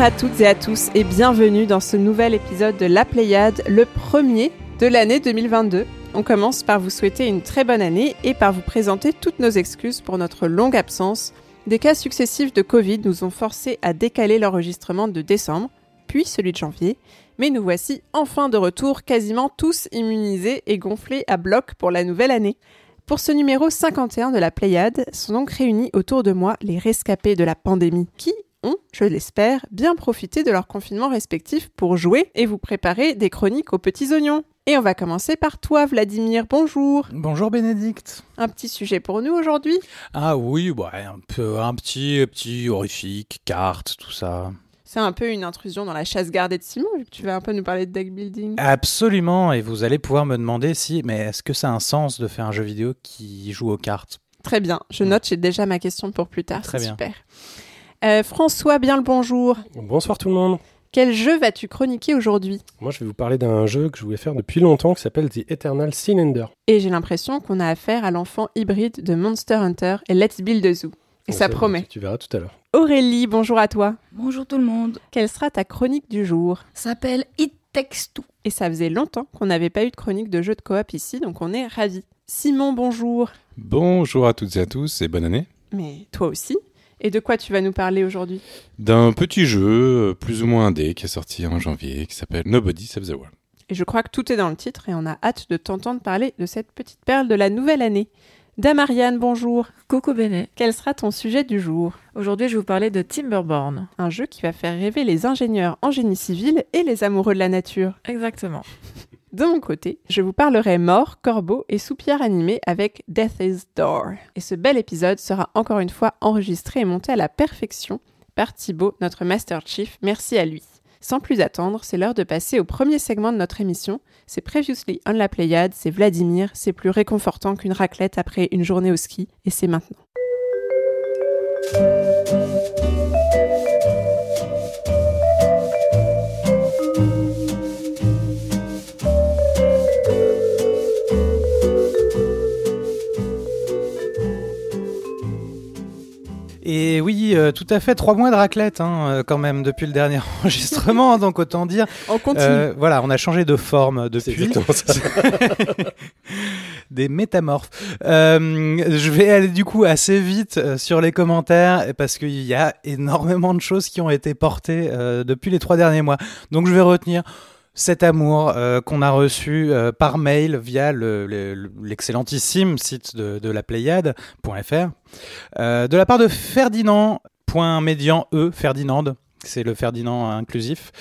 À toutes et à tous et bienvenue dans ce nouvel épisode de La Pléiade, le premier de l'année 2022. On commence par vous souhaiter une très bonne année et par vous présenter toutes nos excuses pour notre longue absence. Des cas successifs de Covid nous ont forcés à décaler l'enregistrement de décembre, puis celui de janvier, mais nous voici enfin de retour, quasiment tous immunisés et gonflés à bloc pour la nouvelle année. Pour ce numéro 51 de la Pléiade, sont donc réunis autour de moi les rescapés de la pandémie, qui ont, je l'espère, bien profité de leur confinement respectif pour jouer et vous préparer des chroniques aux petits oignons. Et on va commencer par toi, Vladimir. Bonjour. Bonjour Bénédicte. Un petit sujet pour nous aujourd'hui Ah oui, ouais, un peu, un petit, petit horrifique, carte, tout ça. C'est un peu une intrusion dans la chasse gardée de Simon, vu que tu vas un peu nous parler de deck building. Absolument, et vous allez pouvoir me demander si, mais est-ce que ça a un sens de faire un jeu vidéo qui joue aux cartes? Très bien, je note, j'ai déjà ma question pour plus tard. Très bien. Super. Euh, François, bien le bonjour. Bonsoir tout le monde. Quel jeu vas-tu chroniquer aujourd'hui? Moi, je vais vous parler d'un jeu que je voulais faire depuis longtemps qui s'appelle The Eternal Cylinder. Et j'ai l'impression qu'on a affaire à l'enfant hybride de Monster Hunter et Let's Build a Zoo. Et ça promet. Tu verras tout à l'heure. Aurélie, bonjour à toi. Bonjour tout le monde. Quelle sera ta chronique du jour? Ça s'appelle It Takes Two. Et ça faisait longtemps qu'on n'avait pas eu de chronique de jeu de coop ici, donc on est ravis. Simon, bonjour. Bonjour à toutes et à tous et bonne année. Mais toi aussi. Et de quoi tu vas nous parler aujourd'hui? D'un petit jeu, euh, plus ou moins indé, qui est sorti en janvier, qui s'appelle Nobody Saves the World. Et je crois que tout est dans le titre et on a hâte de t'entendre parler de cette petite perle de la nouvelle année. Damariane, bonjour. Coucou Béné. Quel sera ton sujet du jour? Aujourd'hui, je vais vous parler de Timberborn. Un jeu qui va faire rêver les ingénieurs en génie civil et les amoureux de la nature. Exactement. De mon côté, je vous parlerai mort, corbeau et soupière animé avec Death is Door. Et ce bel épisode sera encore une fois enregistré et monté à la perfection par Thibaut, notre Master Chief. Merci à lui. Sans plus attendre, c'est l'heure de passer au premier segment de notre émission. C'est Previously on la Pléiade, c'est Vladimir, c'est plus réconfortant qu'une raclette après une journée au ski, et c'est maintenant. Et oui, euh, tout à fait, trois mois de raclette hein, euh, quand même depuis le dernier enregistrement, donc autant dire. On continue. euh, voilà, on a changé de forme depuis. exactement ça. des métamorphes. Euh, je vais aller du coup assez vite euh, sur les commentaires parce qu'il y a énormément de choses qui ont été portées euh, depuis les trois derniers mois. Donc je vais retenir cet amour euh, qu'on a reçu euh, par mail via le- le- l'excellentissime site de, la Pléiade.fr euh, de la part de Ferdinand.médian E, Ferdinand. C'est le Ferdinand inclusif.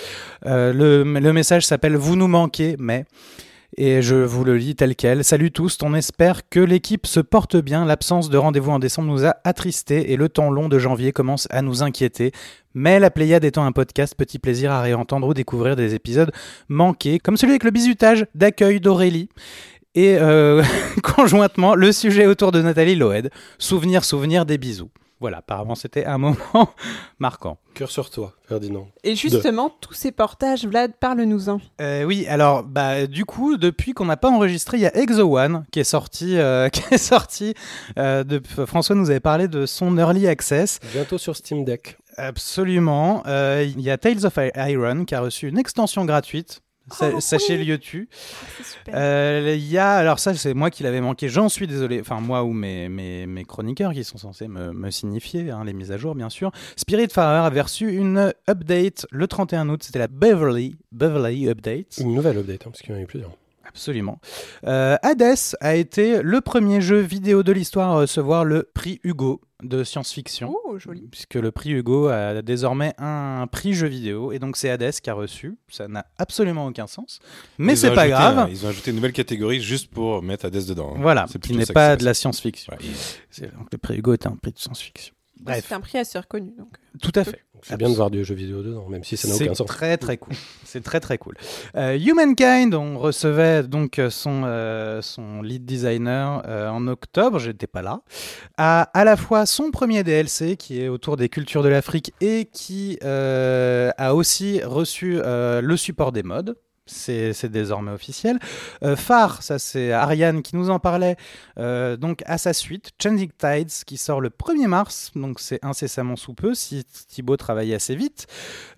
Le message s'appelle Vous nous manquez, mais et je vous le lis tel quel. Salut tous, on espère que l'équipe se porte bien. L'absence de rendez-vous en décembre nous a attristés et le temps long de janvier commence à nous inquiéter. Mais la Pléiade étant un podcast, petit plaisir à réentendre ou découvrir des épisodes manqués, comme celui avec le bisutage d'accueil d'Aurélie. Et euh, conjointement, le sujet autour de Nathalie Loed. Souvenir, souvenir des bisous. Voilà, apparemment c'était un moment marquant. Cœur sur toi, Ferdinand. Et justement, tous ces portages, Vlad, parle-nous-en. Euh, oui, alors bah du coup, depuis qu'on n'a pas enregistré, il y a Exo One qui est sorti, euh, qui est sorti. euh, de, François nous avait parlé de son early access. Bientôt sur Steam Deck. Absolument. Euh, Il y a Tales of Iron qui a reçu une extension gratuite. Sa- Oh, Sachez oui. lieu tu. c'est super. Euh, Il y a, alors ça c'est moi qui l'avais manqué, j'en suis désolé, enfin moi ou mes, mes, mes chroniqueurs qui sont censés me, me signifier, hein, les mises à jour bien sûr. Spiritfarer avait reçu une update le 31 août, c'était la Beverly, Beverly Update. Une nouvelle update, hein, parce qu'il y en a eu plusieurs. Absolument. Euh, Hades a été le premier jeu vidéo de l'histoire à recevoir le prix Hugo de science-fiction. Oh, joli. Puisque le prix Hugo a désormais un prix jeu vidéo, et donc c'est Hades qui a reçu. Ça n'a absolument aucun sens. Mais c'est pas ajouté, grave. ils ont ajouté une nouvelle catégorie juste pour mettre Hades dedans. hein. Voilà, C'est qui n'est pas de la science-fiction. Ouais. C'est- Donc le prix Hugo est un prix de science-fiction. Bref, C'est un prix assez reconnu. Donc. tout à fait. C'est bien de voir du jeu vidéo dedans, même si ça n'a C'est aucun sens. très très cool. C'est très très cool. Euh, Humankind, on recevait donc son, euh, son lead designer euh, en octobre, j'étais pas là, a à la fois son premier DLC qui est autour des cultures de l'Afrique et qui euh, a aussi reçu euh, le support des mods. C'est désormais officiel. Euh, Phare, ça c'est Ariane qui nous en parlait, euh, donc à sa suite, Changing Tides qui sort le 1er mars, donc c'est incessamment sous peu si Thibaut travaille assez vite.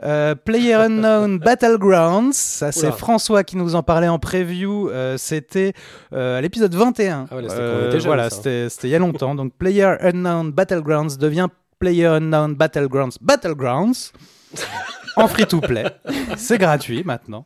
Euh, Player Unknown Battlegrounds, ça c'est. François qui nous en parlait en preview, euh, c'était à l'épisode 21. Ah ouais, c'était voilà, c'était il y a longtemps. Donc Player Unknown Battlegrounds devient Player Unknown Battlegrounds Battlegrounds en free to play. C'est gratuit maintenant.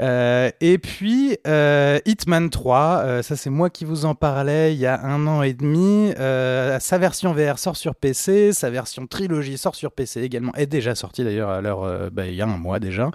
Euh, et puis euh, Hitman 3, euh, ça c'est moi qui vous en parlais il y a un an et demi. Sa version VR sort sur PC, sa version trilogie sort sur PC également, est déjà sortie d'ailleurs à l'heure, bah, il y a un mois déjà.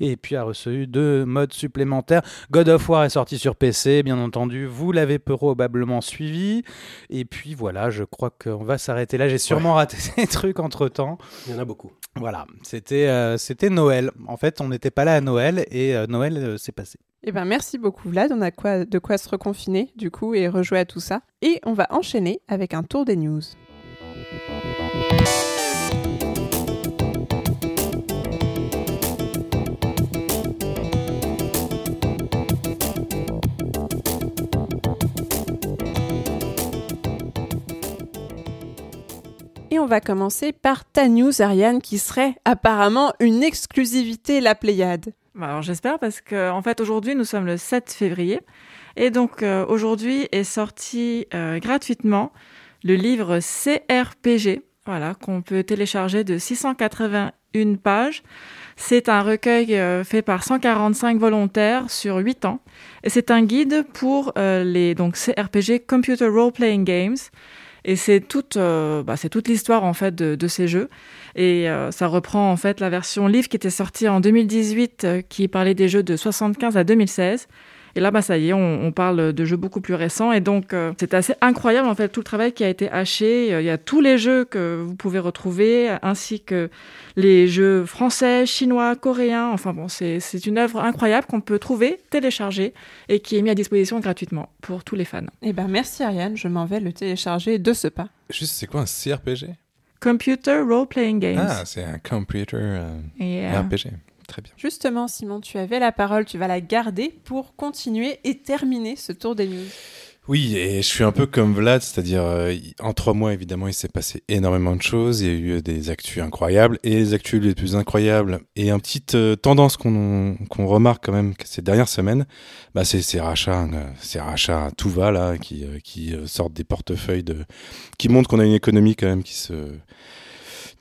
Et puis a reçu deux modes supplémentaires. God of War est sorti sur PC, bien entendu, vous l'avez probablement suivi. Et puis voilà, je crois qu'on va s'arrêter là. J'ai sûrement raté des trucs entre temps. Il y en a beaucoup. Voilà, c'était c'était Noël. En fait, on n'était pas là à Noël et euh, Euh, passé. Eh ben merci beaucoup Vlad, on a de quoi se reconfiner du coup et rejouer à tout ça. Et on va enchaîner avec un tour des news. Et on va commencer par ta news, Ariane, qui serait apparemment une exclusivité La Pléiade. Bah, alors j'espère parce que en fait aujourd'hui nous sommes le 7 février. Et donc euh, aujourd'hui est sorti euh, gratuitement le livre CRPG, voilà qu'on peut télécharger de 681 pages. C'est un recueil euh, fait par 145 volontaires sur 8 ans. Et c'est un guide pour euh, les donc CRPG Computer Role Playing Games et c'est toute euh, bah, c'est toute l'histoire en fait de, ces jeux. Et euh, ça reprend en fait la version livre qui était sortie en 2018 euh, qui parlait des jeux de 75 à 2016 et là bah ça y est on, on parle de jeux beaucoup plus récents. Et donc euh, c'est assez incroyable en fait tout le travail qui a été haché. Euh, il y a tous les jeux que vous pouvez retrouver ainsi que les jeux français chinois coréens. Enfin bon c'est une œuvre incroyable qu'on peut trouver télécharger et qui est mise à disposition gratuitement pour tous les fans. Eh ben merci Ariane, je m'en vais le télécharger de ce pas. Juste, c'est quoi un CRPG Computer Role Playing Games. Ah, c'est un computer euh, euh, RPG. Très bien. Justement, Simon, tu avais la parole, tu vas la garder pour continuer et terminer ce tour des news. Oui, et je suis un peu comme Vlad, c'est-à-dire euh, en trois mois évidemment il s'est passé énormément de choses, il y a eu des actus incroyables et les actus les plus incroyables et une petite euh, tendance qu'on remarque quand même ces dernières semaines, bah c'est ces rachats, euh, ces rachats à tout va là qui euh, qui euh, sortent des portefeuilles de qui montrent qu'on a une économie quand même qui se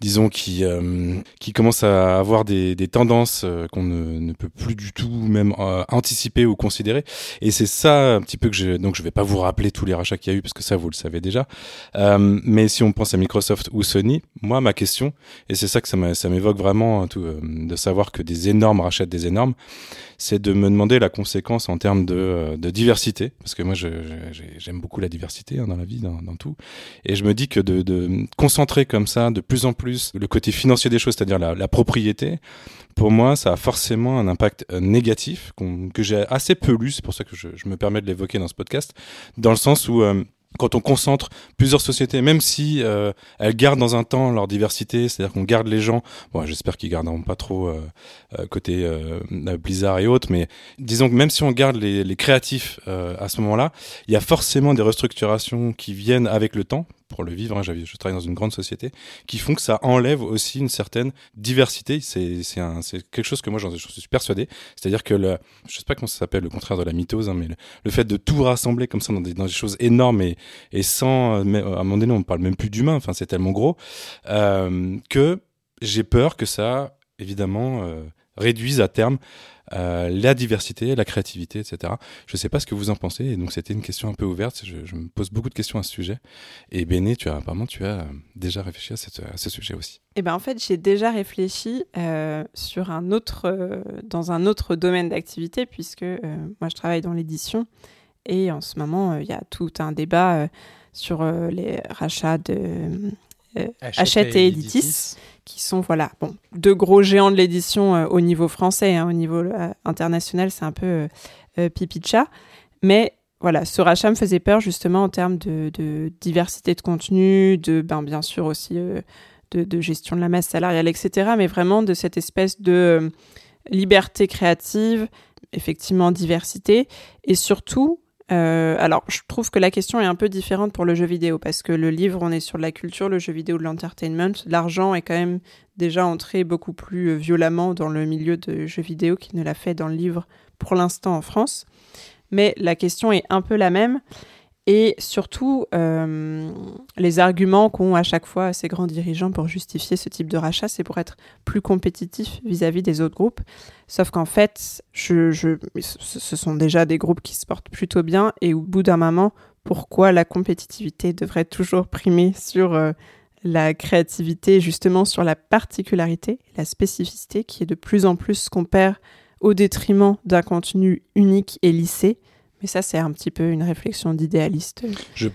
disons qui euh, qui commence à avoir des, des tendances euh, qu'on ne, peut plus du tout même euh, anticiper ou considérer. Et c'est ça un petit peu que je donc je vais pas vous rappeler tous les rachats qu'il y a eu parce que ça vous le savez déjà. Euh, mais si on pense à Microsoft ou Sony moi ma question et c'est ça que ça m'évoque vraiment hein, tout, euh, de savoir que des énormes rachètent des énormes c'est de me demander la conséquence en termes de, euh, diversité parce que moi j'aime beaucoup la diversité hein, dans la vie dans, tout et je me dis que de, concentrer comme ça de plus en plus le côté financier des choses, c'est-à-dire la, propriété, pour moi, ça a forcément un impact euh, négatif que j'ai assez peu lu. C'est pour ça que je, je me permets de l'évoquer dans ce podcast, dans le sens où euh, quand on concentre plusieurs sociétés, même si euh, elles gardent dans un temps leur diversité, c'est-à-dire qu'on garde les gens, bon, j'espère qu'ils garderont pas trop euh, euh, côté euh, Blizzard et autres, mais disons que même si on garde les, les créatifs à ce moment-là, il y a forcément des restructurations qui viennent avec le temps pour le vivre. Hein, je travaille dans une grande société qui font que ça enlève aussi une certaine diversité. C'est quelque chose que moi j'en je suis persuadé. C'est-à-dire que le, je sais pas comment ça s'appelle, le contraire de la mitose, hein, mais le, fait de tout rassembler comme ça dans des, choses énormes et, sans, euh, mais, à un moment donné, on parle même plus d'humain. C'est tellement gros euh, que j'ai peur que ça, évidemment, euh, réduise à terme euh, la diversité, la créativité, etc. Je sais pas ce que vous en pensez, et donc c'était une question un peu ouverte. Je, je me pose beaucoup de questions à ce sujet. Et Béné, tu as apparemment tu as euh, déjà réfléchi à, cette- à ce sujet aussi. Eh ben en fait, j'ai déjà réfléchi euh, sur un autre, euh, dans un autre domaine d'activité, puisque euh, moi je travaille dans l'édition et en ce moment euh, il y a tout un débat euh, sur euh, les rachats de euh, Hachette et Editis, qui sont voilà bon deux gros géants de l'édition euh, au niveau français, hein, au niveau euh, international c'est un peu euh, euh, pipi de chat, mais voilà, ce rachat me faisait peur justement en termes de, diversité de contenu, de ben bien sûr aussi de, gestion de la masse salariale, etc. Mais vraiment de cette espèce de liberté créative effectivement diversité et surtout euh, alors, je trouve que la question est un peu différente pour le jeu vidéo parce que le livre, on est sur la culture, le jeu vidéo de l'entertainment. L'argent est quand même déjà entré beaucoup plus euh, violemment dans le milieu de jeux vidéo qu'il ne l'a fait dans le livre pour l'instant en France. Mais la question est un peu la même. Et surtout, euh, les arguments qu'ont à chaque fois ces grands dirigeants pour justifier ce type de rachat, c'est pour être plus compétitif vis-à-vis des autres groupes. Sauf qu'en fait, ce sont déjà des groupes qui se portent plutôt bien. Et au bout d'un moment, pourquoi la compétitivité devrait toujours primer sur euh, la créativité, justement sur la particularité, la spécificité, qui est de plus en plus ce qu'on perd au détriment d'un contenu unique et lissé mais ça, c'est un petit peu une réflexion d'idéaliste.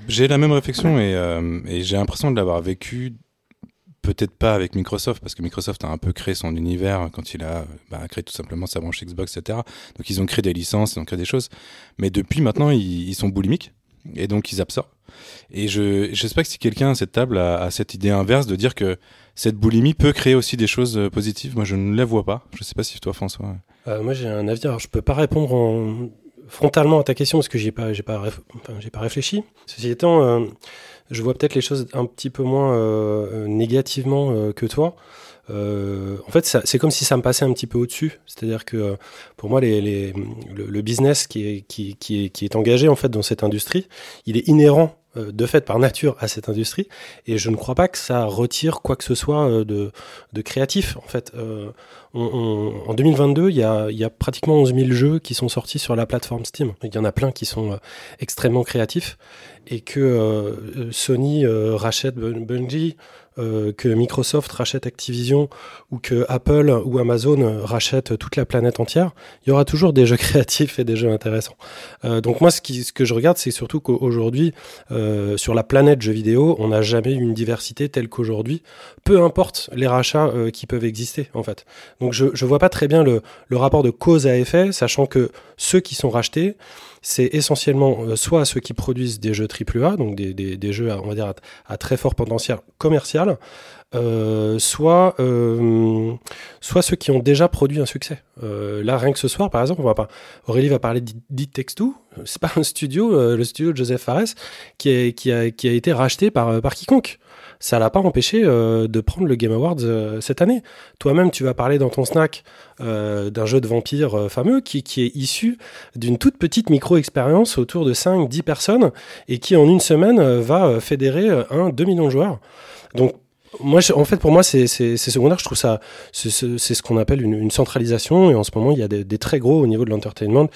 J'ai la même réflexion et, euh, et j'ai l'impression de l'avoir vécu peut-être pas avec Microsoft, parce que Microsoft a un peu créé son univers quand il a bah, créé tout simplement sa branche Xbox, etc. Donc ils ont créé des licences, ils ont créé des choses. Mais depuis maintenant, ils, ils sont boulimiques et donc ils absorbent. Et je j'espère que si quelqu'un à cette table a, a, cette idée inverse de dire que cette boulimie peut créer aussi des choses euh, positives, moi je ne la vois pas. Je sais pas si toi François. Euh, moi j'ai un avis. Alors je peux pas répondre en frontalement à ta question parce que j'ai pas, j'ai pas, j'ai pas réfléchi. Ceci étant, euh, je vois peut-être les choses un petit peu moins euh, négativement euh, que toi. En fait, c'est comme si ça me passait un petit peu au-dessus. C'est-à-dire que pour moi, le, business qui est, qui, qui, est, qui est engagé en fait dans cette industrie, il est inhérent de fait par nature à cette industrie. Et je ne crois pas que ça retire quoi que ce soit euh, de, de créatif en fait. Euh, en 2022 il y, a, il y a pratiquement 11 000 jeux qui sont sortis sur la plateforme Steam. Il y en a plein qui sont extrêmement créatifs. Et que euh, Sony euh, rachète Bungie, euh, que Microsoft rachète Activision ou que Apple ou Amazon rachètent toute la planète entière, il y aura toujours des jeux créatifs et des jeux intéressants. Euh, donc moi, ce, que je regarde, c'est surtout qu'aujourd'hui, euh, sur la planète jeux vidéo, on n'a jamais eu une diversité telle qu'aujourd'hui, peu importe les rachats qui peuvent exister, en fait. Donc je ne vois pas très bien le rapport de cause à effet, sachant que ceux qui sont rachetés, c'est essentiellement euh, soit ceux qui produisent des jeux AAA, donc des, des, jeux, à, on va dire, à, très fort potentiel commercial, euh, soit, euh, soit ceux qui ont déjà produit un succès. Là, rien que ce soir, par exemple, on va pas, Aurélie va parler d'It Takes. C'est pas un studio, le studio de Joseph Fares, qui, qui, a, qui a été racheté par, par quiconque ça l'a pas empêché euh, de prendre le Game Awards euh, cette année. Toi-même, tu vas parler dans ton snack euh, d'un jeu de vampire euh, fameux qui, qui est issu d'une toute petite micro-expérience autour de 5-10 personnes et qui en une semaine va fédérer un 2 millions de joueurs. Donc moi, en fait, pour moi, c'est secondaire. Je trouve ça, c'est ce qu'on appelle une, une, centralisation. Et en ce moment, il y a des, des très gros au niveau de l'entertainment.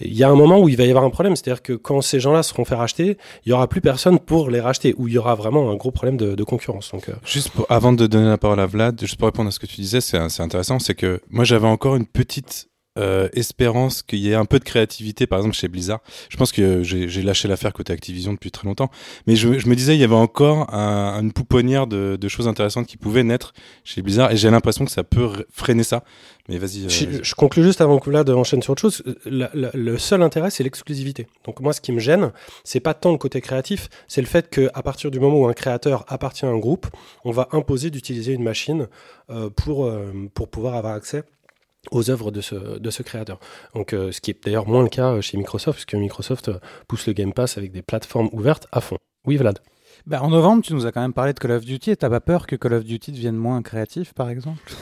Il y a un moment où il va y avoir un problème, c'est-à-dire que quand ces gens-là seront fait racheter, il y aura plus personne pour les racheter, ou il y aura vraiment un gros problème de, de concurrence. Donc, euh... juste pour, avant de donner la parole à Vlad, juste pour répondre à ce que tu disais, c'est intéressant, c'est que moi, j'avais encore une petite euh, espérance qu'il y ait un peu de créativité, par exemple chez Blizzard. Je pense que j'ai lâché l'affaire côté Activision depuis très longtemps, mais je, je, me disais il y avait encore un, une pouponnière de, de, choses intéressantes qui pouvaient naître chez Blizzard, et j'ai l'impression que ça peut freiner ça. Mais vas-y. Euh, je, je, conclue juste avant que là de enchaîner sur autre chose. La, la, le seul intérêt, c'est l'exclusivité. Donc moi, ce qui me gêne, c'est pas tant le côté créatif, c'est le fait que à partir du moment où un créateur appartient à un groupe, on va imposer d'utiliser une machine euh, pour euh, pour pouvoir avoir accès aux œuvres de ce, créateur. Donc, euh, ce qui est d'ailleurs moins le cas chez Microsoft, puisque Microsoft pousse le Game Pass avec des plateformes ouvertes à fond. Oui, Vlad. Bah, en novembre, tu nous as quand même parlé de Call of Duty et t'as pas peur que Call of Duty devienne moins créatif, par exemple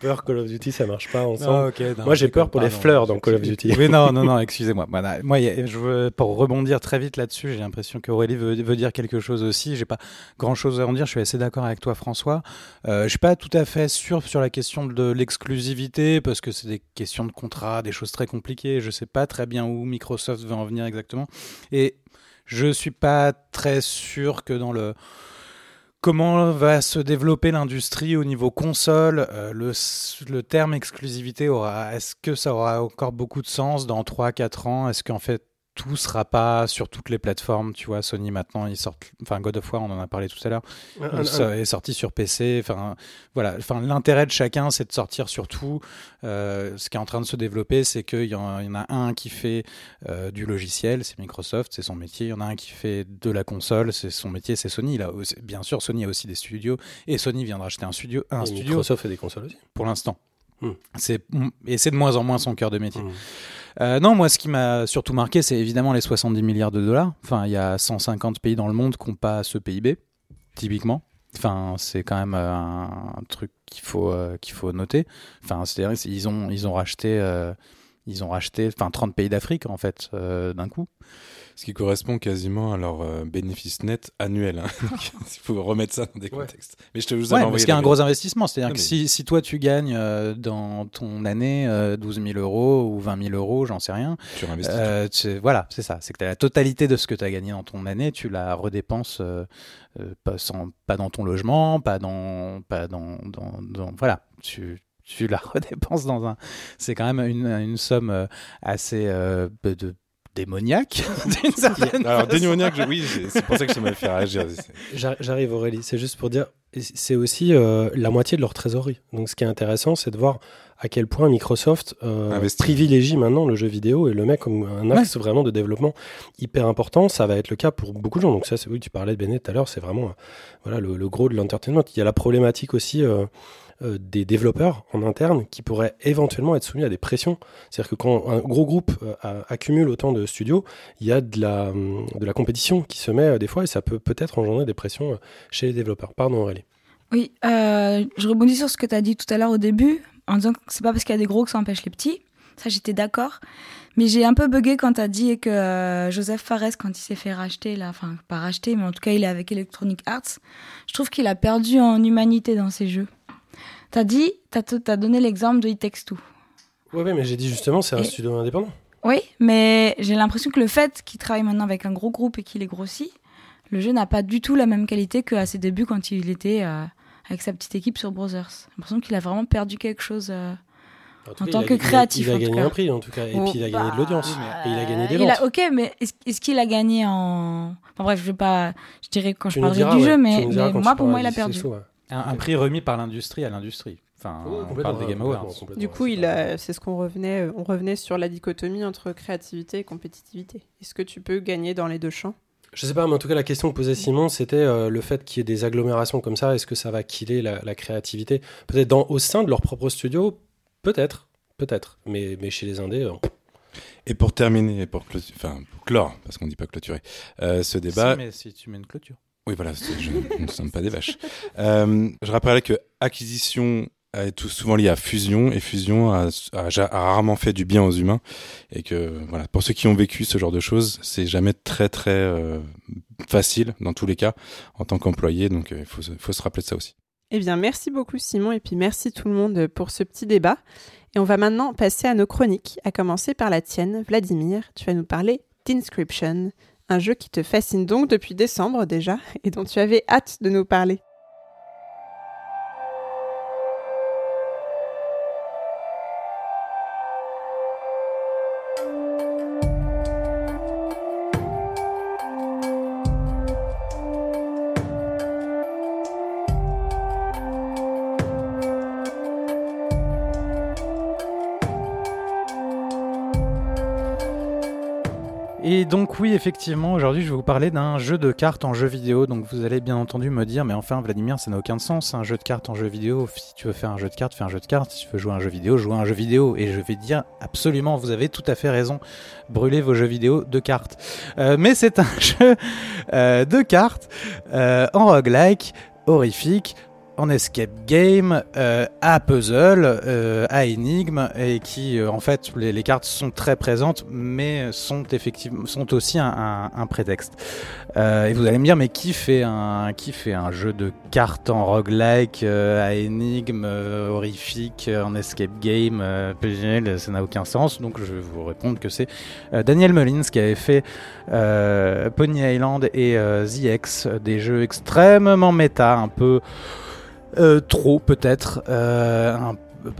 peur Call of Duty, ça marche pas ensemble. Non, okay, non, Moi, j'ai peur pour les fleurs dans Call of Duty. Oui, non, non, non, excusez-moi. Voilà. Moi, je veux, pour rebondir très vite là-dessus, j'ai l'impression qu'Aurélie veut, veut, dire quelque chose aussi. J'ai pas grand-chose à en dire. Je suis assez d'accord avec toi, François. Euh, je suis pas tout à fait sûr sur la question de l'exclusivité parce que c'est des questions de contrat, des choses très compliquées. Je sais pas très bien où Microsoft veut en venir exactement. Et je suis pas très sûr que dans le comment va se développer l'industrie au niveau console euh, le, terme exclusivité aura est-ce que ça aura encore beaucoup de sens dans 3 4 ans? Est-ce qu'en fait tout sera pas sur toutes les plateformes. Tu vois, Sony maintenant, ils sortent, enfin God of War, on en a parlé tout à l'heure, est sorti sur PC. Enfin, voilà. Enfin, l'intérêt de chacun, c'est de sortir sur tout. Euh, ce qui est en train de se développer, c'est qu'il y, y, en a un qui fait euh, du logiciel, c'est Microsoft, c'est son métier. Il y en a un qui fait de la console, c'est son métier, c'est Sony. Là, bien sûr, Sony a aussi des studios et Sony vient de racheter un studio, un et studio. Microsoft fait des consoles aussi. Pour l'instant. Hmm. C'est et c'est de moins en moins son cœur de métier. Mm. Euh, non, moi, ce qui m'a surtout marqué, c'est évidemment les 70 milliards de dollars. Enfin, il y a 150 pays dans le monde qui n'ont pas ce PIB, typiquement. Enfin, c'est quand même euh, un, truc qu'il faut, euh, faut noter. Enfin, ont, ils ont racheté, ils ont racheté, enfin, 30 pays d'Afrique, en fait, d'un coup. Ce qui correspond quasiment à leur euh, bénéfice net annuel. hein. Il faut remettre ça dans des Ouais. contextes. Mais je te vous Ouais, parce qu'il y a un gros investissement. C'est-à-dire que mais- si, si toi, tu gagnes euh, dans ton année euh, 12 000 euros ou 20 000 euros, j'en sais rien, Tu réinvestis. Euh, tu- voilà, c'est ça. C'est que t'as la totalité de ce que tu as gagné dans ton année, tu la redépenses pas, sans- pas dans ton logement, pas dans. Pas dans, dans, dans- voilà, tu, tu la redépenses dans un. C'est quand même une, une somme assez euh, de- démoniaque, d'une certaine Alors, façon. démoniaque, je- oui, c'est pour ça que ça m'a fait réagir. J'arrive Aurélie, c'est juste pour dire, c'est aussi euh, la moitié de leur trésorerie. Donc ce qui est intéressant, c'est de voir à quel point Microsoft euh, privilégie maintenant le jeu vidéo et le met comme un axe vraiment de développement hyper important. Ça va être le cas pour beaucoup de gens. Donc ça, c'est oui, tu parlais de Bennett tout à l'heure, c'est vraiment euh, voilà le, le gros de l'entertainment. Il y a la problématique aussi euh, des développeurs en interne qui pourraient éventuellement être soumis à des pressions. C'est-à-dire que quand un gros groupe euh, accumule autant de studios, il y a de la, de la compétition qui se met euh, des fois et ça peut peut-être engendrer des pressions chez les développeurs. Pardon Aurélie. Oui, je rebondis sur ce que tu as dit tout à l'heure au début, en disant que c'est pas parce qu'il y a des gros que ça empêche les petits. Ça, j'étais d'accord. Mais j'ai un peu bugué quand tu as dit que Joseph Fares, quand il s'est fait racheter, là, enfin, pas racheter, mais en tout cas, il est avec Electronic Arts, je trouve qu'il a perdu en humanité dans ses jeux. Tu as dit, tu as, donné l'exemple de It Takes Two. Oui, mais j'ai dit justement, c'est un Et- studio indépendant. Oui, mais j'ai l'impression que le fait qu'il travaille maintenant avec un gros groupe et qu'il est grossi, le jeu n'a pas du tout la même qualité qu'à ses débuts quand il était euh, avec sa petite équipe sur Brothers. J'ai l'impression qu'il a vraiment perdu quelque chose. euh, En cas, tant que il a- créatif, Il a, gagné un prix en tout cas, et Oh, puis il a gagné de l'audience. bah, Et il a gagné des il ventes. a- ok, mais est-ce qu'il a gagné en. Enfin bref, je vais pas. Je dirais quand Tu je parlerai diras, du ouais, jeu, mais, moi, pour moi, il a des perdu. sous, ouais. Un, un prix remis par l'industrie à l'industrie. Enfin, Ouais, on parle des Game Awards. Du coup, c'est il ce qu'on revenait, on revenait sur la dichotomie entre créativité et compétitivité. Est-ce que tu peux gagner dans les deux champs? Je sais pas, mais en tout cas, la question que posait Simon, c'était euh, le fait qu'il y ait des agglomérations comme ça, est-ce que ça va killer la, la créativité? Peut-être dans- au sein de leur propre studio? Peut-être, peut-être. Mais, mais chez les indés, euh, Et pour terminer, et pour, enfin, pour clore, parce qu'on ne dit pas clôturer, euh, ce débat. Si, mais si tu mets une clôture. Oui, voilà, je, nous ne sommes pas des vaches. Euh, je rappellerai que acquisition est tout souvent lié à fusion, et fusion a, rarement fait du bien aux humains. Et que, voilà, pour ceux qui ont vécu ce genre de choses, c'est jamais très, très euh, facile, dans tous les cas, en tant qu'employé. Donc, euh, il faut se rappeler de ça aussi. Eh bien, merci beaucoup Simon et puis merci tout le monde pour ce petit débat. Et on va maintenant passer à nos chroniques, à commencer par la tienne, Vladimir. Tu vas nous parler d'Inscription, un jeu qui te fascine donc depuis décembre déjà et dont tu avais hâte de nous parler. Effectivement, aujourd'hui je vais vous parler d'un jeu de cartes en jeu vidéo. Donc vous allez bien entendu me dire, mais enfin Vladimir, ça n'a aucun sens, un jeu de cartes en jeu vidéo. Si tu veux faire un jeu de cartes, fais un jeu de cartes. Si tu veux jouer à un jeu vidéo, joue un jeu vidéo. Et je vais dire absolument, vous avez tout à fait raison, brûlez vos jeux vidéo de cartes. Euh, mais c'est un jeu euh, de cartes euh, en roguelike, horrifique, en escape game, euh, à puzzle, euh, à énigme, et qui, euh, en fait, les, cartes sont très présentes, mais sont effectivement sont aussi un, prétexte. Et vous allez me dire, mais qui fait un qui fait un jeu de cartes en roguelike, à énigme, horrifique, en escape game, PGL, ça n'a aucun sens. Donc je vais vous répondre que c'est Daniel Mullins qui avait fait Pony Island et The X, des jeux extrêmement méta, un peu euh, trop peut-être, euh,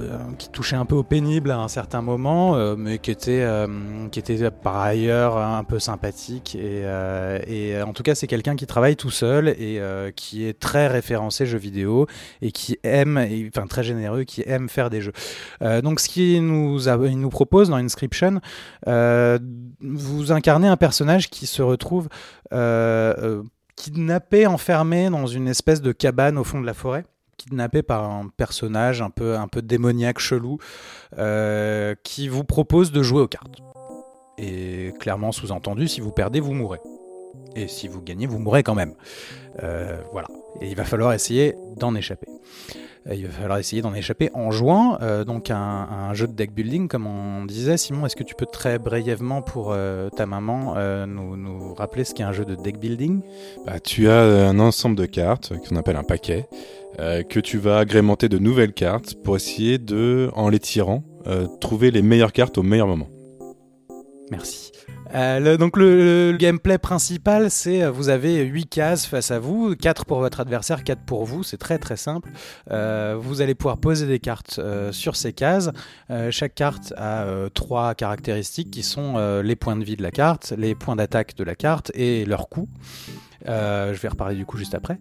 euh, qui touchait un peu au pénible à un certain moment, euh, mais qui était, euh, qui était par ailleurs un peu sympathique. Et, euh, et en tout cas, c'est quelqu'un qui travaille tout seul et qui est très référencé jeux vidéo et qui aime, et- enfin très généreux, qui aime faire des jeux. Donc, ce qu'il nous, nous propose dans Inscription, vous incarnez un personnage qui se retrouve kidnappé, enfermé dans une espèce de cabane au fond de la forêt. Kidnappé par un personnage un peu, un peu démoniaque, chelou, euh, qui vous propose de jouer aux cartes. Et clairement sous-entendu, si vous perdez, vous mourrez. Et si vous gagnez, vous mourrez quand même. Euh, voilà. Et il va falloir essayer d'en échapper. Euh, il va falloir essayer d'en échapper en jouant donc un, jeu de deck building, comme on disait. Simon, est-ce que tu peux très brièvement pour ta maman nous, nous, rappeler ce qu'est un jeu de deck building? Bah, Tu as un ensemble de cartes qu'on appelle un paquet, euh, que tu vas agrémenter de nouvelles cartes pour essayer de, en les tirant, trouver les meilleures cartes au meilleur moment. Merci. Euh, donc le, gameplay principal, c'est euh, vous avez 8 cases face à vous, 4 pour votre adversaire, 4 pour vous, c'est très très simple. Euh, vous allez pouvoir poser des cartes euh, sur ces cases. Euh, chaque carte a trois caractéristiques qui sont les points de vie de la carte, les points d'attaque de la carte et leur coût. Euh, je vais reparler du coup juste après,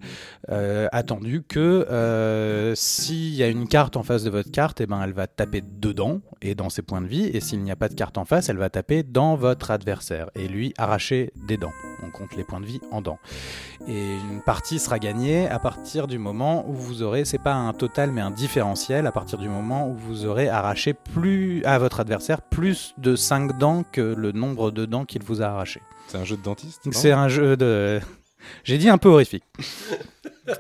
euh, attendu que euh, s'il y a une carte en face de votre carte, et eh ben, elle va taper dedans et dans ses points de vie, et s'il n'y a pas de carte en face, elle va taper dans votre adversaire et lui arracher des dents. On compte les points de vie en dents. Et une partie sera gagnée à partir du moment où vous aurez, c'est pas un total mais un différentiel, à partir du moment où vous aurez arraché plus à votre adversaire plus de 5 dents que le nombre de dents qu'il vous a arraché. C'est un jeu de dentiste C'est un jeu de j'ai dit un peu horrifique.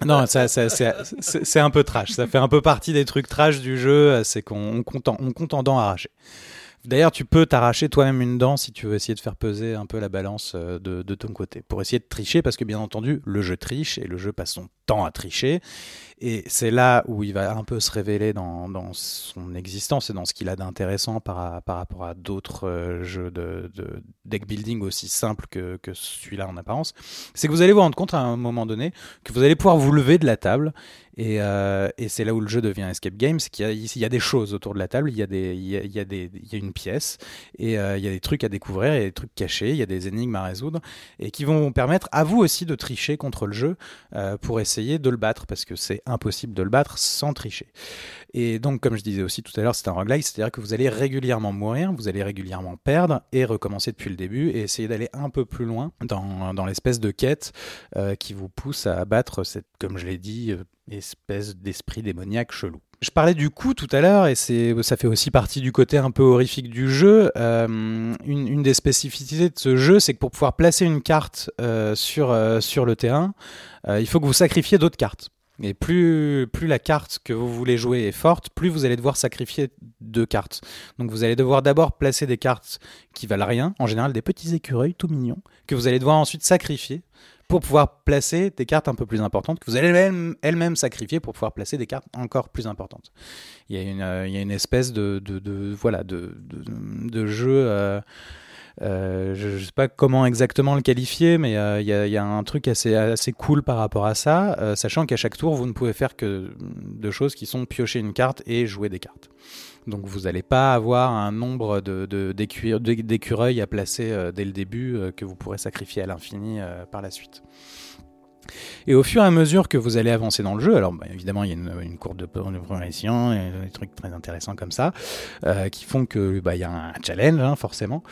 non, ça, c'est un peu trash. Ça fait un peu partie des trucs trash du jeu. C'est qu'on compte, compte en dents arrachées. D'ailleurs, tu peux t'arracher toi-même une dent si tu veux essayer de faire peser un peu la balance de, de, ton côté. Pour essayer de tricher, parce que bien entendu, le jeu triche et le jeu passe son temps à tricher. Et c'est là où il va un peu se révéler dans, son existence et dans ce qu'il a d'intéressant par, rapport à d'autres euh, jeux de, de, deck building aussi simples que, que celui-là en apparence. C'est que vous allez vous rendre compte à un moment donné que vous allez pouvoir vous lever de la table et, euh, et c'est là où le jeu devient escape game, c'est qu'il y, y, a des choses autour de la table, il y a, des, il y a, des, il y a une pièce, et euh, il y a des trucs à découvrir, il y a des trucs cachés, il y a des énigmes à résoudre, et qui vont permettre à vous aussi de tricher contre le jeu euh, pour essayer de le battre, parce que c'est impossible de le battre sans tricher. Et donc, comme je disais aussi tout à l'heure, c'est un roguelike, c'est-à-dire que vous allez régulièrement mourir, vous allez régulièrement perdre, et recommencer depuis le début, et essayer d'aller un peu plus loin dans, dans l'espèce de quête qui vous pousse à battre cette, comme je l'ai dit, espèce d'esprit démoniaque chelou. Je parlais du coup tout à l'heure, et c'est, ça fait aussi partie du côté un peu horrifique du jeu. Euh, une, des spécificités de ce jeu, c'est que pour pouvoir placer une carte euh, sur, euh, sur le terrain, il faut que vous sacrifiez d'autres cartes. Et plus, plus la carte que vous voulez jouer est forte, plus vous allez devoir sacrifier deux cartes. Donc vous allez devoir d'abord placer des cartes qui valent rien, en général des petits écureuils tout mignons, que vous allez devoir ensuite sacrifier pour pouvoir placer des cartes un peu plus importantes, que vous allez elles-mêmes sacrifier pour pouvoir placer des cartes encore plus importantes. Il y a une, euh, espèce de, de, de voilà, de, de, de jeu... Euh, je ne sais pas comment exactement le qualifier, mais il euh, y, y, a un truc assez, cool par rapport à ça, euh, sachant qu'à chaque tour, vous ne pouvez faire que deux choses qui sont piocher une carte et jouer des cartes. Donc vous n'allez pas avoir un nombre d'écureuils à placer dès le début que vous pourrez sacrifier à l'infini par la suite. Et au fur et à mesure que vous allez avancer dans le jeu, alors bah, évidemment il y a une, une courbe de progression, des trucs très intéressants comme ça, qui font que bah, il y a un challenge hein, forcément.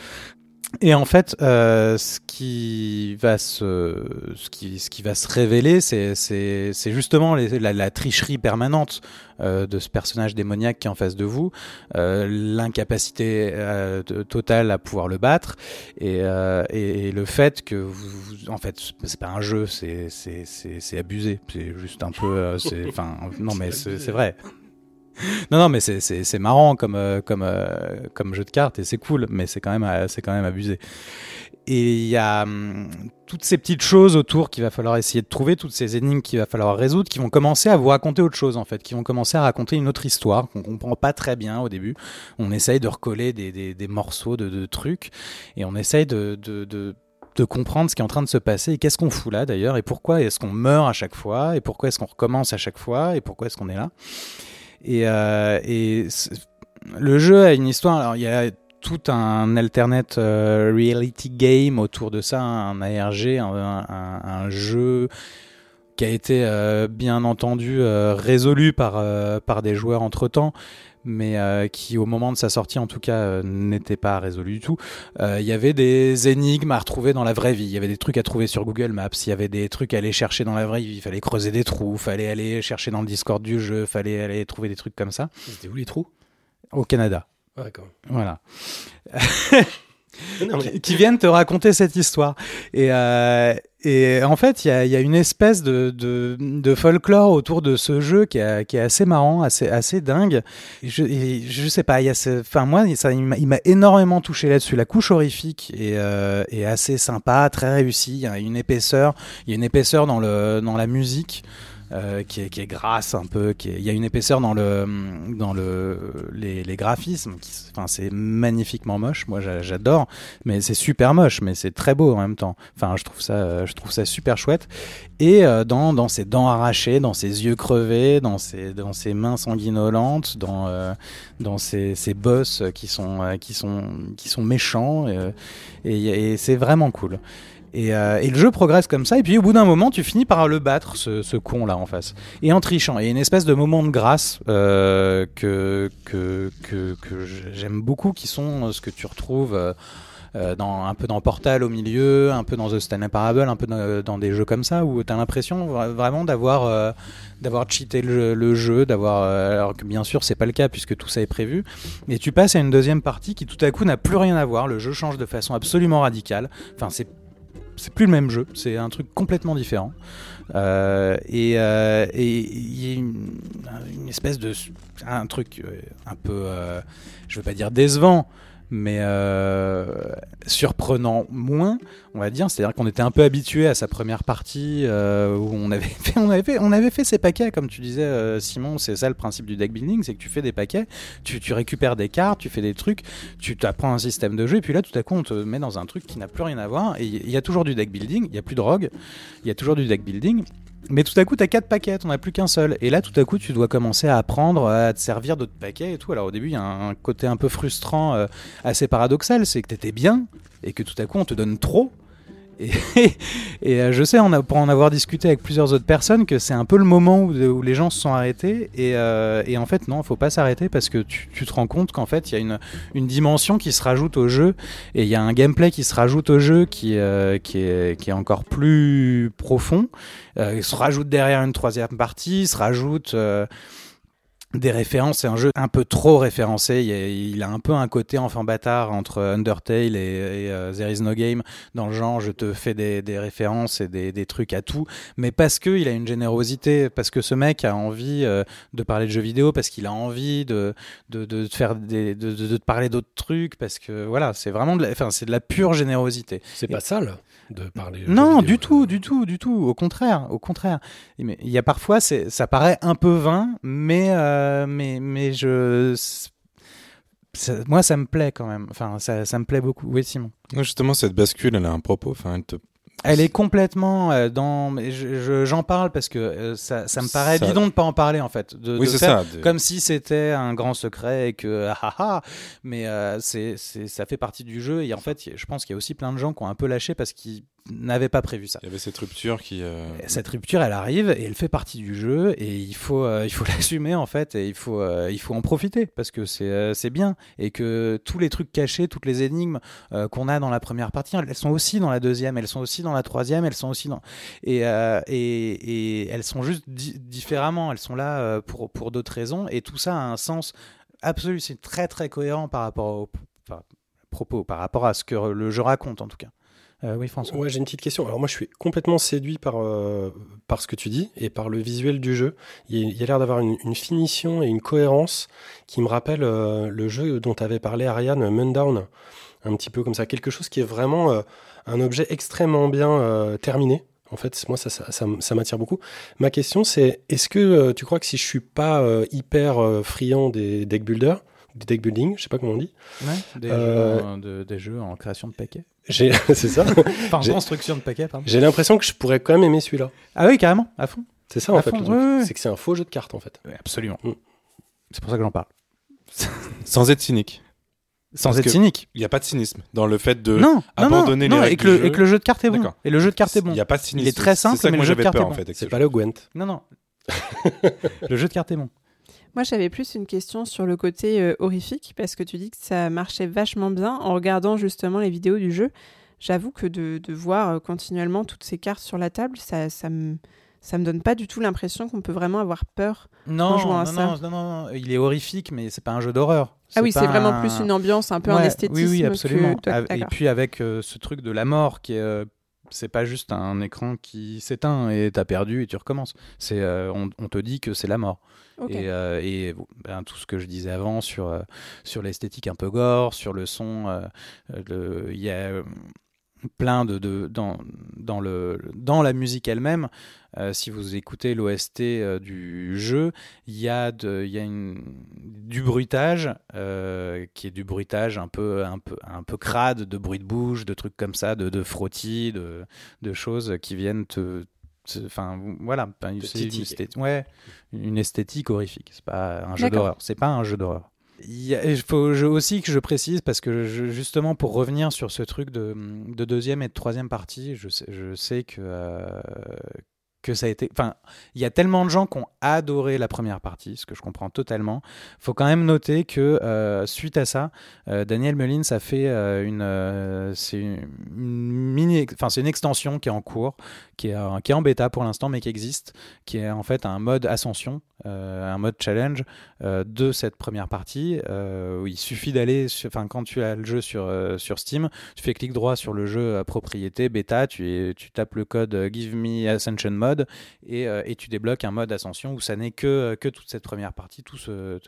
Et en fait, euh, ce qui va se, ce qui, ce qui va se révéler, c'est, justement les, la, la, tricherie permanente euh, de ce personnage démoniaque qui est en face de vous, euh, l'incapacité euh, totale à pouvoir le battre, et, euh, et, et le fait que, vous, vous, en fait, c'est pas un jeu, c'est, abusé, c'est juste un peu, euh, enfin, non mais c'est vrai. non, non, mais c'est marrant comme, euh, comme, euh, comme jeu de cartes et c'est cool, mais c'est quand, même, euh, quand même abusé. Et il y a hum, toutes ces petites choses autour qu'il va falloir essayer de trouver, toutes ces énigmes qu'il va falloir résoudre, qui vont commencer à vous raconter autre chose en fait, qui vont commencer à raconter une autre histoire qu'on comprend pas très bien au début. On essaye de recoller des, des, des morceaux de, de, trucs et on essaye de, de, de de comprendre ce qui est en train de se passer et qu'est-ce qu'on fout là d'ailleurs et pourquoi est-ce qu'on meurt à chaque fois et pourquoi est-ce qu'on recommence à chaque fois et pourquoi est-ce qu'on est là. Et, euh, le jeu a une histoire. Alors, il y a tout un alternate euh, reality game autour de ça, un ARG, un, jeu qui a été euh, bien entendu résolu par, par des joueurs entre temps, mais euh, qui au moment de sa sortie en tout cas euh, n'était pas résolu du tout. Euh, Il y avait des énigmes à retrouver dans la vraie vie, il y avait des trucs à trouver sur Google Maps, il y avait des trucs à aller chercher dans la vraie vie, il fallait creuser des trous, fallait aller chercher dans le Discord du jeu, fallait aller trouver des trucs comme ça. C'était où les trous? Au Canada, Ah, D'accord. voilà. Non, mais- qui, qui viennent te raconter cette histoire. Et, euh, et en fait, il y a, une espèce de, folklore autour de ce jeu qui est, assez marrant, assez, dingue. Je, je sais pas, enfin moi, ça, il m'a énormément touché là-dessus. La couche horrifique est, euh, est assez sympa, très réussie. Il y a une épaisseur, il y a une épaisseur dans la musique. Euh, qui, est, grasse un peu, qui est- il y a une épaisseur dans le dans le les, graphismes, enfin c'est magnifiquement moche, moi j'a- j'adore, mais c'est super moche, mais c'est très beau en même temps. Enfin je trouve ça je trouve ça super chouette. Et euh, dans dans ses dents arrachées, dans ses yeux crevés, dans ses dans ses mains sanguinolentes, dans euh, dans ses, ses boss qui sont qui sont qui sont méchants et c'est vraiment cool. Et, euh, et le jeu progresse comme ça, et puis au bout d'un moment, tu finis par le battre, ce, ce con-là en face. Et en trichant. Et une espèce de moment de grâce euh, que, que, que, j'aime beaucoup, qui sont ce que tu retrouves euh, euh, dans, un peu dans Portal au milieu, un peu dans The Stanley Parable, un peu dans, des jeux comme ça, où tu as l'impression vra- vraiment d'avoir euh, d'avoir cheaté le, jeu, d'avoir euh, alors que bien sûr c'est pas le cas puisque tout ça est prévu. Et tu passes à une deuxième partie qui tout à coup n'a plus rien à voir. Le jeu change de façon absolument radicale. Enfin c'est c'est plus le même jeu, c'est un truc complètement différent. Euh, et euh, et il y a une, espèce de un truc euh, un peu, je veux pas dire décevant, mais euh, surprenant moins, on va dire. C'est-à-dire qu'on était un peu habitué à sa première partie euh, où on avait fait, ses paquets, comme tu disais, euh, Simon. C'est ça le principe du deck building, c'est que tu fais des paquets, tu, tu récupères des cartes, tu fais des trucs, tu t'apprends un système de jeu, et puis là, tout à coup, on te met dans un truc qui n'a plus rien à voir. Et il y a toujours du deck building, il y a plus de rogue, il y a toujours du deck building. Mais tout à coup, t'as quatre paquets, t'en as plus qu'un seul. Et là, tout à coup, tu dois commencer à apprendre à te servir d'autres paquets et tout. Alors au début, il y a un côté un peu frustrant, euh, assez paradoxal, c'est que t'étais bien et que tout à coup, on te donne trop. Et, euh, je sais, pour en avoir discuté avec plusieurs autres personnes, que c'est un peu le moment où, les gens se sont arrêtés. Et, euh, en fait, non, il faut pas s'arrêter parce que tu, te rends compte qu'en fait, il y a une, dimension qui se rajoute au jeu et il y a un gameplay qui se rajoute au jeu qui, euh, est, encore plus profond. Il se rajoute derrière une troisième partie, il se rajoute des références. C'est un jeu un peu trop référencé. Il, a, il a un peu un côté enfant bâtard entre Undertale et, et euh, There is no game. Dans le genre, je te fais des, références et des, trucs à tout, mais parce que il a une générosité, parce que ce mec a envie euh, de parler de jeux vidéo, parce qu'il a envie de, te faire de, parler d'autres trucs, parce que voilà, c'est vraiment de la, c'est de la pure générosité. C'est pas sale de parler. jeux Non, vidéo. du tout, du tout, du tout. Au contraire, au contraire. Mais il y a parfois, c'est, ça paraît un peu vain, mais, euh, mais, mais je, ça- moi, ça me plaît quand même. Enfin, ça, ça me plaît beaucoup. Oui, Simon. Justement, cette bascule, elle a un propos. Enfin, elle te... Elle est complètement euh, dans. mais je- je- J'en parle parce que euh, ça, ça me paraît Ça- bidon de pas en parler en fait. De, Oui, de c'est faire ça. de- Comme si c'était un grand secret et que ah, ah, ah. mais euh, c'est c'est ça fait partie du jeu et en fait je pense qu'il y a aussi plein de gens qui ont un peu lâché parce qu'ils n'avaient pas prévu ça. Il y avait cette rupture qui. euh, Et Cette rupture, elle arrive et elle fait partie du jeu et il faut, euh, il faut l'assumer en fait et il faut, euh, il faut en profiter parce que c'est, c'est bien et que tous les trucs cachés, toutes les énigmes qu'on a dans la première partie, elles sont aussi dans la deuxième, elles sont aussi dans la troisième, elles sont aussi dans et, et, et elles sont juste di- différemment, elles sont là pour, pour d'autres raisons et tout ça a un sens absolu, c'est très très cohérent par rapport au propos, par rapport à ce que le jeu raconte en tout cas. Euh, oui, François. Ouais, j'ai une petite question. Alors moi, je suis complètement séduit par, euh, par ce que tu dis et par le visuel du jeu. Il y a, l'air d'avoir une, finition et une cohérence qui me rappelle euh, le jeu dont avait parlé Ariane, Mundown. Un petit peu comme ça. Quelque chose qui est vraiment euh, un objet extrêmement bien terminé. En fait, moi, ça, ça, ça, m'attire beaucoup. Ma question, c'est est-ce que tu crois que si je suis pas hyper friand des deck builders, des deck building, je sais pas comment on dit, Ouais, des, Euh, jeux, en- de- des jeux en création de paquets. j'ai, c'est ça. Enfin, en construction de paquets, pardon. J'ai l'impression que je pourrais quand même aimer celui-là. Ah oui, carrément, à fond. C'est ça en À fait. fond, le truc. ouais, ouais. C'est que c'est un faux jeu de cartes en fait. Absolument. Mm. C'est pour ça que j'en parle. Sans être cynique. Sans Parce être que- cynique. Il n'y a pas de cynisme dans le fait de. non, non, abandonner non, les non, règles et que, du le, jeu. et que le jeu de cartes est bon. D'accord. Et le jeu de cartes est bon. Il n'y a pas de cynisme. Il est très simple, C'est ça que mais moi le jeu de j'avais cartes peur est en bon. fait. avec C'est ce pas jeu. le Gwent. Non, non. le jeu de cartes est bon. Moi, j'avais plus une question sur le côté euh, horrifique, parce que tu dis que ça marchait vachement bien en regardant justement les vidéos du jeu. J'avoue que de, de voir euh, continuellement toutes ces cartes sur la table, ça, ça me ça me donne pas du tout l'impression qu'on peut vraiment avoir peur. Non, jouant à non, ça. non, non, non, il est horrifique, mais c'est pas un jeu d'horreur. Ah oui, c'est vraiment un- plus une ambiance un peu en Ouais, esthétisme. Oui, oui, absolument. Av- Et puis avec euh, ce truc de la mort qui est. euh, c'est pas juste un écran qui s'éteint et t'as perdu et tu recommences. C'est, euh, on, on te dit que c'est la mort. Et, euh, et, bon, ben, tout ce que je disais avant sur, euh, sur l'esthétique un peu gore, sur le son, il y a plein de, de dans, dans, le, dans la musique elle-même. euh, si vous écoutez l'OST euh, du jeu, il y a, de, il y a une, du bruitage euh, qui est du bruitage un peu, un, peu, un peu crade, de bruit de bouche, de trucs comme ça, de, de frottis, de, de choses qui viennent te. Enfin, voilà, c'est une, titiller. esthé- ouais, une esthétique horrifique. C'est pas un jeu d'horreur. C'est pas un jeu d'horreur. Il faut aussi que je précise, parce que justement pour revenir sur ce truc de, de deuxième et de troisième partie, je sais, je sais que, euh, que ça a été. Enfin, il y a tellement de gens qui ont adoré la première partie, ce que je comprends totalement. faut quand même noter que euh, suite à ça, euh, Daniel Mullins a fait euh, une. c'est une, extension qui est en cours, qui est, en- bêta pour l'instant, mais qui existe, qui est en fait un mode ascension, un mode challenge de cette première partie. il suffit d'aller, enfin quand tu as le jeu sur, sur Steam, tu fais clic droit sur le jeu euh, propriété, bêta, tu, tu tapes le code Give Me Ascension Mode et, euh, et tu débloques un mode ascension où ça n'est que, que toute cette première partie, tout ce,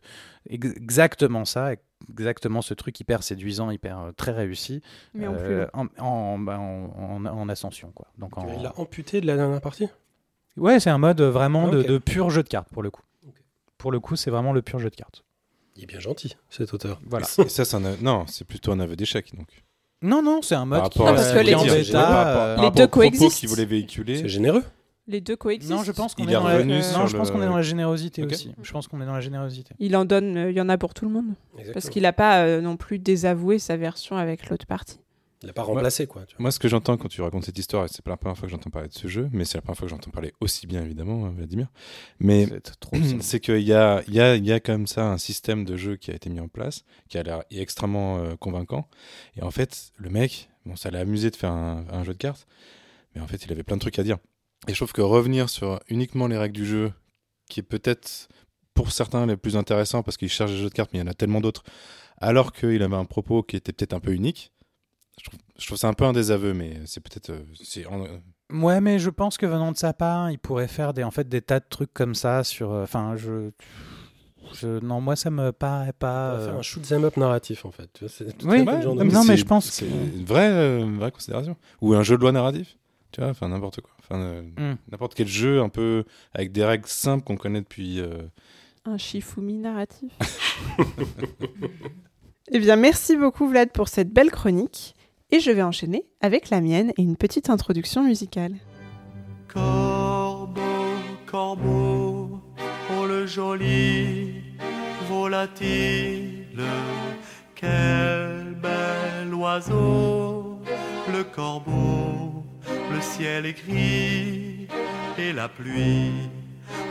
ex- exactement ça, exactement ce truc hyper séduisant, hyper euh, très réussi, Mais en plus euh, long. en, en, en- en- en ascension quoi. Donc en, Il l'a amputé de la dernière partie? Ouais, c'est un mode vraiment Ah, de, pur jeu de cartes pour le coup. Pour le coup, c'est vraiment le pur jeu de cartes. Il est bien gentil, cet auteur. Voilà. Et ça, c'est un a- non, c'est plutôt un aveu d'échec. Donc, Non, non, c'est un mode qui, rapport à euh, ce que les- bêta, euh, Les deux coexistent. C'est généreux. Les deux coexistent. Non, je pense qu'on est, est dans la... revenu non, sur je pense le- qu'on est dans la générosité aussi. Je pense qu'on est dans la générosité. Il en donne, euh, il y en a pour tout le monde. Parce qu'il n'a pas euh, non plus désavoué sa version avec l'autre partie. Il l'a pas remplacé, quoi. tu vois. Moi, ce que j'entends quand tu racontes cette histoire, et c'est pas la première fois que j'entends parler de ce jeu, mais c'est la première fois que j'entends parler aussi bien, évidemment, hein, Vladimir. Mais C'est trop c'est qu'il y a, il y, a, il y a comme ça un système de jeu qui a été mis en place, qui a l'air extrêmement euh, convaincant. Et en fait, le mec, bon, ça l'a amusé de faire un, un jeu de cartes, mais en fait, il avait plein de trucs à dire. Et je trouve que revenir sur uniquement les règles du jeu, qui est peut-être pour certains les plus intéressants parce qu'il cherche des jeux de cartes, mais il y en a tellement d'autres, alors qu'il avait un propos qui était peut-être un peu unique. Je trouve, je trouve ça un peu un désaveu, mais c'est peut-être. euh, en- Ouais, mais je pense que venant de sa part, il pourrait faire des, en fait, des tas de trucs comme ça sur. euh, Enfin, je, je- Non, moi, ça me paraît pas. Euh, faire un shoot 'em up narratif, en fait. C'est tout Oui, ouais, genre de- non, mais c'est- je pense C'est que- une vraie, euh, une vraie considération. Ou un jeu de loi narratif. Tu vois, enfin n'importe quoi. Enfin, euh, Hmm. n'importe quel jeu un peu avec des règles simples qu'on connaît depuis. euh, Un Shifumi narratif. eh bien, merci beaucoup Vlad pour cette belle chronique. Et je vais enchaîner avec la mienne et une petite introduction musicale. Corbeau, corbeau, oh le joli volatile, quel bel oiseau, le corbeau, le ciel gris et la pluie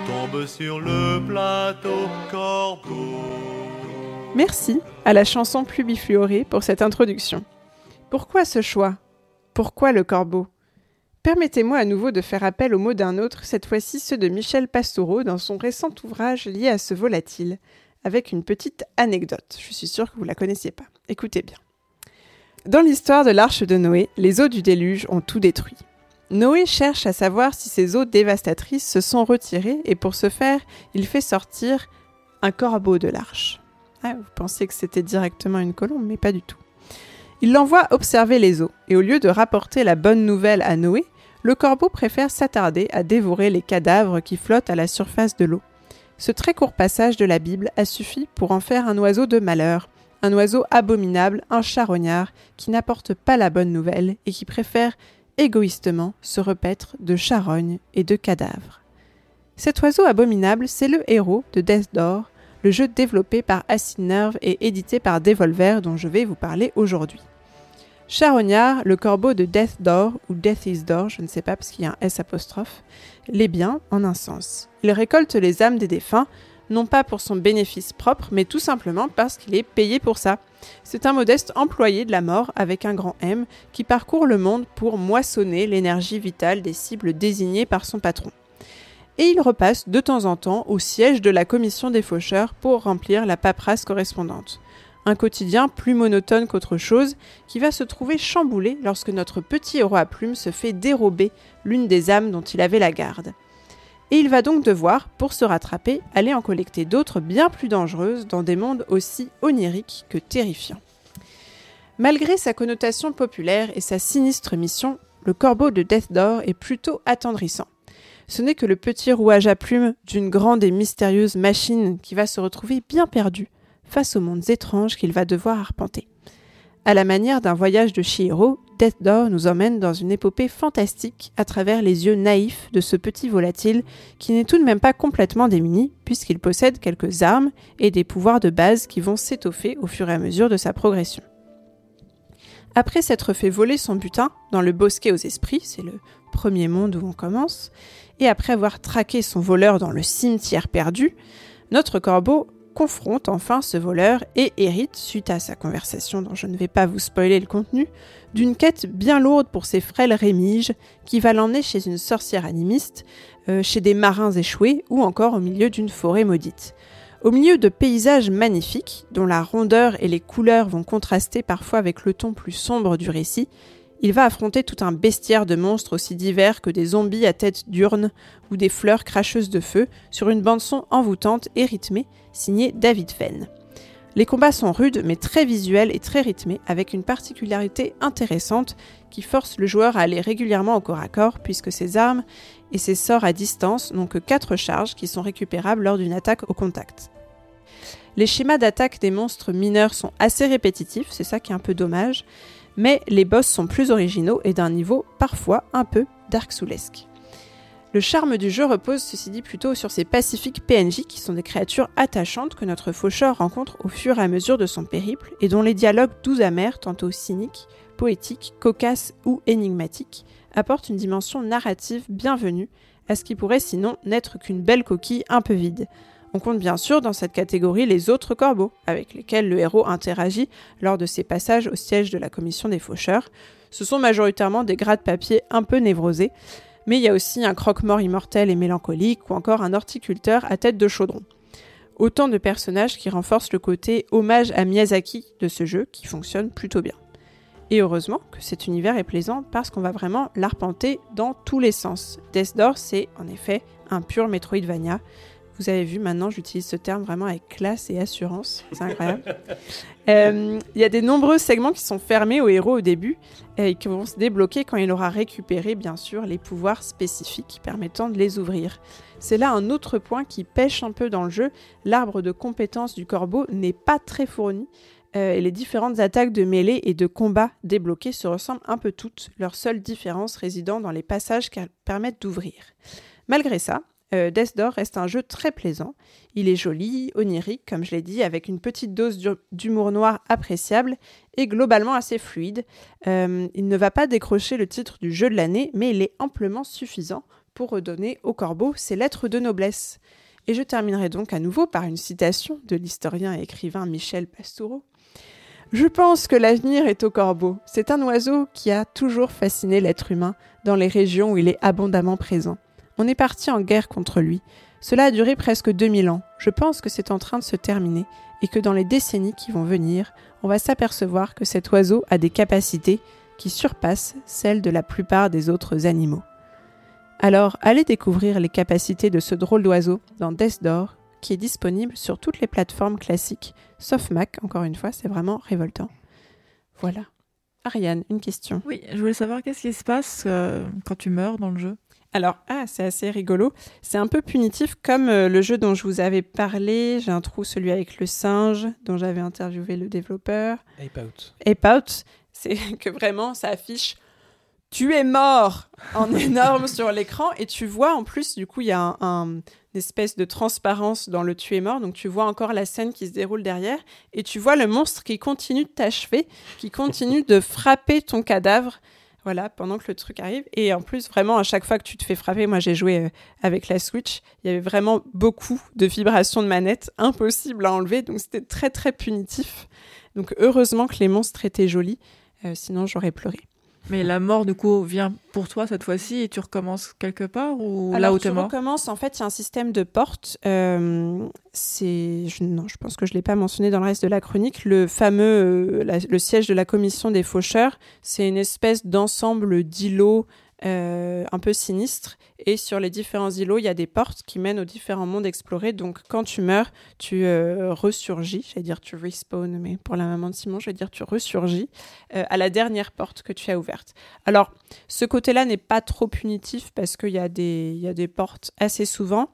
tombe sur le plateau, corbeau. Merci à la chanson Plubifluorée pour cette introduction. Pourquoi ce choix? Pourquoi le corbeau? Permettez-moi à nouveau de faire appel aux mots d'un autre, cette fois-ci ceux de Michel Pastoureau dans son récent ouvrage lié à ce volatile, avec une petite anecdote. Je suis sûre que vous la connaissiez pas. Écoutez bien. Dans l'histoire de l'arche de Noé, les eaux du déluge ont tout détruit. Noé cherche à savoir si ces eaux dévastatrices se sont retirées et pour ce faire, il fait sortir un corbeau de l'arche. Ah, vous pensiez que c'était directement une colombe, mais pas du tout. Il l'envoie observer les eaux, et au lieu de rapporter la bonne nouvelle à Noé, le corbeau préfère s'attarder à dévorer les cadavres qui flottent à la surface de l'eau. Ce très court passage de la Bible a suffi pour en faire un oiseau de malheur, un oiseau abominable, un charognard, qui n'apporte pas la bonne nouvelle et qui préfère égoïstement se repaître de charognes et de cadavres. Cet oiseau abominable, c'est le héros de Death Door, le jeu développé par Acid Nerve et édité par Devolver dont je vais vous parler aujourd'hui. Charognard, le corbeau de Death Door, ou Death is Door, je ne sais pas parce qu'il y a un S apostrophe, l'est bien en un sens. Il récolte les âmes des défunts, non pas pour son bénéfice propre, mais tout simplement parce qu'il est payé pour ça. C'est un modeste employé de la mort avec un grand M qui parcourt le monde pour moissonner l'énergie vitale des cibles désignées par son patron. Et il repasse de temps en temps au siège de la commission des faucheurs pour remplir la paperasse correspondante. Un quotidien plus monotone qu'autre chose qui va se trouver chamboulé lorsque notre petit héros à plumes se fait dérober l'une des âmes dont il avait la garde et il va donc devoir, pour se rattraper, aller en collecter d'autres bien plus dangereuses dans des mondes aussi oniriques que terrifiants. Malgré sa connotation populaire et sa sinistre mission, le corbeau de Death Door est plutôt attendrissant. Ce n'est que le petit rouage à plumes d'une grande et mystérieuse machine qui va se retrouver bien perdu face aux mondes étranges qu'il va devoir arpenter. À la manière d'un voyage de Chihiro, Death Door nous emmène dans une épopée fantastique à travers les yeux naïfs de ce petit volatile qui n'est tout de même pas complètement démuni puisqu'il possède quelques armes et des pouvoirs de base qui vont s'étoffer au fur et à mesure de sa progression. Après s'être fait voler son butin dans le bosquet aux esprits, c'est le premier monde où on commence, et après avoir traqué son voleur dans le cimetière perdu, notre corbeau confronte enfin ce voleur et hérite, suite à sa conversation dont je ne vais pas vous spoiler le contenu, d'une quête bien lourde pour ses frêles rémiges qui va l'emmener chez une sorcière animiste, euh, chez des marins échoués ou encore au milieu d'une forêt maudite. Au milieu de paysages magnifiques, dont la rondeur et les couleurs vont contraster parfois avec le ton plus sombre du récit, il va affronter tout un bestiaire de monstres aussi divers que des zombies à tête d'urne ou des fleurs cracheuses de feu sur une bande-son envoûtante et rythmée signée David Fenn. Les combats sont rudes mais très visuels et très rythmés avec une particularité intéressante qui force le joueur à aller régulièrement au corps à corps puisque ses armes et ses sorts à distance n'ont que 4 charges qui sont récupérables lors d'une attaque au contact. Les schémas d'attaque des monstres mineurs sont assez répétitifs, c'est ça qui est un peu dommage, mais les boss sont plus originaux et d'un niveau parfois un peu Dark Soulesque. Le charme du jeu repose ceci dit plutôt sur ces pacifiques PNJ qui sont des créatures attachantes que notre faucheur rencontre au fur et à mesure de son périple et dont les dialogues doux amers, tantôt cyniques, poétiques, cocasses ou énigmatiques, apportent une dimension narrative bienvenue à ce qui pourrait sinon n'être qu'une belle coquille un peu vide. On compte bien sûr dans cette catégorie les autres corbeaux, avec lesquels le héros interagit lors de ses passages au siège de la commission des faucheurs. Ce sont majoritairement des gras de papier un peu névrosés, mais il y a aussi un croque-mort immortel et mélancolique, ou encore un horticulteur à tête de chaudron. Autant de personnages qui renforcent le côté hommage à Miyazaki de ce jeu, qui fonctionne plutôt bien. Et heureusement que cet univers est plaisant parce qu'on va vraiment l'arpenter dans tous les sens. Death Door, c'est en effet un pur Metroidvania, vous avez vu, maintenant, j'utilise ce terme vraiment avec classe et assurance. C'est incroyable. Euh, il y a des nombreux segments qui sont fermés au héros au début et qui vont se débloquer quand il aura récupéré, bien sûr, les pouvoirs spécifiques permettant de les ouvrir. C'est là un autre point qui pêche un peu dans le jeu. L'arbre de compétences du corbeau n'est pas très fourni. Euh, et les différentes attaques de mêlée et de combat débloquées se ressemblent un peu toutes, leur seule différence résidant dans les passages qu'elles permettent d'ouvrir. Malgré ça, euh, Death reste un jeu très plaisant. Il est joli, onirique, comme je l'ai dit, avec une petite dose d'humour noir appréciable et globalement assez fluide. Euh, il ne va pas décrocher le titre du jeu de l'année, mais il est amplement suffisant pour redonner au corbeau ses lettres de noblesse. Et je terminerai donc à nouveau par une citation de l'historien et écrivain Michel Pastoureau. Je pense que l'avenir est au corbeau. C'est un oiseau qui a toujours fasciné l'être humain dans les régions où il est abondamment présent. On est parti en guerre contre lui. Cela a duré presque 2000 ans. Je pense que c'est en train de se terminer et que dans les décennies qui vont venir, on va s'apercevoir que cet oiseau a des capacités qui surpassent celles de la plupart des autres animaux. Alors, allez découvrir les capacités de ce drôle d'oiseau dans Death Door, qui est disponible sur toutes les plateformes classiques, sauf Mac, encore une fois, c'est vraiment révoltant. Voilà. Ariane, une question. Oui, je voulais savoir qu'est-ce qui se passe euh, quand tu meurs dans le jeu? Alors, ah, c'est assez rigolo. C'est un peu punitif comme euh, le jeu dont je vous avais parlé. J'ai un trou, celui avec le singe, dont j'avais interviewé le développeur. Ape Out. Ape Out, c'est que vraiment, ça affiche tu es mort en énorme sur l'écran et tu vois en plus du coup il y a un, une espèce de transparence dans le tu es mort donc tu vois encore la scène qui se déroule derrière et tu vois le monstre qui continue de t'achever qui continue de frapper ton cadavre Voilà, pendant que le truc arrive. Et en plus, vraiment, à chaque fois que tu te fais frapper, moi j'ai joué euh, avec la Switch, il y avait vraiment beaucoup de vibrations de manette, impossible à enlever, donc c'était très très punitif. Donc heureusement que les monstres étaient jolis, euh, sinon j'aurais pleuré. Mais la mort, du coup, vient pour toi cette fois-ci et tu recommences quelque part ou là où tu t'es mort? recommences, en fait, il y a un système de portes. euh, c'est, je, non, je pense que je l'ai pas mentionné dans le reste de la chronique. Le fameux, euh, la- le siège de la commission des faucheurs, c'est une espèce d'ensemble d'îlots euh, un peu sinistres. Et sur les différents îlots, il y a des portes qui mènent aux différents mondes explorés. Donc, quand tu meurs, tu euh, ressurgis. J'allais dire tu respawn, mais pour la maman de Simon, je vais dire tu ressurgis euh, à la dernière porte que tu as ouverte. Alors, ce côté-là n'est pas trop punitif parce qu'il y, y a des portes assez souvent.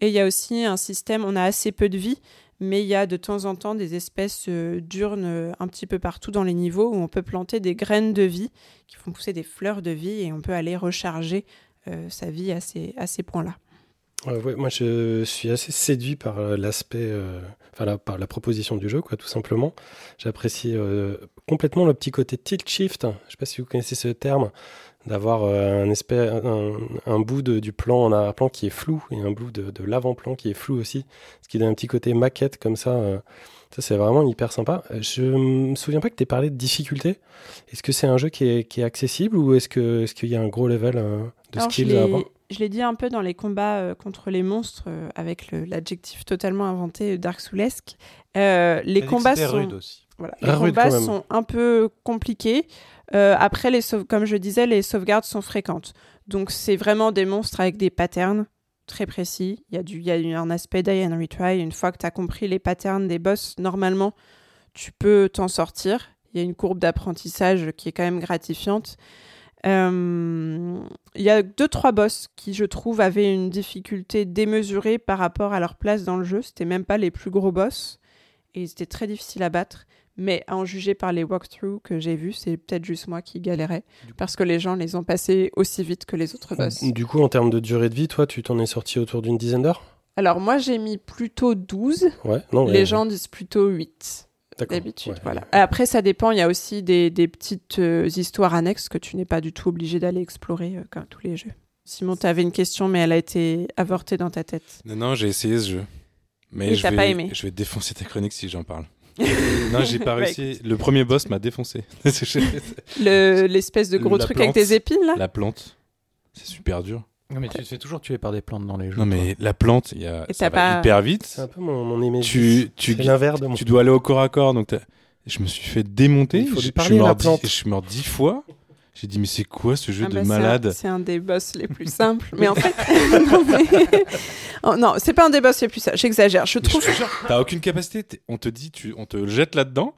Et il y a aussi un système, on a assez peu de vie, mais il y a de temps en temps des espèces euh, d'urnes euh, un petit peu partout dans les niveaux où on peut planter des graines de vie qui font pousser des fleurs de vie et on peut aller recharger euh, sa vie à ces, à ces points-là. Moi, je suis assez séduit par l'aspect, la, par la proposition du jeu, quoi, tout simplement. J'apprécie complètement le petit côté tilt shift. Je sais pas si vous connaissez ce terme, d'avoir euh, un, espèce, un, un bout de- du plan en arrière-plan qui est flou et un bout de, de l'avant-plan qui est flou aussi, ce qui donne un petit côté maquette comme ça. euh, ça, c'est vraiment hyper sympa. Je me souviens pas que tu aies parlé de difficulté. Est-ce que c'est un jeu qui est, qui est accessible ou est-ce que est-ce qu'il y a un gros level euh, de Alors, je skills à avoir l'ai- je l'ai dit un peu dans les combats euh, contre les monstres euh, avec le- l'adjectif totalement inventé Dark Soulesque. Euh, les combats sont rude aussi. Voilà. Ah, Les rude combats sont un peu compliqués. Euh, après, les comme je disais, les sauvegardes sont fréquentes. Donc, c'est vraiment des monstres avec des patterns très précis. Il y a, du, il y a un aspect die and retry. Une fois que tu as compris les patterns des boss, normalement, tu peux t'en sortir. Il y a une courbe d'apprentissage qui est quand même gratifiante. Euh, Il y a deux, trois boss qui, je trouve, avaient une difficulté démesurée par rapport à leur place dans le jeu. C'était même pas les plus gros boss. Et c'était très difficile à battre. Mais à en juger par les walkthroughs que j'ai vus, c'est peut-être juste moi qui galérais. Parce que les gens les ont passés aussi vite que les autres boss. Du coup, en termes de durée de vie, toi, tu t'en es sorti autour d'une dizaine d'heures? Alors moi, j'ai mis plutôt 12. Ouais, non, ouais, Les gens disent plutôt 8 d'accord. d'habitude. Ouais. Voilà. Après, ça dépend. Il y a aussi des, des petites euh, histoires annexes que tu n'es pas du tout obligé d'aller explorer euh, comme tous les jeux. Simon, tu avais une question, mais elle a été avortée dans ta tête. Non, non, j'ai essayé ce jeu. Mais je vais, pas aimé je vais défoncer ta chronique si j'en parle. non, j'ai pas Bah, réussi. Le premier boss m'a défoncé. Le- L'espèce de gros La truc avec des épines, là la plante, c'est super dur. Non, mais tu te fais toujours tuer par des plantes dans les jeux. Non, mais la plante, il y a, ça va pas- hyper vite. C'est un peu mon, mon Nemesis. Tu, tu, de mon. tu dois aller au corps à corps. Donc je me suis fait démonter. Il faut Je- suis mort dix- je suis mort dix fois. J'ai dit, mais c'est quoi ce jeu Ah de bah, malade? C'est un, des boss les plus simples. Mais en fait. non, mais- Oh, non, c'est pas un des boss les plus simples. J'exagère. Je trouve. T'as aucune capacité. On te dit, tu, on te jette là-dedans.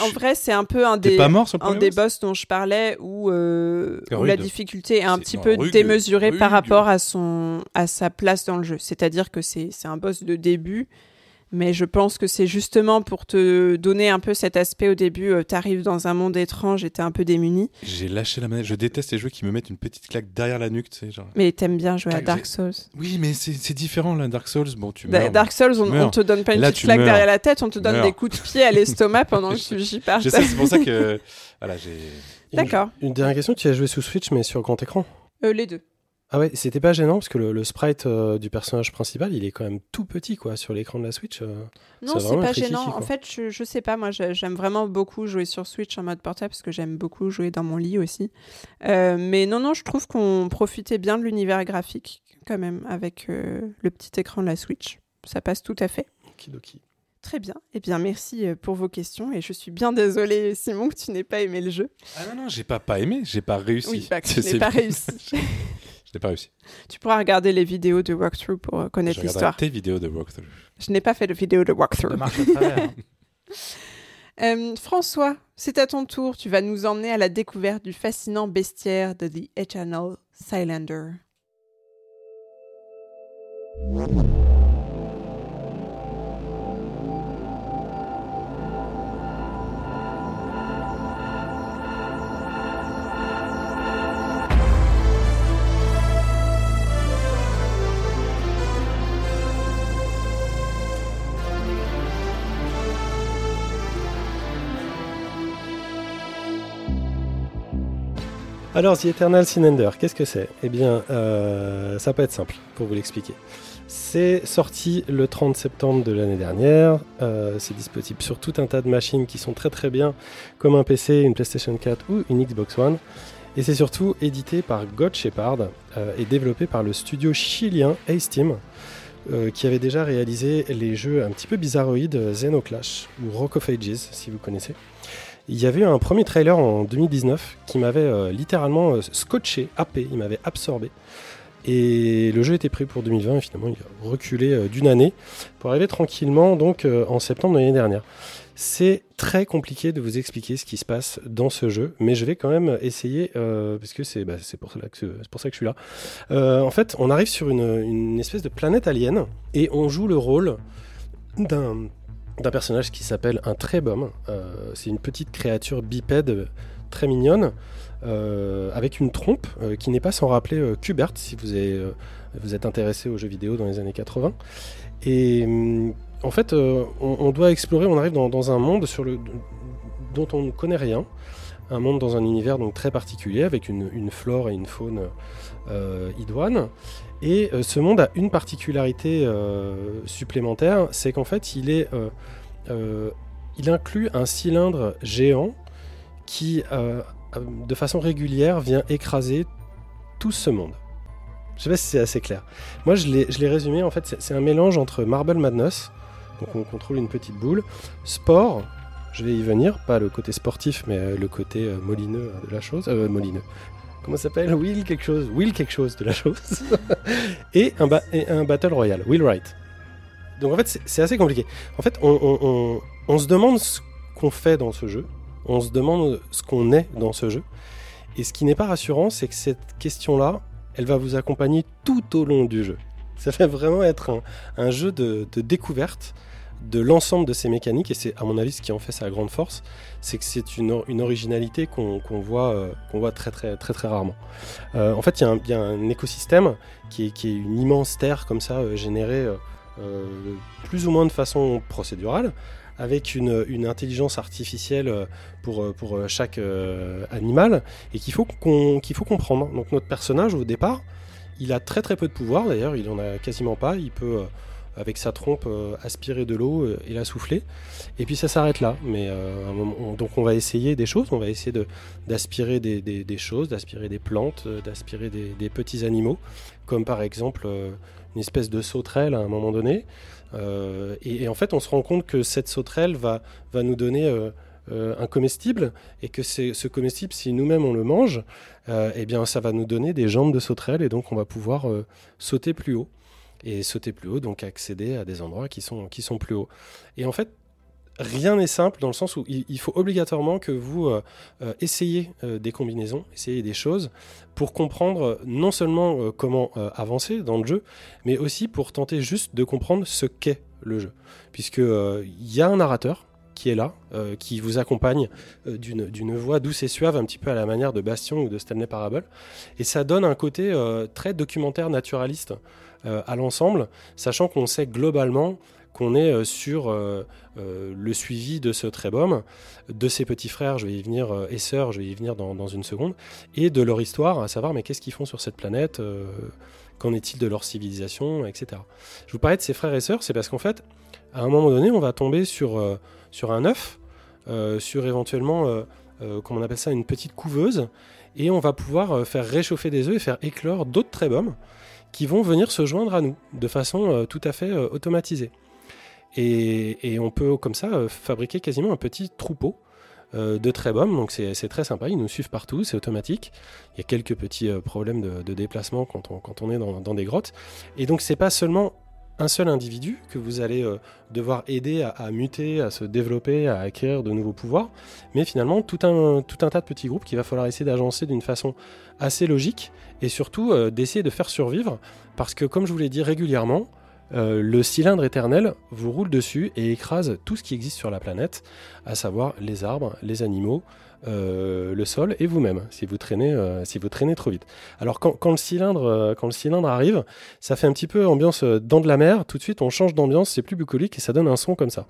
En Je- vrai, c'est un peu un des. mort un des boss? dont je parlais où, euh, où la difficulté est un petit non, peu démesurée par rapport à, son, à sa place dans le jeu. C'est-à-dire que c'est c'est un boss de début, mais je pense que c'est justement pour te donner un peu cet aspect au début. euh, T'arrives dans un monde étrange et t'es un peu démuni, J'ai lâché la manette. Je déteste les jeux qui me mettent une petite claque derrière la nuque. Tu sais, genre. mais t'aimes bien jouer à Ah, Dark Souls. Oui, mais c'est différent là. Dark Souls, bon, tu Da- meurs. Dark Souls, on, on te donne pas une Là, petite claque meurs. derrière la tête, on te donne meurs. des coups de pied à l'estomac pendant que tu j'y parles. Je sais, c'est pour ça que. Voilà, j'ai. Une- D'accord. Une dernière question, tu as joué sous Switch mais sur grand écran Euh, les deux. Ah ouais, c'était pas gênant parce que le, le sprite euh, du personnage principal, il est quand même tout petit quoi sur l'écran de la Switch. euh. Non, C'est pas gênant. quoi. En fait, je, je sais pas, moi j'ai- j'aime vraiment beaucoup jouer sur Switch en mode portable parce que j'aime beaucoup jouer dans mon lit aussi. Euh, mais non, non, je trouve qu'on profitait bien de l'univers graphique quand même avec euh, le petit écran de la Switch. Ça passe tout à fait. Okidoki. Très bien. Eh bien, merci pour vos questions et je suis bien désolée, Simon, que tu n'aies pas aimé le jeu. Ah non, non, j'ai pas pas aimé, j'ai pas réussi. Oui, bah, que tu n'aies pas réussi. N'ai pas réussi. tu pourras regarder les vidéos de walkthrough pour euh, connaître l'histoire. tes vidéos de walkthrough. Je n'ai pas fait de vidéo de walkthrough. Hein. Euh, François, c'est à ton tour. Tu vas nous emmener à la découverte du fascinant bestiaire de The Eternal Cylinder. Alors, The Eternal Cylinder, qu'est-ce que c'est? Eh bien, euh, ça peut être simple pour vous l'expliquer. C'est sorti le 30 septembre de l'année dernière. Euh, c'est disponible sur tout un tas de machines qui sont très très bien, comme un PC, une PlayStation 4 ou une Xbox One. Et c'est surtout édité par God Shepard euh, et développé par le studio chilien Ace Team, euh, qui avait déjà réalisé les jeux un petit peu bizarroïdes Xenoclash ou Rock of Ages, si vous connaissez. Il y avait un premier trailer en 2019 qui m'avait euh, littéralement euh, scotché, happé, il m'avait absorbé. Et le jeu était prêt pour 2020 et finalement il a reculé euh, d'une année pour arriver tranquillement donc en septembre de l'année dernière. C'est très compliqué de vous expliquer ce qui se passe dans ce jeu, mais je vais quand même essayer parce que c'est bah, c'est pour, ça que je suis là. En fait, on arrive sur une, une espèce de planète alien et on joue le rôle d'un d'un personnage qui s'appelle un Trebum. Euh, c'est une petite créature bipède très mignonne euh, avec une trompe euh, qui n'est pas sans rappeler Kubert si vous, êtes intéressé aux jeux vidéo dans les années 80. Et hum, en fait, on, doit explorer, on arrive dans, un monde sur le, dont on ne connaît rien. Un monde dans un univers donc très particulier avec une, une flore et une faune idoine. Et euh, ce monde a une particularité euh, supplémentaire, c'est qu'en fait euh, il inclut un cylindre géant qui, de façon régulière, vient écraser tout ce monde. Je sais pas si c'est assez clair. Moi, je l'ai résumé, en fait, c'est un mélange entre Marble Madness, donc on contrôle une petite boule, sport, je vais y venir, pas le côté sportif, mais le côté molineux de la chose, molineux. Comment s'appelle? Will quelque chose, Will quelque chose de la chose, et, un Battle Royale, Will Wright. Donc en fait, c'est- assez compliqué. En fait, on, se demande ce qu'on fait dans ce jeu, on se demande ce qu'on est dans ce jeu, et ce qui n'est pas rassurant, c'est que cette question-là, elle va vous accompagner tout au long du jeu. Ça fait vraiment être un, jeu de découverte de l'ensemble de ces mécaniques, et c'est à mon avis ce qui en fait sa grande force, c'est que c'est une, or- une originalité qu'on voit, euh, voit très très très très rarement. Euh, en fait, il y, y a un écosystème qui est, une immense terre comme ça, euh, générée plus ou moins de façon procédurale, avec une, intelligence artificielle pour, pour chaque animal, et qu'il faut, faut comprendre. Donc notre personnage, au départ, il a très très peu de pouvoir, d'ailleurs, il en a quasiment pas, il peut... avec sa trompe euh, aspirer de l'eau euh, et la souffler. Et puis ça s'arrête là. Mais euh, donc on va essayer des choses, on va essayer d'aspirer des, choses, d'aspirer des plantes, d'aspirer des, petits animaux, comme par exemple une espèce de sauterelle à un moment donné. Et, en fait, on se rend compte que cette sauterelle va, nous donner un comestible et que ce comestible, si nous-mêmes on le mange, eh bien ça va nous donner des jambes de sauterelle et donc on va pouvoir sauter plus haut et sauter plus haut, donc accéder à des endroits qui sont, qui sont plus hauts. Et en fait, rien n'est simple dans le sens où il, faut obligatoirement que vous euh, euh, essayez euh, des combinaisons, essayez des choses pour comprendre euh, non seulement comment avancer dans le jeu, mais aussi pour tenter juste de comprendre ce qu'est le jeu. Puisque il y a un narrateur qui est là, qui vous accompagne d'une voix douce et suave, un petit peu à la manière de Bastion ou de Stanley Parable. Et ça donne un côté très documentaire naturaliste à l'ensemble, sachant qu'on sait globalement qu'on est euh, sur euh, euh, le suivi de ce Trébom, de ses petits frères, je vais y venir, euh, et sœurs, je vais y venir dans, une seconde, et de leur histoire, à savoir mais qu'est-ce qu'ils font sur cette planète, euh, qu'en est-il de leur civilisation, etc. Je vous parlais de ses frères et sœurs, c'est parce qu'en fait, à un moment donné, on va tomber sur, euh, sur un œuf, euh, sur éventuellement, euh, euh, comment on appelle ça, une petite couveuse, et on va pouvoir euh, faire réchauffer des œufs et faire éclore d'autres Trébums qui vont venir se joindre à nous de façon euh, tout à fait euh, automatisée. Et, on peut comme ça euh, fabriquer quasiment un petit troupeau de Trébum, donc c'est très sympa, ils nous suivent partout, c'est automatique. Il y a quelques petits problèmes de, de déplacement quand on, quand on est dans, dans des grottes. Et donc c'est pas seulement un seul individu que vous allez euh, devoir aider à, muter, à se développer, à acquérir de nouveaux pouvoirs, mais finalement tout un, tout un tas de petits groupes qu'il va falloir essayer d'agencer d'une façon assez logique et surtout euh, d'essayer de faire survivre. Parce que comme je vous l'ai dit régulièrement, euh, le cylindre éternel vous roule dessus et écrase tout ce qui existe sur la planète, à savoir les arbres, les animaux, euh, le sol et vous-même, si vous traînez, euh, si vous traînez trop vite. Alors quand, quand le cylindre, euh, quand le cylindre arrive, ça fait un petit peu ambiance dans de la mer. Tout de suite, on change d'ambiance, c'est plus bucolique et ça donne un son comme ça.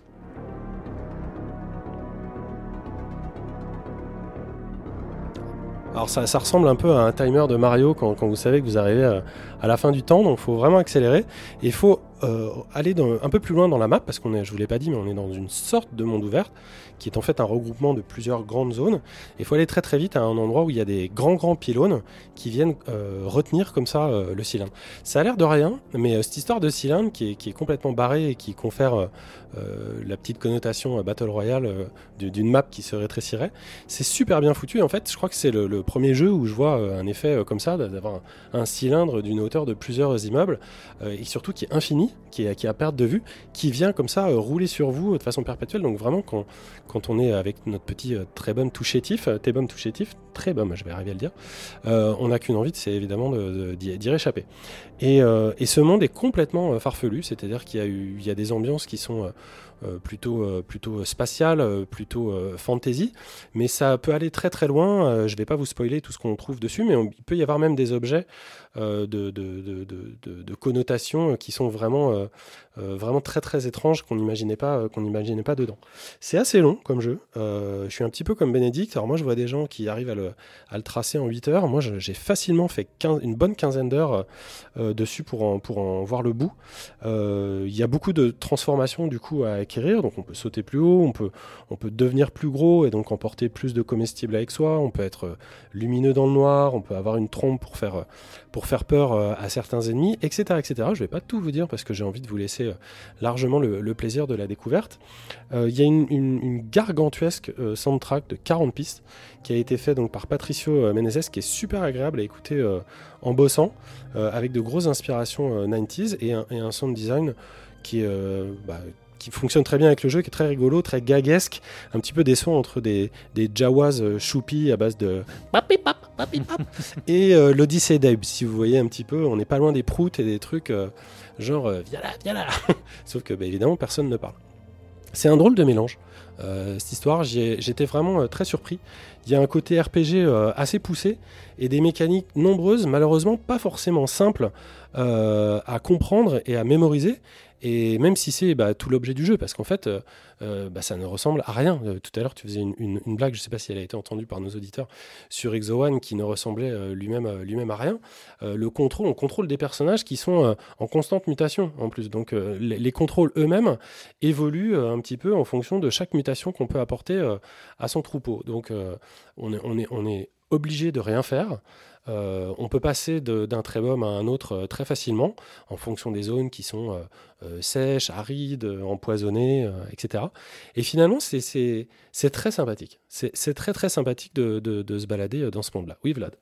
Alors ça, ça, ressemble un peu à un timer de Mario quand, quand vous savez que vous arrivez à, à la fin du temps, donc il faut vraiment accélérer. Et il faut euh, aller un peu plus loin dans la map, parce qu'on est, je vous l'ai pas dit, mais on est dans une sorte de monde ouvert, qui est en fait un regroupement de plusieurs grandes zones. Il faut aller très très vite à un endroit où il y a des grands grands pylônes qui viennent euh, retenir comme ça euh, le cylindre. Ça a l'air de rien, mais cette histoire de cylindre qui est, complètement barrée et qui confère la petite connotation Battle Royale du- d'une map qui se rétrécirait, c'est super bien foutu. Et en fait, je crois que c'est le, premier jeu où je vois un effet comme ça, d'avoir un, un cylindre d'une hauteur de plusieurs immeubles euh, et surtout qui est infini, qui est, qui à perte de vue, qui vient comme ça euh, rouler sur vous de façon perpétuelle. Donc vraiment, quand, quand on est avec notre petit euh, très bon touchétif, euh, T-bomb touchétif, très bon, je vais arriver à le dire, euh, on n'a qu'une envie, c'est évidemment de- de- d'y réchapper. Et, euh, et ce monde est complètement euh, farfelu, c'est-à-dire qu'il y a y a des ambiances qui sont euh, euh, plutôt, euh, plutôt spatiales, euh, plutôt euh, fantasy, mais ça peut aller très très loin. Euh, je vais pas vous spoiler tout ce qu'on trouve dessus, mais il peut y avoir même des objets euh, de, de, de, de, de- de connotation euh, qui sont vraiment, euh, euh, vraiment très très étranges qu'on n'imaginait pas, euh, qu'on pas dedans. C'est assez long comme jeu. Euh, je suis un petit peu comme Bénédicte. Alors moi, je vois des gens qui arrivent à le, tracer en 8 heures. Moi, j'ai facilement fait 15 une bonne quinzaine d'heures euh, dessus pour en, pour en voir le bout. Euh, Il y a beaucoup de transformations du coup à acquérir. Donc on peut sauter plus haut, on peut, on peut devenir plus gros et donc emporter plus de comestibles avec soi. On peut être euh, lumineux dans le noir, on peut avoir une trompe pour faire, euh, pour faire peur euh, à certains ennemis, etc., etc. Je vais pas tout vous dire parce que j'ai envie de vous laisser euh, largement le, plaisir de la découverte. Euh, Il y a une, gargantuesque soundtrack de 40 pistes qui a été fait donc par Patricio Menezes, qui est super agréable à écouter en bossant, avec de grosses inspirations euh, 90s et un, sound design qui est bah, qui fonctionne très bien avec le jeu, qui est très rigolo, très gaguesque, un petit peu des sons entre des, des Jawas euh, choupi à base de et euh, l'Odyssey d'Abe. Si vous voyez un petit peu, on n'est pas loin des proutes et des trucs euh, genre euh, viens là, viens là. Sauf que bah, évidemment personne ne parle. C'est un drôle de mélange. Euh, cette histoire, j'étais vraiment très surpris. Il y a un côté RPG assez poussé et des mécaniques nombreuses, malheureusement pas forcément simples à comprendre et à mémoriser. Et même si c'est bah, tout l'objet du jeu, parce qu'en fait, euh, euh, bah, ça ne ressemble à rien. Euh, tout à l'heure, tu faisais une, blague, je ne sais pas si elle a été entendue par nos auditeurs, sur Exo One qui ne ressemblait lui-même lui-même à rien. Le contrôle, on contrôle des personnages qui sont en constante mutation en plus. Donc les, les contrôles eux-mêmes évoluent un petit peu en fonction de chaque mutation qu'on peut apporter à son troupeau. Donc on est obligé de rien faire. Euh, on peut passer d'un trébum à un autre euh, très facilement en fonction des zones qui sont euh, sèches, arides, empoisonnées, etc. Et finalement, c'est- très sympathique. C'est très très sympathique de, de- se balader dans ce monde-là. Oui, Vlad?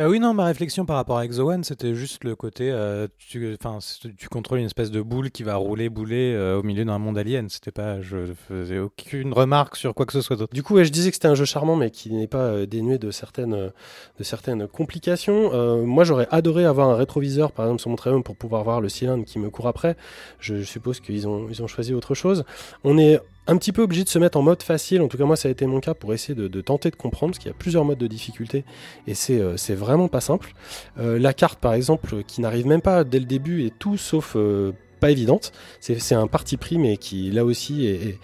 Euh, oui, non, ma réflexion par rapport à Exo c'était juste le côté, euh, tu, tu contrôles une espèce de boule qui va rouler, bouler euh, au milieu d'un monde alien. C'était pas, je faisais aucune remarque sur quoi que ce soit d'autre. Du coup, je disais que c'était un jeu charmant, mais qui n'est pas dénué de certaines, de certaines complications. Moi, j'aurais adoré avoir un rétroviseur, par exemple, sur mon Triumph pour pouvoir voir le cylindre qui me court après. Je, je suppose qu'ils ont, ils ont choisi autre chose. On est un petit peu obligé de se mettre en mode facile. En tout cas, moi, ça a été mon cas pour essayer de, tenter de comprendre, parce qu'il y a plusieurs modes de difficulté, et c'est euh, vraiment pas simple. Euh, la carte, par exemple, qui n'arrive même pas dès le début, est tout sauf euh, pas évidente. C'est un parti pris, mais qui, là aussi, est,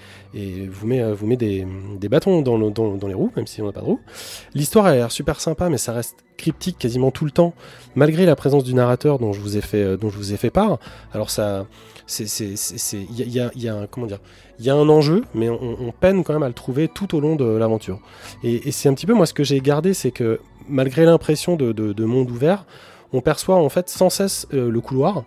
vous met, vous met des, des bâtons dans, le- dans- dans les roues, même si on n'a pas de roues. L'histoire a l'air super sympa, mais ça reste cryptique quasiment tout le temps, malgré la présence du narrateur dont je vous ai fait, euh, dont je vous ai fait part. Alors ça, c'est, il y a, y a- un, comment dire, il y a un enjeu, mais on, peine quand même à le trouver tout au long de l'aventure. Et, c'est un petit peu moi ce que j'ai gardé, c'est que malgré l'impression de monde ouvert, on perçoit en fait sans cesse euh, le couloir.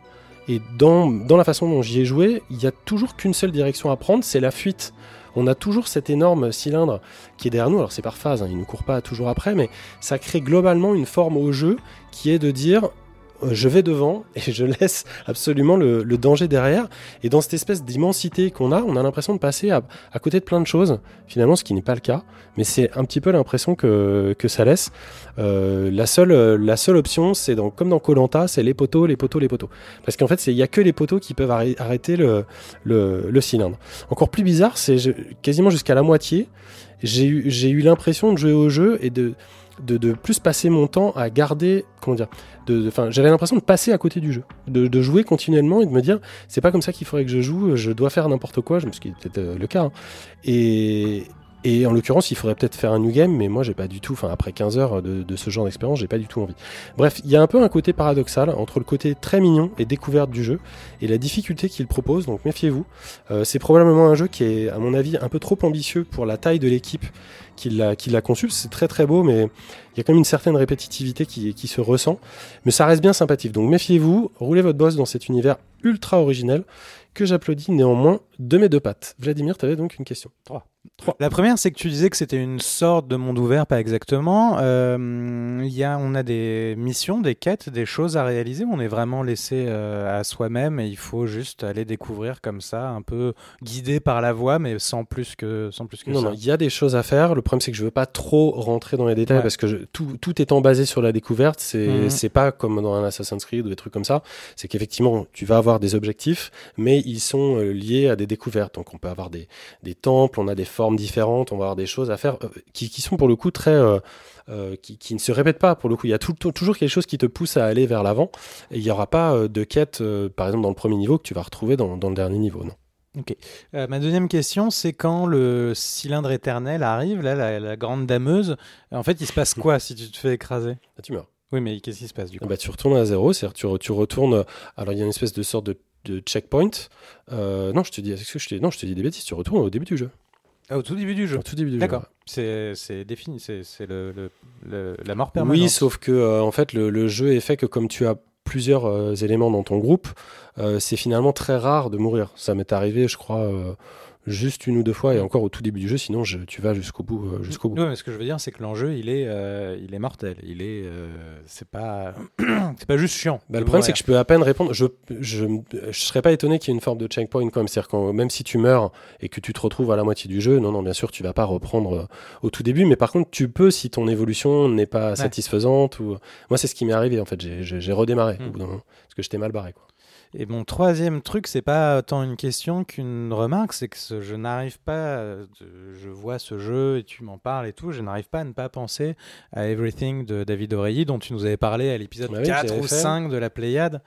Et dans, la façon dont j'y ai joué, il n'y a toujours qu'une seule direction à prendre, c'est la fuite. On a toujours cet énorme cylindre qui est derrière nous. Alors c'est par phase, hein, il ne court pas toujours après, mais ça crée globalement une forme au jeu qui est de dire je vais devant et je laisse absolument le, danger derrière. Et dans cette espèce d'immensité qu'on a, on a l'impression de passer à, côté de plein de choses, finalement, ce qui n'est pas le cas. Mais c'est un petit peu l'impression que, ça laisse. Euh, la, seule, euh, option, c'est dans, comme dans Colanta, c'est les poteaux, les poteaux, les poteaux. Parce qu'en fait, il n'y a que les poteaux qui peuvent arrê- arrêter le, cylindre. Encore plus bizarre, c'est quasiment jusqu'à la moitié, j'ai eu, eu l'impression de jouer au jeu et de, de, plus passer mon temps à garder, comment dire, de, j'avais l'impression de passer à côté du jeu, de, jouer continuellement et de me dire, c'est pas comme ça qu'il faudrait que je joue, je dois faire n'importe quoi, je- ce qui est peut-être le cas. hein. Et, Et en l'occurrence, il faudrait peut-être faire un new game, mais moi, j'ai pas du tout, enfin, après 15 heures de, de ce genre d'expérience, j'ai pas du tout envie. Bref, il y a un peu un côté paradoxal entre le côté très mignon et découverte du jeu et la difficulté qu'il propose, donc méfiez-vous. Euh, c'est probablement un jeu qui est, à mon avis, un peu trop ambitieux pour la taille de l'équipe qui l'a, conçu. C'est très très beau, mais il y a quand même une certaine répétitivité qui, qui se ressent. Mais ça reste bien sympathique. Donc méfiez-vous, roulez votre boss dans cet univers ultra originel que j'applaudis néanmoins de mes deux pattes. Vladimir, tu avais donc une question. Trois. La première, c'est que tu disais que c'était une sorte de monde ouvert, pas exactement. Euh, il y a, on a des missions, des quêtes, des choses à réaliser. On est vraiment laissé euh, à soi-même et il faut juste aller découvrir comme ça, un peu guidé par la voix, mais sans plus que, sans plus que Non, ça. non, il y a des choses à faire. Le problème, c'est que je veux pas trop rentrer dans les détails Ouais. parce que je- tout, tout étant basé sur la découverte, c'est Mhm. c'est pas comme dans un Assassin's Creed ou des trucs comme ça. C'est qu'effectivement, tu vas avoir des objectifs, mais ils sont euh, liés à des découvertes. Donc, on peut avoir des, des temples, on a des formes différentes, on va avoir des choses à faire euh, qui, qui sont pour le coup très. euh, euh, qui, qui ne se répètent pas pour le coup. Il y a tout- toujours quelque chose qui te pousse à aller vers l'avant. Et il n'y aura pas de quête, par exemple, dans le premier niveau que tu vas retrouver dans, dans le dernier niveau. Non. Euh, ma deuxième question, c'est quand le cylindre éternel arrive, là, la, la grande dameuse. En fait, il se passe quoi si tu te fais écraser? Là, tu meurs. Oui, mais qu'est-ce qui se passe du Ah coup? bah, tu retournes à zéro, c'est-à-dire tu, re- tu retournes. Alors il y a une espèce de sorte de, de checkpoint. Euh, non, je te dis, que je te, non, je te dis des bêtises. Tu retournes au début du jeu. Ah, Au tout début du jeu. Au tout début du D'accord. C'est c'est défini, c'est c'est le, le- le- la mort permanente. Oui, sauf que euh, en fait le, le jeu est fait que comme tu as plusieurs euh, éléments dans ton groupe, euh, c'est finalement très rare de mourir. Ça m'est arrivé, je crois, juste une ou deux fois et encore au tout début du jeu. Sinon, je- tu vas jusqu'au bout, euh, jusqu'au bout. Oui, mais ce que je veux dire, c'est que l'enjeu, il est, euh, il est mortel. Il est, euh, c'est pas, c'est pas juste chiant. Bah, le problème, c'est que je peux à peine répondre. Je, je, je serais pas étonné qu'il y ait une forme de checkpoint quand même. C'est-à-dire que même si tu meurs et que tu te retrouves à la moitié du jeu, non, non, bien sûr, tu vas pas reprendre euh, au tout début. Mais par contre, tu peux si ton évolution n'est pas satisfaisante. Ou... Moi, c'est ce qui m'est arrivé en fait. J'ai- redémarré Hmm. au bout d'un moment parce que j'étais mal barré. Quoi. Et mon troisième truc, c'est pas tant une question qu'une remarque, c'est que ce- je n'arrive pas, euh, je vois ce jeu et tu m'en parles et tout, je n'arrive pas à ne pas penser à Everything de David Oreilly dont tu nous avais parlé à l'épisode Bah oui, que 4 j'avais ou fait. 5 de la Pléiade.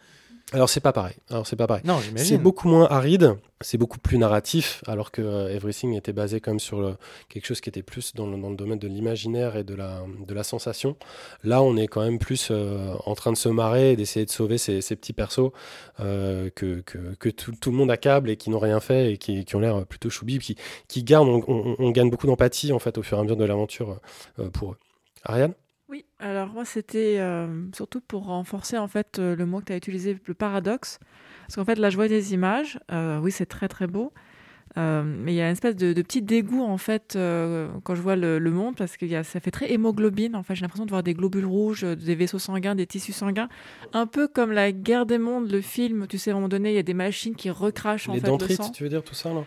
Alors, c'est pas pareil. Alors, c'est pas pareil. Non, C'est beaucoup moins aride, c'est beaucoup plus narratif, alors que euh, Everything était basé quand même sur le- quelque chose qui était plus dans le, dans le domaine de l'imaginaire et de la, de la sensation. Là, on est quand même plus euh, en train de se marrer et d'essayer de sauver ces, ces petits persos euh, que, que, que tout, tout le monde accable et qui n'ont rien fait et qui, qui ont l'air plutôt choubis, qui, qui gardent, on, on- on gagne beaucoup d'empathie en fait au fur et à mesure de l'aventure euh, pour eux. Ariane? Oui, alors moi c'était euh, surtout pour renforcer en fait euh, le mot que tu as utilisé, le paradoxe. Parce qu'en fait là je vois des images, euh, oui c'est très très beau, euh, mais il y a une espèce de, de petit dégoût en fait euh, quand je vois le, le monde parce que y a, ça fait très hémoglobine. En fait j'ai l'impression de voir des globules rouges, euh, des vaisseaux sanguins, des tissus sanguins, un peu comme la guerre des mondes, le film. Tu sais à un moment donné il y a des machines qui recrachent en Les fait le dentrites, sang. tu veux dire tout ça non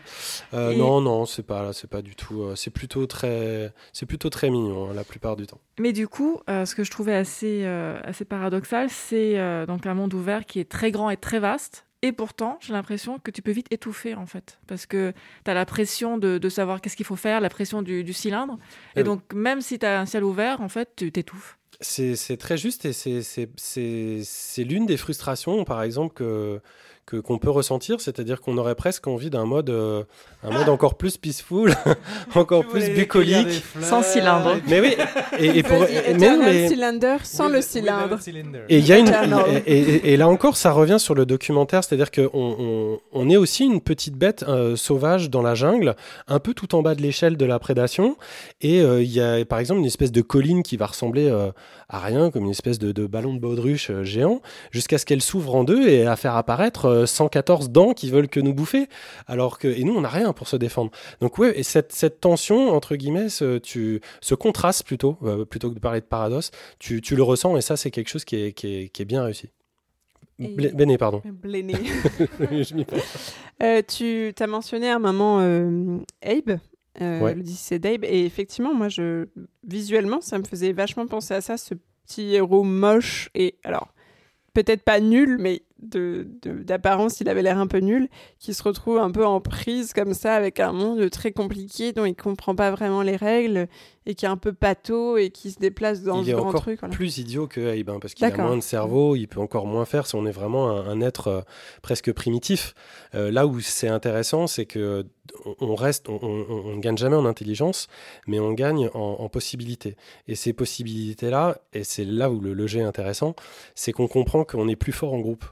Euh, Et- Non, non, c'est pas, c'est pas du tout. c'est plutôt très, c'est plutôt très mignon hein, la plupart du temps. Mais du coup, ce que je trouvais assez, assez paradoxal, c'est donc un monde ouvert qui est très grand et très vaste. Et pourtant, j'ai l'impression que tu peux vite étouffer, en fait. Parce que tu as la pression de, de savoir qu'est-ce qu'il faut faire, la pression du, du cylindre. Et oui. donc, même si tu as un ciel ouvert, en fait, tu t'étouffes. C'est très juste et c'est- c'est c'est- c'est l'une des frustrations, par exemple, que que- qu'on peut ressentir, c'est-à-dire qu'on aurait presque envie d'un mode, euh, un mode encore plus peaceful, encore plus bucolique. Sans cylindre. Mais oui, et, et pour, Vas-y, et- mais non, Eternal mais- Cylinder sans le cylindre. Et il y a une et, et- et là encore, ça revient sur le documentaire, c'est-à-dire qu'on on, on est aussi une petite bête euh, sauvage dans la jungle, un peu tout en bas de l'échelle de la prédation. Et euh, il y a par exemple une espèce de colline qui va ressembler euh, à rien, comme une espèce de, de ballon de baudruche euh, géant, jusqu'à ce qu'elle s'ouvre en deux et à faire apparaître euh, 114 dents qui veulent que nous bouffer. Alors que et nous on n'a rien pour se défendre. Donc ouais, et cette, cette tension entre guillemets, ce, tu, ce contraste plutôt, euh, plutôt que de parler de paradoxe, tu, tu le ressens et ça c'est quelque chose qui est, qui est, qui est bien réussi. Blé- Béné, pardon. Bléné. Euh, tu as mentionné à un moment euh, Abe, euh, Ouais. l'Odyssée d'Abe, et effectivement, moi, je visuellement, ça me faisait vachement penser à ça, ce petit héros moche et alors peut-être pas nul, mais d'apparence, il avait l'air un peu nul, qui se retrouve un peu en prise comme ça avec un monde très compliqué dont il comprend pas vraiment les règles et qui est un peu pâteau et qui se déplace dans il ce est grand encore truc. voilà. plus idiot que Abe, hein, parce qu'il a moins de cerveau, il peut encore moins faire. si On est vraiment un, un être euh, presque primitif. Euh, là où c'est intéressant, c'est que on reste, on, ne gagne jamais en intelligence, mais on gagne en, possibilités. Et ces possibilités-là, et c'est là où le, le jeu est intéressant, c'est qu'on comprend qu'on est plus fort en groupe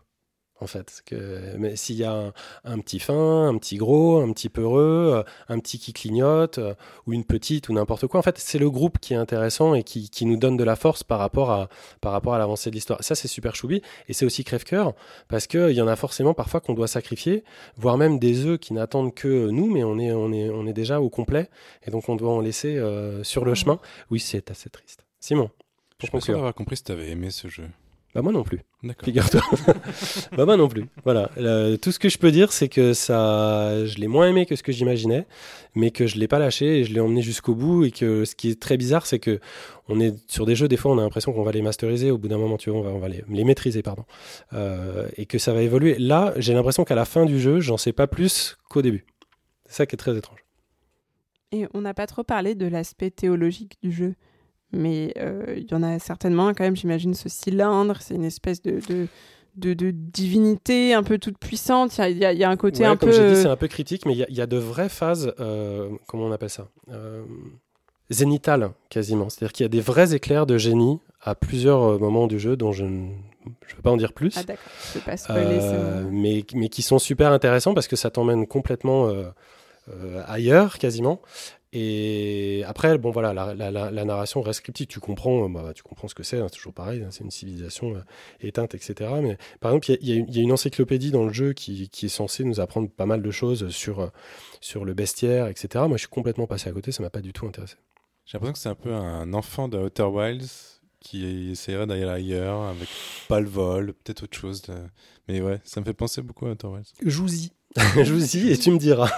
en fait. Que, mais s'il y a un, petit fin, un petit gros, un petit peureux, un petit qui clignote, euh, ou une petite, ou n'importe quoi, en fait, c'est le groupe qui est intéressant et qui, nous donne de la force par rapport à, par rapport à l'avancée de l'histoire. Ça, c'est super choubi, et c'est aussi crève-cœur, parce qu'il y en a forcément parfois qu'on doit sacrifier, voire même des œufs qui n'attendent que nous, mais on est, on, est, on est déjà au complet, et donc on doit en laisser euh, sur le mmh. chemin. Oui, c'est assez triste. Simon, pour Je pense avoir compris si tu avais aimé ce jeu. Bah moi non plus. Figure-toi. bah moi non plus. Voilà. tout ce que je peux dire, c'est que ça, je l'ai moins aimé que ce que j'imaginais, mais que je l'ai pas lâché et je l'ai emmené jusqu'au bout. Et que ce qui est très bizarre, c'est que on est sur des jeux, des fois, on a l'impression qu'on va les masteriser. Au bout d'un moment, tu vois, on va, on va les, les, maîtriser, pardon, euh, et que ça va évoluer. Là, j'ai l'impression qu'à la fin du jeu, j'en sais pas plus qu'au début. C'est ça qui est très étrange. Et on n'a pas trop parlé de l'aspect théologique du jeu. Mais euh, il y en a certainement quand même, j'imagine, ce cylindre, c'est une espèce de, de, de, divinité un peu toute puissante. Il y a, y a, un côté un peu. Comme j'ai dit, c'est un peu critique, mais il y, y, a de vraies phases, euh, comment on appelle ça euh, Zénitales, quasiment. C'est-à-dire qu'il y a des vrais éclairs de génie à plusieurs euh, moments du jeu dont je ne je peux pas en dire plus. Ah d'accord, je peux pas spoiler euh, mais, mais qui sont super intéressants parce que ça t'emmène complètement euh, ailleurs, quasiment. Et après, bon voilà, la, narration reste cryptique. Tu comprends, euh, bah, tu comprends ce que c'est. Hein, c'est toujours pareil. Hein, c'est une civilisation euh, éteinte, etc. Mais par exemple, il y, a une encyclopédie dans le jeu qui, est censée nous apprendre pas mal de choses sur euh, sur le bestiaire, etc. Moi, je suis complètement passé à côté. Ça m'a pas du tout intéressé. J'ai l'impression que c'est un peu un enfant de Outer Wilds qui essaierait d'aller ailleurs avec pas le vol, peut-être autre chose. Mais ouais, ça me fait penser beaucoup à Outer Wilds. Joue-y, joue-y et tu me diras.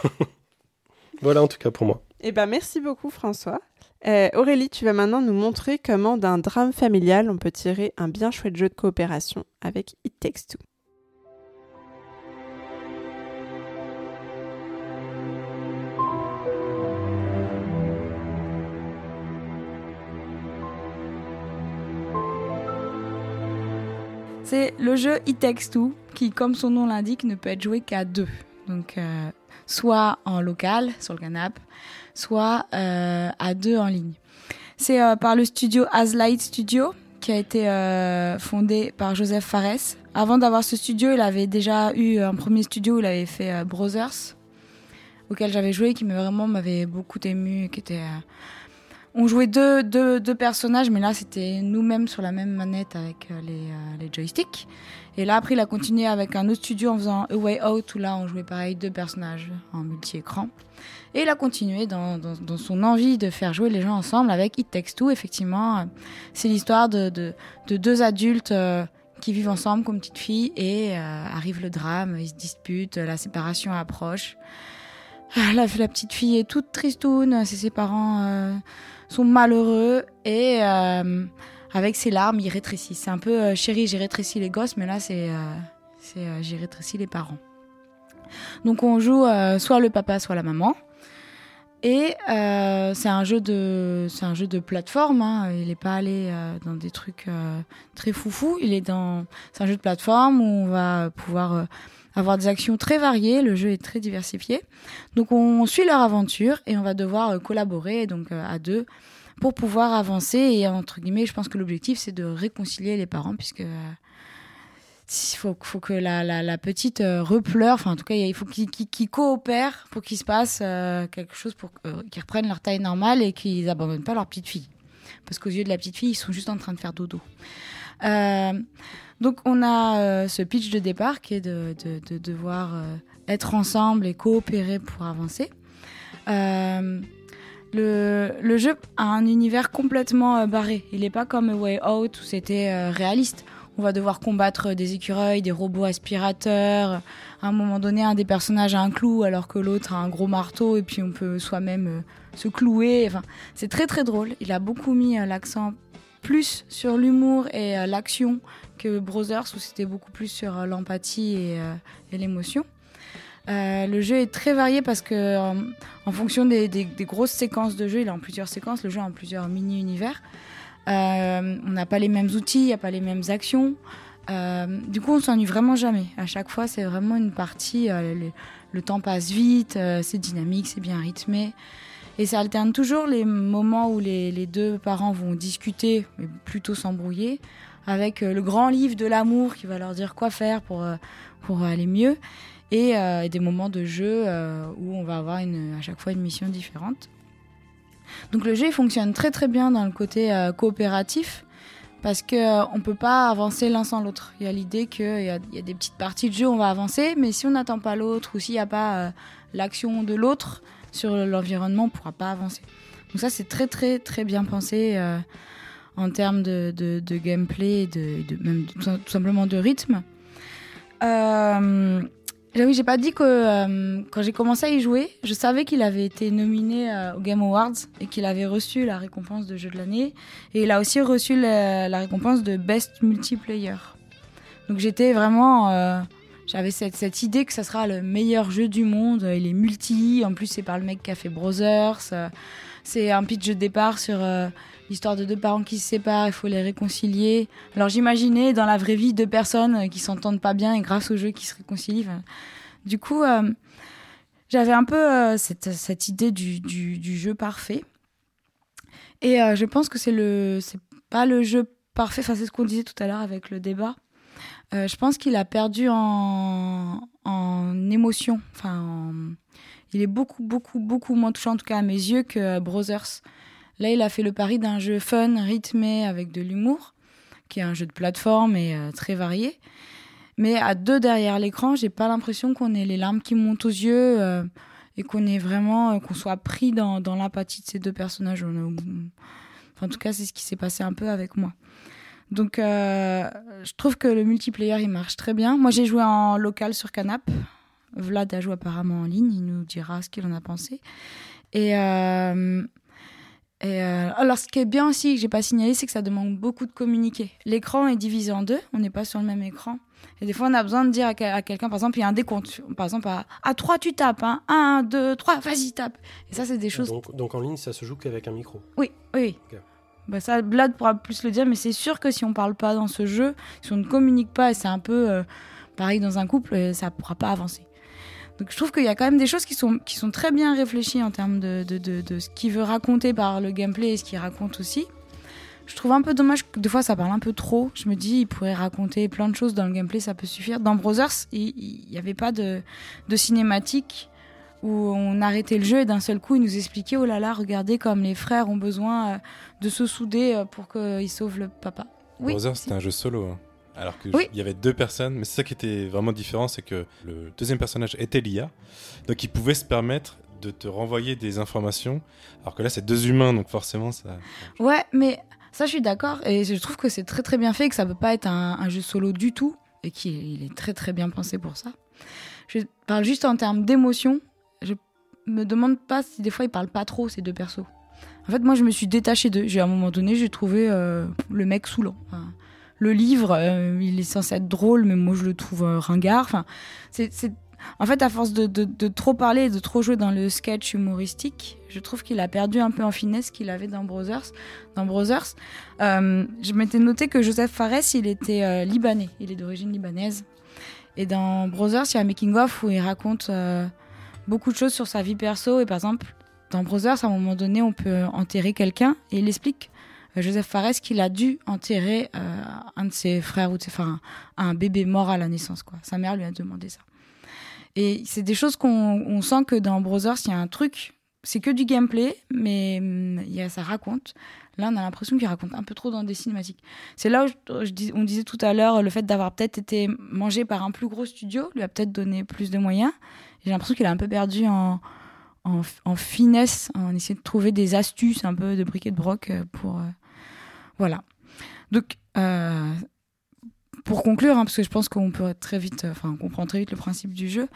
voilà en tout cas pour moi. Eh ben, merci beaucoup François. Euh, Aurélie, tu vas maintenant nous montrer comment d'un drame familial on peut tirer un bien chouette jeu de coopération avec It Takes Two. C'est le jeu It Takes Two qui, comme son nom l'indique, ne peut être joué qu'à deux. Euh, soit en local, sur le canapé, soit euh, à deux en ligne. C'est euh, par le studio Aslight Studio qui a été euh, fondé par Joseph Fares. Avant d'avoir ce studio, il avait déjà eu un premier studio où il avait fait Brothers, auquel j'avais joué, qui vraiment m'avait beaucoup ému, qui était on jouait deux, deux, deux, personnages, mais là c'était nous-mêmes sur la même manette avec les, les, joysticks. Et là après il a continué avec un autre studio en faisant A Way Out où là on jouait pareil deux personnages en multi-écran. Et il a continué dans, son envie de faire jouer les gens ensemble avec It Takes Two. Effectivement, c'est l'histoire de, deux adultes euh, qui vivent ensemble comme petites filles et euh, arrive le drame, ils se disputent, la séparation approche. Ah, la, petite fille est toute tristoune, ses parents euh, sont malheureux et avec ses larmes, il rétrécit. C'est un peu chérie, j'ai rétréci les gosses, mais là c'est j'ai rétréci les parents. Donc on joue soit le papa, soit la maman. Et euh, c'est un jeu de un jeu de plateforme. Hein. Il n'est pas allé euh, dans des trucs euh, très foufou. C'est un jeu de plateforme où on va pouvoir euh, avoir des actions très variées. Le jeu est très diversifié. Donc on suit leur aventure et on va devoir euh, collaborer donc à deux pour pouvoir avancer. Et entre guillemets, je pense que l'objectif c'est de réconcilier les parents puisque il faut, faut que la, petite euh, repleure, enfin en tout cas il faut qu'ils coopèrent pour qu'il se passe euh, quelque chose pour euh, qu'ils reprennent leur taille normale et qu'ils abandonnent pas leur petite fille. Parce qu'aux yeux de la petite fille, ils sont juste en train de faire dodo. donc on a ce pitch de départ qui est de devoir être ensemble et coopérer pour avancer. Le, jeu a un univers complètement barré. Il n'est pas comme A Way Out où c'était réaliste on va devoir combattre des écureuils, des robots aspirateurs. À un moment donné, un des personnages a un clou alors que l'autre a un gros marteau et puis on peut soi-même euh, se clouer. Enfin, c'est très très drôle. Il a beaucoup mis euh, l'accent plus sur l'humour et euh, l'action que Brothers où c'était beaucoup plus sur l'empathie et, l'émotion. Le jeu est très varié parce que en, fonction des, grosses séquences de jeu, il est en plusieurs séquences, le jeu est en plusieurs mini-univers. Euh, on n'a pas les mêmes outils, il n'y a pas les mêmes actions. Euh, du coup, on s'ennuie vraiment jamais. À chaque fois, c'est vraiment une partie. euh, le, temps passe vite, euh, c'est dynamique, c'est bien rythmé. Et ça alterne toujours les moments où les, les deux parents vont discuter, mais plutôt s'embrouiller, avec euh, le grand livre de l'amour qui va leur dire quoi faire pour, euh, pour aller mieux, et euh, des moments de jeu euh, où on va avoir à chaque fois une mission différente. Donc le jeu fonctionne très très bien dans le côté euh, coopératif parce que euh, on peut pas avancer l'un sans l'autre. Il y a l'idée qu'il y, y a des petites parties de jeu où on va avancer, mais si on n'attend pas l'autre ou s'il n'y a pas l'action de l'autre sur l'environnement, on pourra pas avancer. Donc ça c'est très très très bien pensé en termes de, gameplay, et de, même tout, simplement de rythme. Oui, j'ai pas dit que euh, quand j'ai commencé à y jouer, je savais qu'il avait été nominé euh, au Game Awards et qu'il avait reçu la récompense de jeu de l'année. Et il a aussi reçu la, récompense de Best Multiplayer. Donc j'étais vraiment. euh, J'avais cette, cette idée que ça sera le meilleur jeu du monde. Il est multi. En plus, c'est par le mec qui a fait Brothers. Euh, C'est un pitch de départ sur l'histoire de deux parents qui se séparent. Il faut les réconcilier. Alors j'imaginais dans la vraie vie deux personnes qui s'entendent pas bien et grâce au jeu qui se réconcilient. Du coup, euh, j'avais un peu euh, cette, cette idée du, du, jeu parfait. Et euh, je pense que c'est le, c'est pas le jeu parfait. Enfin, c'est ce qu'on disait tout à l'heure avec le débat. Je pense qu'il a perdu en, en émotion. Enfin, en- il est beaucoup, beaucoup, beaucoup moins touchant, en tout cas à mes yeux, que Brothers. Là, il a fait le pari d'un jeu fun, rythmé, avec de l'humour, qui est un jeu de plateforme et euh, très varié. Mais à deux derrière l'écran, j'ai pas l'impression qu'on ait les larmes qui montent aux yeux euh, et qu'on ait vraiment, euh, qu'on soit pris dans, l'empathie de ces deux personnages. Enfin, en tout cas, c'est ce qui s'est passé un peu avec moi. Donc, je trouve que le multiplayer, il marche très bien. Moi, j'ai joué en local sur Canap. Vlad a joué apparemment en ligne. Il nous dira ce qu'il en a pensé. Et, et euh, alors, ce qui est bien aussi, que j'ai pas signalé, c'est que ça demande beaucoup de communiquer. L'écran est divisé en deux. On n'est pas sur le même écran. Et des fois, on a besoin de dire à, quel- à quelqu'un, par exemple, il y a un décompte. Par exemple, à, à 3, tu tapes. Hein. 1, 2, 3, vas-y, tape. Et ça, c'est des choses Donc, donc en ligne, ça se joue qu'avec un micro. oui, oui. Bah ça, Vlad pourra plus le dire, mais c'est sûr que si on parle pas dans ce jeu, si on ne communique pas, et c'est un peu euh, pareil dans un couple, euh, ça pourra pas avancer. Donc je trouve qu'il y a quand même des choses qui sont, qui sont très bien réfléchies en termes de, de, de, de ce qu'il veut raconter par le gameplay et ce qu'il raconte aussi. Je trouve un peu dommage que des fois ça parle un peu trop. Je me dis, il pourrait raconter plein de choses dans le gameplay, ça peut suffire. Dans Brothers, il n'y avait pas de, de cinématique où on arrêtait le jeu et d'un seul coup, il nous expliquait, oh là là, regardez comme les frères ont besoin euh, de se souder euh, pour qu'ils sauvent le papa. Oui. Brothers, c'était un jeu solo. hein. Alors qu'il Oui. y avait deux personnes, mais c'est ça qui était vraiment différent, c'est que le deuxième personnage était l'IA, donc il pouvait se permettre de te renvoyer des informations, alors que là c'est deux humains, donc forcément ça... Ouais, mais ça, je suis d'accord. Et je trouve que c'est très très bien fait, que ça peut pas être un, un jeu solo du tout, et qu'il il est très très bien pensé pour ça. Je parle juste en termes d'émotion. Je me demande pas si des fois ils parlent pas trop ces deux persos. En fait, moi, je me suis détachée d'eux. J'ai à un moment donné, j'ai trouvé euh, le mec saoulant. Enfin, le livre, euh, il est censé être drôle, mais moi, je le trouve euh, ringard. Enfin, c'est, En fait, à force de, trop parler et de trop jouer dans le sketch humoristique, je trouve qu'il a perdu un peu en finesse qu'il avait dans Brothers. Dans Brothers, euh, je m'étais noté que Joseph Fares, il était libanais. Il est d'origine libanaise. Et dans Brothers, il y a making-of où il raconte beaucoup de choses sur sa vie perso. Et par exemple, dans Brothers, à un moment donné, on peut enterrer quelqu'un et il explique, Joseph Fares, qu'il a dû enterrer euh, un de ses frères ou de ses enfin, un, bébé mort à la naissance. Quoi. Sa mère lui a demandé ça. Et c'est des choses qu'on on sent que dans Brothers, il y a un truc. C'est que du gameplay, mais hum, il y a, ça raconte. Là, on a l'impression qu'il raconte un peu trop dans des cinématiques. C'est là où on disait tout à l'heure, le fait d'avoir peut-être été mangé par un plus gros studio lui a peut-être donné plus de moyens. J'ai l'impression qu'il a un peu perdu en, en, en finesse, en essayant de trouver des astuces un peu de briquet de broc euh, pour. Voilà. Donc, euh, pour conclure, hein, parce que je pense qu'on peut très vite, euh, enfin, on comprend très vite le principe du jeu.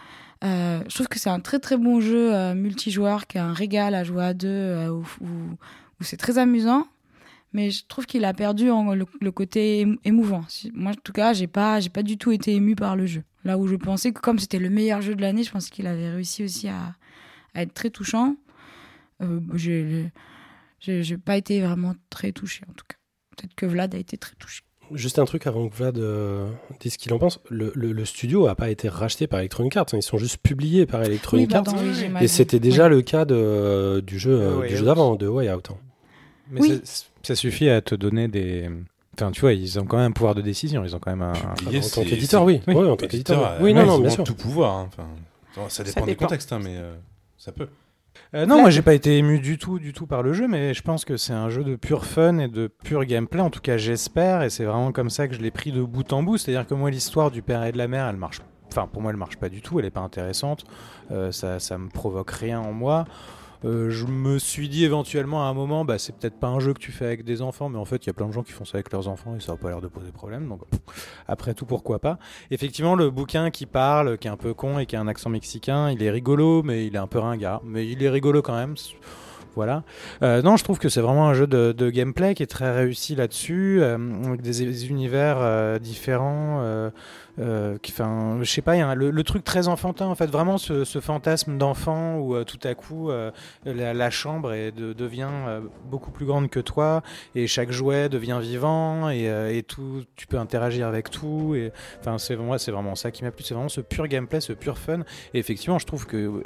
euh, je trouve que c'est un très très bon jeu multijoueur qui a un régal à jouer à deux, où, c'est très amusant. Mais je trouve qu'il a perdu le, côté émou- émouvant. Moi, en tout cas, j'ai pas, j'ai pas du tout été ému par le jeu. Là où je pensais que comme c'était le meilleur jeu de l'année, je pense qu'il avait réussi aussi à, être très touchant. J'ai, j'ai, pas été vraiment très touché en tout cas. Peut-être que Vlad a été très touché. Juste un truc avant que Vlad euh, dise ce qu'il en pense. Le, le- le studio a pas été racheté par Electronic Arts, hein. ils sont juste publiés par Electronic Arts. pardon, oui, j'ai mal Et c'était déjà le cas de, du jeu, euh, du jeu Out. d'avant, de Way Out. hein. Mais Oui. ça, ça suffit à te donner des. Enfin, tu vois, ils ont quand même un pouvoir de décision. Ils ont quand même un. Publier, en tant qu'éditeur, oui. oui. En tant Éditeur, qu'éditeur. euh, Oui, non, non, ils bien ont sûr. tout pouvoir. hein. Enfin, ça dépend des dépend. contextes, hein, mais euh, ça peut. Euh, non, moi j'ai pas été ému du tout, du tout par le jeu, mais je pense que c'est un jeu de pur fun et de pur gameplay. En tout cas, j'espère, et c'est vraiment comme ça que je l'ai pris de bout en bout. C'est-à-dire que moi, l'histoire du père et de la mère, elle marche. Enfin, pour moi, elle marche pas du tout. Elle est pas intéressante. Euh, ça, ça me provoque rien en moi. Euh, je me suis dit éventuellement à un moment, bah, c'est peut-être pas un jeu que tu fais avec des enfants, mais en fait, il y a plein de gens qui font ça avec leurs enfants et ça a pas l'air de poser problème. Donc, après tout, pourquoi pas Effectivement, le bouquin qui parle, qui est un peu con et qui a un accent mexicain, il est rigolo, mais il est un peu ringard. Mais il est rigolo quand même. Voilà. Euh, non, je trouve que c'est vraiment un jeu de, gameplay qui est très réussi là-dessus, euh, avec des, univers différents. Euh, qui, enfin, je sais pas, le, truc très enfantin, en fait, vraiment ce, fantasme d'enfant où euh, tout à coup euh, la, chambre est, de- devient beaucoup plus grande que toi et chaque jouet devient vivant et, tout, tu peux interagir avec tout. Et enfin, c'est moi, c'est vraiment ça qui m'a plu, c'est vraiment ce pur gameplay, ce pur fun. Et effectivement, je trouve que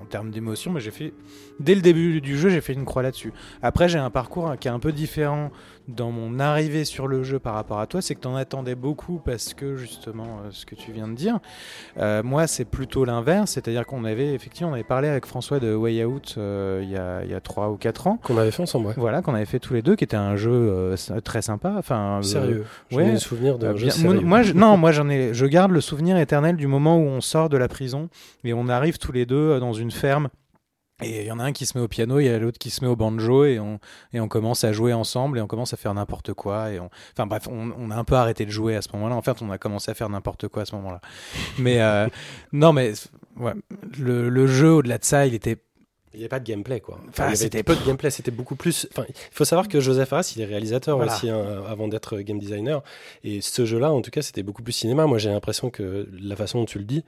en termes d'émotion, mais j'ai fait dès le début du jeu, j'ai fait une croix là-dessus. Après, j'ai un parcours hein, qui est un peu différent dans mon arrivée sur le jeu par rapport à toi, c'est que tu en attendais beaucoup parce que justement euh, ce que tu viens de dire. Euh, moi, c'est plutôt l'inverse, c'est-à-dire qu'on avait effectivement, on avait parlé avec François de Way Out euh, il y a il y a trois ou quatre ans. Qu'on avait fait ensemble, ouais. Voilà, qu'on avait fait tous les deux, qui était un jeu très sympa. Enfin, Sérieux. Ouais. ai le souvenir d'un jeu bien- sérieux. moi, je, non, moi j'en ai, je garde le souvenir éternel du moment où on sort de la prison et on arrive tous les deux dans une ferme. Et il y en a un qui se met au piano, il y a l'autre qui se met au banjo et on, et on commence à jouer ensemble et on commence à faire n'importe quoi. Et on, enfin bref, on, on a un peu arrêté de jouer à ce moment-là. En fait, on a commencé à faire n'importe quoi à ce moment-là. Mais euh, non, mais ouais, le, le jeu au-delà de ça, il était Il n'y avait pas de gameplay, quoi. Enfin, c'était- peu de gameplay, c'était beaucoup plus. Enfin, il faut savoir que Joseph Arras, il est réalisateur Voilà. aussi hein, avant d'être game designer. Et ce jeu-là, en tout cas, c'était beaucoup plus cinéma. Moi, j'ai l'impression que la façon dont tu le dis,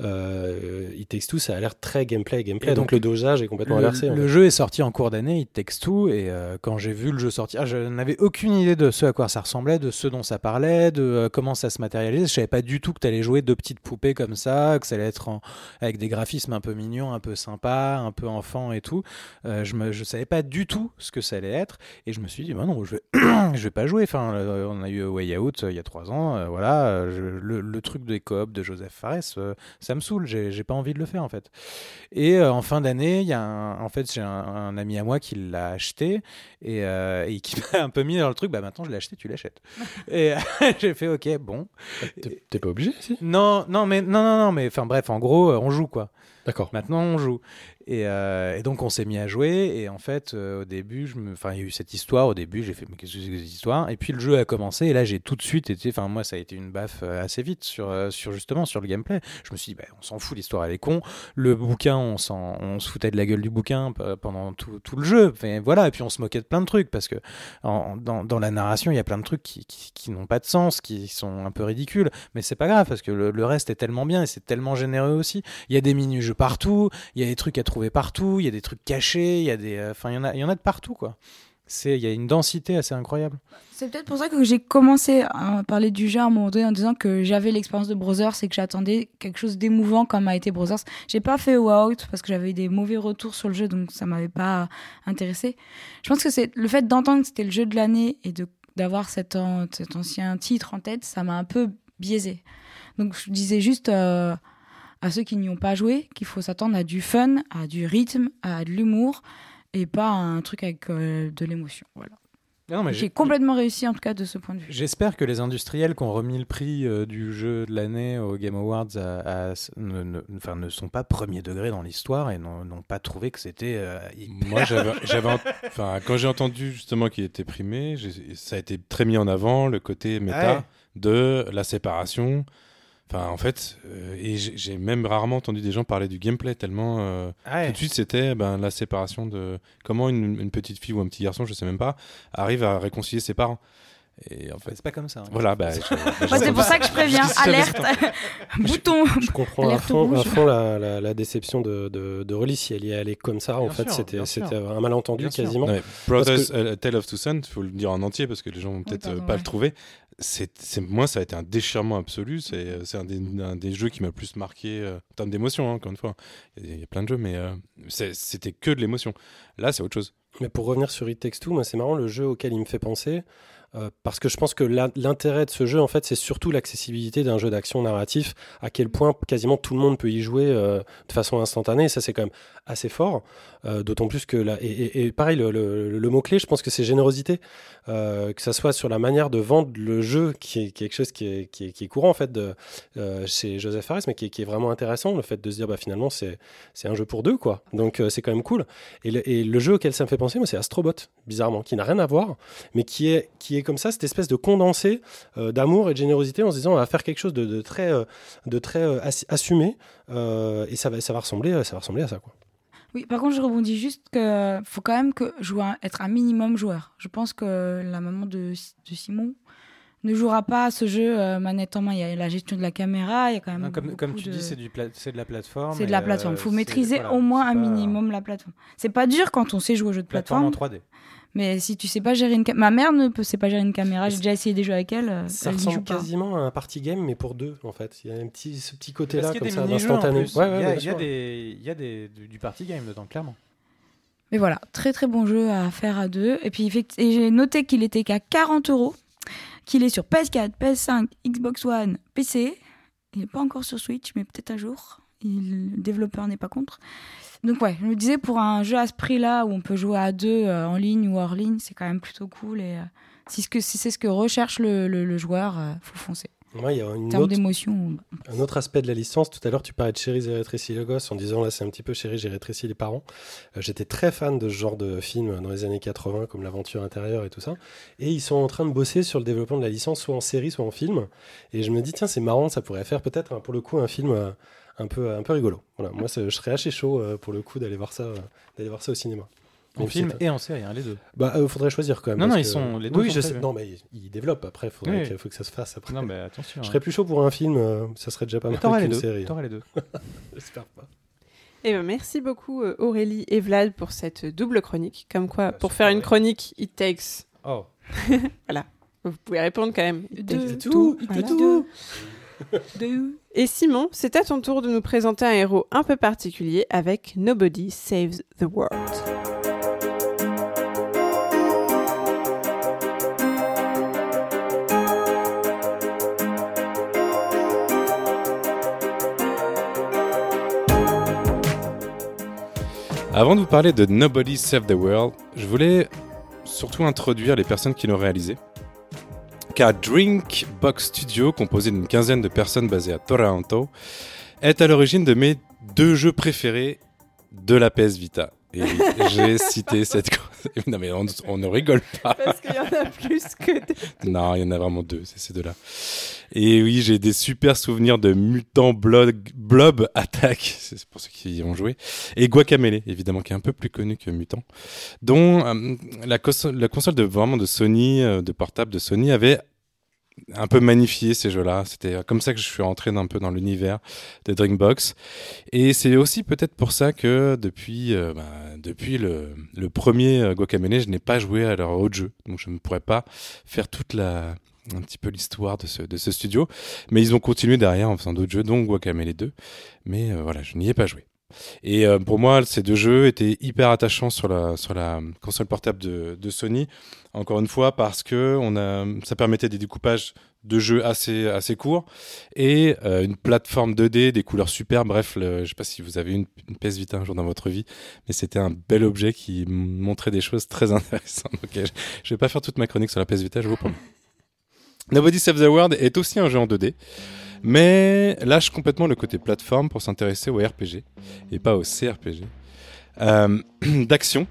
euh, It Takes Two, ça a l'air très gameplay, gameplay. Et donc, donc, le dosage est complètement le, inversé. le fait. jeu est sorti en cours d'année, It Takes Two, et euh, quand j'ai vu le jeu sortir, je n'avais aucune idée de ce à quoi ça ressemblait, de ce dont ça parlait, de euh, comment ça se matérialisait. Je savais pas du tout que tu allais jouer deux petites poupées comme ça, que ça allait être en- avec des graphismes un peu mignons, un peu sympas, un peu enfant et tout. Euh, je ne savais pas du tout ce que ça allait être, et je me suis dit, bah non, je vais, je vais pas jouer. Enfin, euh, on a eu Way Out euh, il y a trois ans, euh, voilà, je- le, le truc des coop de Joseph Fares, euh, ça me saoule, j'ai pas envie de le faire en fait. Et euh, en fin d'année, il y a un, en fait, j'ai un, un ami à moi qui l'a acheté et, euh, et qui m'a un peu mis dans le truc. Bah maintenant, je l'ai acheté, tu l'achètes. et euh, j'ai fait OK, bon. T'es- T'es pas obligé, si? Non, non, mais non, non, non, mais enfin bref, en gros, on joue quoi. D'accord. Maintenant, on joue. Et, euh, et donc, on s'est mis à jouer. Et en fait, euh, au début, je me... enfin, il y a eu cette histoire. Au début, j'ai fait, mais qu'est-ce que c'est que cette histoire? Et puis, le jeu a commencé. Et là, j'ai tout de suite été. Enfin, moi, ça a été une baffe euh, assez vite sur, sur justement sur le gameplay. Je me suis dit, bah, on s'en fout, l'histoire, elle est con. Le bouquin, on, s'en- on se foutait de la gueule du bouquin pendant tout, tout le jeu. Enfin, voilà. Et puis, on se moquait de plein de trucs. Parce que dans, dans la narration, il y a plein de trucs qui, qui, n'ont pas de sens, qui sont un peu ridicules. Mais c'est pas grave. Parce que le, le reste est tellement bien et c'est tellement généreux aussi. Il y a des mini-jeux partout, il y a des trucs à trouver partout, il y a des trucs cachés, il y a des, euh, enfin, il y en a, il y en a de partout, quoi. C'est, il y a une densité assez incroyable. C'est peut-être pour ça que j'ai commencé à parler du jeu à un moment donné en disant que j'avais l'expérience de Brothers et que j'attendais quelque chose d'émouvant comme a été Brothers. J'ai pas fait Wow parce que j'avais eu des mauvais retours sur le jeu donc ça m'avait pas intéressé. Je pense que c'est le fait d'entendre que c'était le jeu de l'année et de d'avoir cet, cet ancien titre en tête, ça m'a un peu biaisé. Donc je disais juste euh, à ceux qui n'y ont pas joué qu'il faut s'attendre à du fun, à du rythme, à de l'humour et pas à un truc avec euh, de l'émotion. Voilà. J'ai complètement réussi en tout cas de ce point de vue. J'espère que les industriels qui ont remis le prix euh, du jeu de l'année aux Game Awards à- à- ne, ne- enfin, ne sont pas premier degré dans l'histoire et n'ont pas trouvé que c'était. euh, hyper- Moi, j'avais, enfin, quand j'ai entendu justement qu'il était primé, ça a été très mis en avant le côté méta Ouais. de la séparation. Enfin, en fait, euh, et j'ai même rarement entendu des gens parler du gameplay tellement. euh, Ouais. Tout de suite, c'était ben, la séparation de comment une, une petite fille ou un petit garçon, je sais même pas, arrive à réconcilier ses parents. Et en fait, C'est pas comme ça. hein. voilà, bah, je- c'est pour ça que je préviens. Alerte Bouton Je comprends à fond, à rouge. fond la, la- la déception de, de, de Rolly si elle y est allée comme ça. en fait, c'était un malentendu Bien quasiment. Ouais, Brothers A Tale of Two Sons, il faut le dire en entier parce que les gens vont peut-être pardon, euh, pas ouais. le trouver. Moi, ça a été un déchirement absolu. C'est, euh, un, des, un des jeux qui m'a plus marqué euh, en termes d'émotion, hein, encore une fois. Il y, a- plein de jeux, mais euh, c'était que de l'émotion. Là, c'est autre chose. Mais pour revenir sur It Takes Two, moi, c'est marrant le jeu auquel il me fait penser. parce que je pense que l'intérêt de ce jeu, en fait, c'est surtout l'accessibilité d'un jeu d'action narratif, à quel point quasiment tout le monde peut y jouer de façon instantanée. Ça, c'est quand même assez fort. Euh, D'autant plus que là, et, pareil, le, mot-clé, je pense que c'est générosité. Euh, que ça soit sur la manière de vendre le jeu, qui est quelque chose qui est, courant, en fait, euh, chez Joseph Fares, mais qui est, vraiment intéressant, le fait de se dire, bah, finalement, c'est un jeu pour deux, quoi. Donc, c'est quand même cool. Et le, jeu auquel ça me fait penser, moi, c'est Astrobot, bizarrement, qui n'a rien à voir, mais qui est, qui est comme ça, cette espèce de condensé d'amour et de générosité en se disant, on va faire quelque chose de, de très, de très assumé, et ça va, ça, va ressembler, ça va ressembler à ça, quoi. Oui, par contre, je rebondis juste que faut quand même que jouer être un minimum joueur. Je pense que la maman de, de Simon ne jouera pas à ce jeu euh, manette en main. Il y a la gestion de la caméra, il y a quand même. Non, comme, comme tu de- dis, c'est du pla- c'est de la plateforme. c'est de la plateforme. euh, faut maîtriser voilà, au moins un minimum la plateforme. C'est pas dur quand on sait jouer aux jeux de Plateforme plateforme, en 3D. Mais si tu sais pas gérer une caméra, ma mère ne peut sait pas gérer une caméra. J'ai déjà essayé des jeux avec elle. euh, Ça elle ressemble quasiment à un party game, mais pour deux, en fait. Il y a un petit, ce petit côté-là, comme ça, d'instantané. plus. Ouais, il y ouais, a, il y a des, il y a des, du, du party game dedans, clairement. Mais voilà, très très bon jeu à faire à deux. Et puis j'ai noté qu'il était qu'à 40 euros, qu'il est sur PS4, PS5, Xbox One, PC. Il n'est pas encore sur Switch, mais peut-être un jour. Le développeur n'est pas contre. Donc ouais, je me disais pour un jeu à ce prix-là où on peut jouer à deux euh, en ligne ou hors ligne, c'est quand même plutôt cool. Et euh, si, ce que- si c'est ce que recherche le, le- le joueur, euh, faut foncer. Ouais, il y a En une termes d'émotion, un autre aspect de la licence. Tout à l'heure, tu parlais de Chéri, j'ai rétréci le gosse en disant là, c'est un petit peu Chéri, j'ai rétréci les parents. Euh, J'étais très fan de ce genre de film dans les années 80, comme L'aventure intérieure et tout ça. Et ils sont en train de bosser sur le développement de la licence, soit en série, soit en film. Et je me dis, tiens, c'est marrant, ça pourrait faire peut-être hein, pour le coup un film euh, un peu, un peu rigolo. Voilà, moi, je serais assez chaud euh, pour le coup d'aller voir ça, euh, d'aller voir ça au cinéma. En film et en série, hein, les deux. Bah, euh, faudrait choisir quand même. Non, non, ils que- sont- les deux Oui, je sais. Non, mais ils, développent après. Faudrait Oui. qu'il faut que ça se fasse après. Non, mais attention. Je hein. serais plus chaud pour un film. euh, ça serait déjà pas Mais mal T'auras les qu'une deux. série. T'auras les deux. J'espère pas. Eh ben, merci beaucoup Aurélie et Vlad pour cette double chronique. Comme quoi, Bah, pour faire une chronique, it takes. Oh. Vous pouvez répondre quand même. It takes tout, it Voilà. takes two. Et Simon, c'est à ton tour de nous présenter un héros un peu particulier avec Nobody Saves the World. Avant de vous parler de Nobody Save the World, je voulais surtout introduire les personnes qui l'ont réalisé. Car Drinkbox Studio, composé d'une quinzaine de personnes basées à Toronto, est à l'origine de mes deux jeux préférés de la PS Vita. Et j'ai cité cette... Non mais on, on ne rigole pas. Parce qu'il y en a plus que des... Non, il y en a vraiment deux, c'est ces deux-là. Et oui, j'ai des super souvenirs de Mutant Blob, Blob Attack, c'est pour ceux qui y ont joué, et Guacamele, évidemment, qui est un peu plus connu que Mutant, dont euh, la, console, la console de vraiment de Sony, euh, de portable de Sony, avait un peu magnifié ces jeux-là. C'était comme ça que je suis rentré un peu dans l'univers de Drinkbox. Et c'est aussi peut-être pour ça que depuis, euh, bah, depuis le, le premier euh, Guacamele, je n'ai pas joué à leur autre jeu. Donc je ne pourrais pas faire toute la un petit peu l'histoire de ce, de ce studio. Mais ils ont continué derrière en faisant d'autres jeux, dont Guacamele 2. Mais euh, voilà, je n'y ai pas joué. Et euh, pour moi, ces deux jeux étaient hyper attachants sur la, la console portable de, Sony. Encore une fois, parce que ça permettait des découpages de jeux assez, courts et euh, une plateforme 2D, des couleurs super. Bref, je ne sais pas si vous avez une, une PS Vita un jour dans votre vie, mais c'était un bel objet qui montrait des choses très intéressantes. Je ne vais pas faire toute ma chronique sur la PS Vita, je vous promets. Nobody Save the World est aussi un jeu en 2D, mais lâche complètement le côté plateforme pour s'intéresser au RPG et pas au CRPG. Euh, D'action,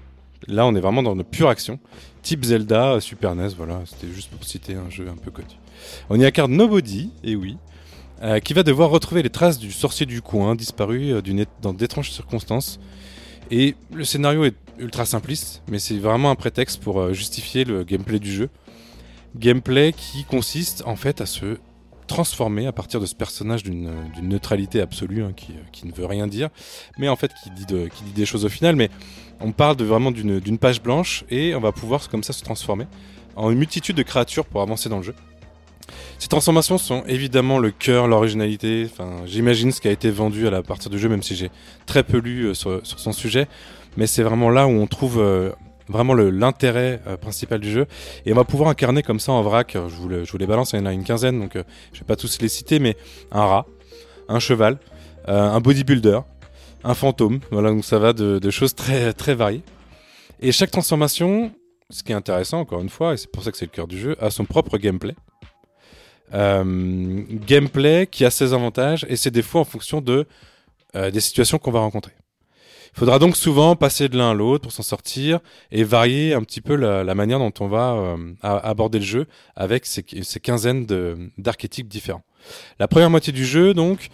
là on est vraiment dans une pure action, type Zelda, Super NES, voilà, c'était juste pour citer un jeu un peu connu. On y incarne Nobody, et oui, euh, qui va devoir retrouver les traces du sorcier du coin disparu euh, dans d'étranges circonstances. Et le scénario est ultra simpliste, mais c'est vraiment un prétexte pour justifier le gameplay du jeu. gameplay qui consiste en fait à se transformer à partir de ce personnage d'une d'une neutralité absolue hein, qui, qui ne veut rien dire, mais en fait qui dit, qui dit des choses au final. Mais on parle de vraiment d'une page blanche et on va pouvoir comme ça se transformer en une multitude de créatures pour avancer dans le jeu. Ces transformations sont évidemment le cœur, l'originalité. Enfin, j'imagine ce qui a été vendu à la partir du jeu, même si j'ai très peu lu euh, sur, son sujet. Mais c'est vraiment là où on trouve euh, vraiment l'intérêt euh, principal du jeu. Et on va pouvoir incarner comme ça en vrac. Je vous, le- je vous les balance, il y en a une quinzaine, donc euh, je vais pas tous les citer, mais un rat, un cheval, euh, un bodybuilder, un fantôme. Voilà, donc ça va de, de choses très très variées. Et chaque transformation, ce qui est intéressant, encore une fois, et c'est pour ça que c'est le cœur du jeu, a son propre gameplay. Euh, gameplay qui a ses avantages et ses défauts en fonction de euh, des situations qu'on va rencontrer. Il faudra donc souvent passer de l'un à l'autre pour s'en sortir et varier un petit peu la, manière dont on va euh, aborder le jeu avec ces, ces quinzaines d'archétypes différents. La première moitié du jeu, donc,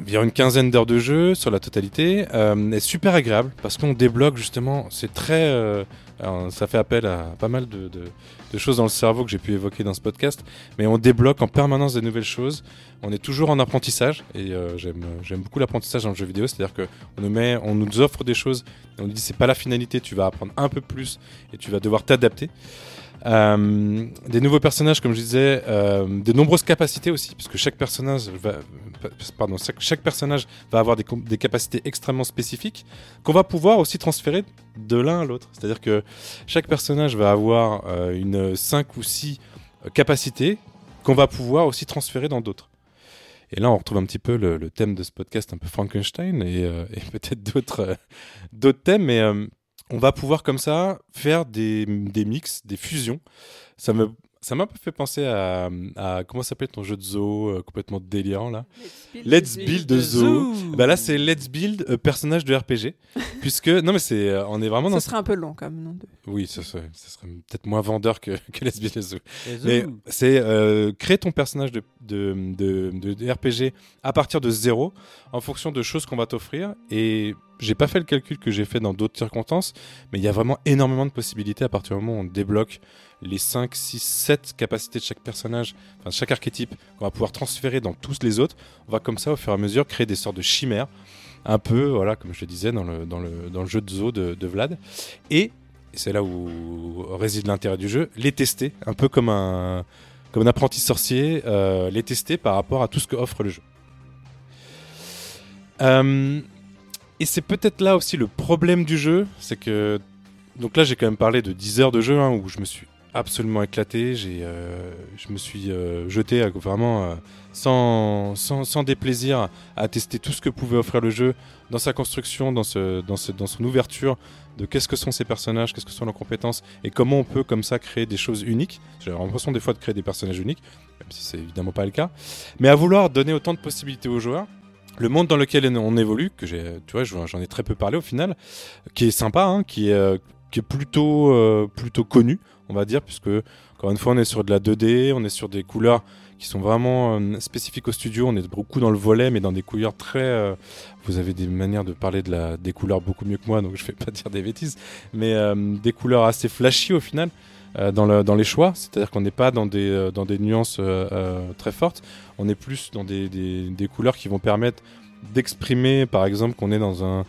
environ une quinzaine d'heures de jeu sur la totalité, euh, est super agréable parce qu'on débloque justement, c'est très... euh, alors, ça fait appel à pas mal de, de- de choses dans le cerveau que j'ai pu évoquer dans ce podcast, mais on débloque en permanence des nouvelles choses. On est toujours en apprentissage et euh, j'aime beaucoup l'apprentissage dans le jeu vidéo, c'est-à-dire que on nous met, on nous offre des choses, et on nous dit c'est pas la finalité, tu vas apprendre un peu plus et tu vas devoir t'adapter. Euh, des nouveaux personnages, comme je disais, euh, de nombreuses capacités aussi, parce que chaque personnage va, pardon, chaque, chaque personnage va avoir des, des capacités extrêmement spécifiques qu'on va pouvoir aussi transférer de l'un à l'autre. C'est-à-dire que chaque personnage va avoir euh, une 5 ou 6 capacités qu'on va pouvoir aussi transférer dans d'autres. Et là, on retrouve un petit peu le, thème de ce podcast, un peu Frankenstein, et, euh, peut-être d'autres euh, d'autres thèmes, mais euh, on va pouvoir comme ça faire des, des mix, des fusions. Ça me ça m'a un peu fait penser à, à comment s'appelle ton jeu de zoo euh, complètement délirant là? Let's Build the Zoo. Bah là c'est Let's Build euh, personnage de RPG puisque non mais c'est euh, on est vraiment dans Ce serait un peu long comme nom de. oui, ça serait, ça serait peut-être moins vendeur que, que Let's Build the Zoo. Mais c'est euh, créer ton personnage de, de, de, de- de RPG à partir de zéro en fonction de choses qu'on va t'offrir. Et j'ai pas fait le calcul que j'ai fait dans d'autres circonstances, mais il y a vraiment énormément de possibilités à partir du moment où on débloque les 5, 6, 7 capacités de chaque personnage, enfin chaque archétype, qu'on va pouvoir transférer dans tous les autres. On va comme ça, au fur et à mesure, créer des sortes de chimères, un peu, voilà, comme je le disais, dans le, jeu de zoo de, Vlad. Et c'est là où réside l'intérêt du jeu, les tester, un peu comme un, comme un apprenti sorcier, euh, les tester par rapport à tout ce que offre le jeu. Euh, et c'est peut-être là aussi le problème du jeu, c'est que donc là j'ai quand même parlé de 10 heures de jeu hein, où je me suis absolument éclaté, j'ai, euh, je me suis euh, jeté à- vraiment euh, sans, sans, sans déplaisir à tester tout ce que pouvait offrir le jeu dans sa construction, dans, ce, dans, ce, dans son ouverture, de qu'est-ce que sont ces personnages, qu'est-ce que sont leurs compétences et comment on peut comme ça créer des choses uniques. J'ai l'impression des fois de créer des personnages uniques, même si c'est évidemment pas le cas. Mais à vouloir donner autant de possibilités aux joueurs, le monde dans lequel on évolue, que j'ai, tu vois, j'en ai très peu parlé au final, qui est sympa, hein, qui est, euh, qui est plutôt, euh, plutôt connu, on va dire, puisque encore une fois, on est sur de la 2D, on est sur des couleurs qui sont vraiment euh, spécifiques au studio. On est beaucoup dans le volet, mais dans des couleurs très. euh, vous avez des manières de parler de la, des couleurs beaucoup mieux que moi, donc je vais pas dire des bêtises, mais des couleurs assez flashy au final. dans, le, dans les choix, c'est-à-dire qu'on n'est pas dans des, dans des nuances très fortes, on est plus dans des, des, couleurs qui vont permettre d'exprimer, par exemple, qu'on est dans, un,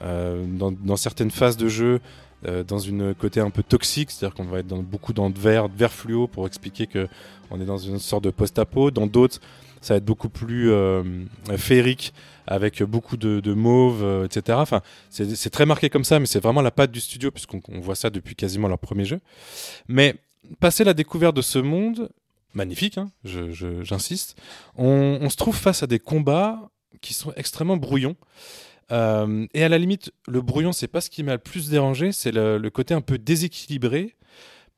dans certaines phases de jeu, euh, dans une côté un peu toxique, c'est-à-dire qu'on va être beaucoup dans de vert, vert fluo pour expliquer que on est dans une sorte de post-apo. Dans d'autres, ça va être beaucoup plus euh, féerique, avec beaucoup de, de mauve, euh, etc. Enfin, c'est très marqué comme ça, mais c'est vraiment la patte du studio, puisqu'on on voit ça depuis quasiment leur premier jeu. Mais passer la découverte de ce monde, magnifique, hein, j'insiste, on, on se trouve face à des combats qui sont extrêmement brouillons. Euh, et à la limite, le brouillon, c'est pas ce qui m'a le plus dérangé, c'est le, le côté un peu déséquilibré.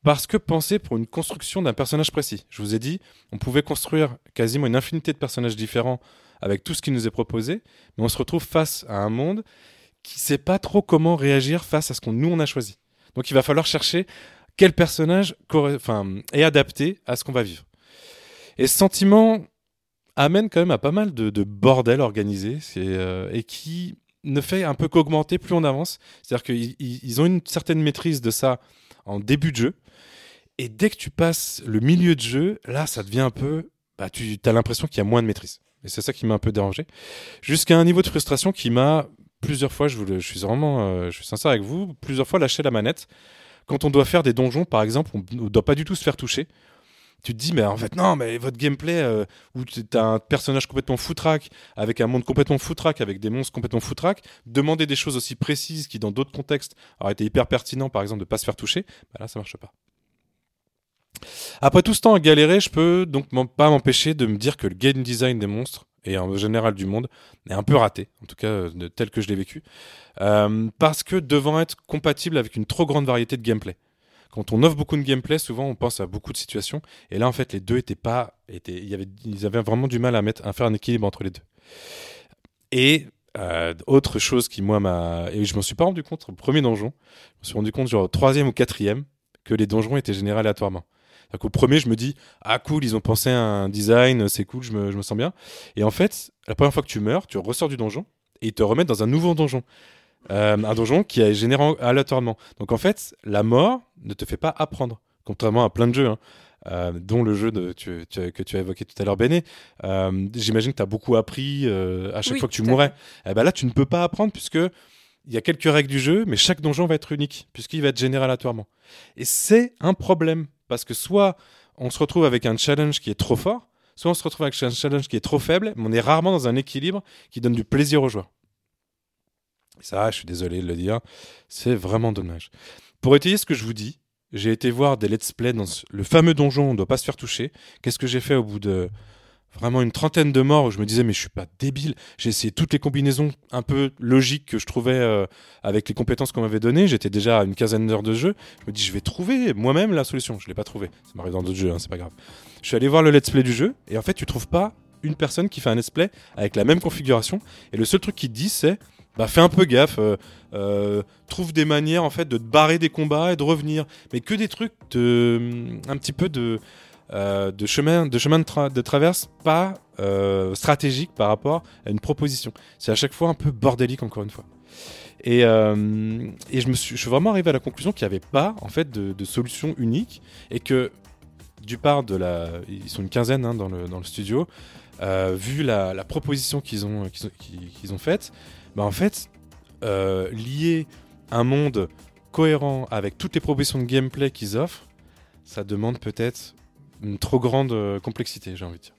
Parce que pensé pour une construction d'un personnage précis. Je vous ai dit, on pouvait construire quasiment une infinité de personnages différents avec tout ce qui nous est proposé, mais on se retrouve face à un monde qui sait pas trop comment réagir face à ce qu'on nous on a choisi. Donc il va falloir chercher quel personnage est adapté à ce qu'on va vivre. Et ce sentiment amène quand même à pas mal de, de bordel organisé euh, et qui ne fait un peu qu'augmenter plus on avance. C'est-à-dire qu'ils ils- ils ont une certaine maîtrise de ça en début de jeu. Et dès que tu passes le milieu de jeu, là, ça devient un peu. Bah, tu as l'impression qu'il y a moins de maîtrise. Et c'est ça qui m'a un peu dérangé. Jusqu'à un niveau de frustration qui m'a plusieurs fois, je, vous le- je suis vraiment euh, je suis sincère avec vous, plusieurs fois lâché la manette. Quand on doit faire des donjons, par exemple, on ne doit pas du tout se faire toucher. Tu te dis, mais en fait, non, mais votre gameplay euh, où tu as un personnage complètement foutraque, avec un monde complètement foutraque, avec des monstres complètement foutraque, demander des choses aussi précises qui, dans d'autres contextes, auraient été hyper pertinent, par exemple, de pas se faire toucher, bah là, ça marche pas. Après tout ce temps à galérer, je peux donc pas m'empêcher de me dire que le game design des monstres, et en général du monde, est un peu raté, en tout cas euh, tel que je l'ai vécu, Euh, parce que devant être compatible avec une trop grande variété de gameplay. Quand on offre beaucoup de gameplay, souvent on pense à beaucoup de situations, et là en fait les deux étaient pas, étaient, y avait, ils avaient vraiment du mal à faire un équilibre entre les deux. Et euh, autre chose qui moi m'a, et je m'en suis pas rendu compte au premier donjon, je me suis rendu compte genre au troisième ou quatrième que les donjons étaient générés aléatoirement. Donc au premier, je me dis ah cool, ils ont pensé à un design, c'est cool, je me, je me sens bien. Et en fait, la première fois que tu meurs, tu ressors du donjon et ils te remettent dans un nouveau donjon. Euh, un donjon qui est généré en- aléatoirement. Donc en fait, la mort ne te fait pas apprendre, contrairement à plein de jeux, hein, euh, dont le jeu de, tu- tu- que tu as évoqué tout à l'heure, Béné. Euh, J'imagine que tu as beaucoup appris à chaque Oui, fois que tu mourais. Eh ben là, tu ne peux pas apprendre puisque il y a quelques règles du jeu, mais chaque donjon va être unique puisqu'il va être généré aléatoirement. Et c'est un problème parce que soit on se retrouve avec un challenge qui est trop fort, soit on se retrouve avec un challenge qui est trop faible, mais on est rarement dans un équilibre qui donne du plaisir aux joueurs. Ça, je suis désolé de le dire, c'est vraiment dommage. Pour étayer ce que je vous dis, j'ai été voir des let's play dans le fameux donjon, on ne doit pas se faire toucher. Qu'est-ce que j'ai fait au bout de vraiment une trentaine de morts où je me disais mais je suis pas débile. J'ai essayé toutes les combinaisons un peu logiques que je trouvais euh, avec les compétences qu'on m'avait données. J'étais déjà à une quinzaine d'heures de jeu. Je me dis je vais trouver moi-même la solution. Je l'ai pas trouvé. Ça m'arrive dans d'autres jeux, hein, c'est pas grave. Je suis allé voir le let's play du jeu et en fait tu trouves pas une personne qui fait un let's play avec la même configuration et le seul truc qu'il dit c'est bah fais un peu gaffe, euh, euh, trouve des manières en fait de te barrer des combats et de revenir, mais que des trucs de un petit peu de euh, de chemin de chemin de, tra- de traverse pas euh, stratégique par rapport à une proposition. C'est à chaque fois un peu bordélique encore une fois. Et, euh, et je me suis, je suis vraiment arrivé à la conclusion qu'il n'y avait pas en fait de, de solution unique et que du part de la, ils sont une quinzaine hein, dans, le, dans le studio, euh, vu la, la proposition qu'ils ont, qu'ils ont, qu'ils ont faite, bah en fait, euh, lier un monde cohérent avec toutes les propositions de gameplay qu'ils offrent, ça demande peut-être une trop grande euh, complexité, j'ai envie de dire.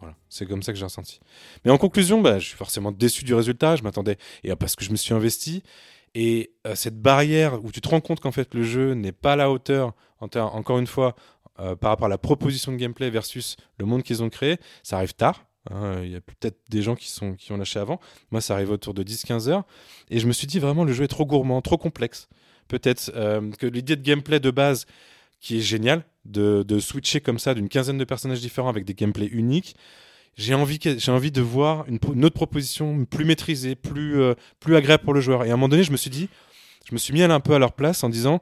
Voilà, c'est comme ça que j'ai ressenti. Mais en conclusion, bah, je suis forcément déçu du résultat. Je m'attendais, et parce que je me suis investi. Et euh, cette barrière où tu te rends compte qu'en fait le jeu n'est pas à la hauteur, en encore une fois, par rapport à la proposition de gameplay versus le monde qu'ils ont créé, ça arrive tard. Hein. Il y a peut-être des gens qui, ont lâché avant. Moi, ça arrive autour de 10-15 heures. Et je me suis dit vraiment, le jeu est trop gourmand, trop complexe. Peut-être euh, que l'idée de gameplay de base, qui est géniale, de, switcher comme ça d'une quinzaine de personnages différents avec des gameplays uniques, j'ai envie, j'ai envie de voir une, autre proposition plus maîtrisée, plus, euh, plus agréable pour le joueur. Et à un moment donné, je me suis dit, je me suis mis un peu à leur place en disant,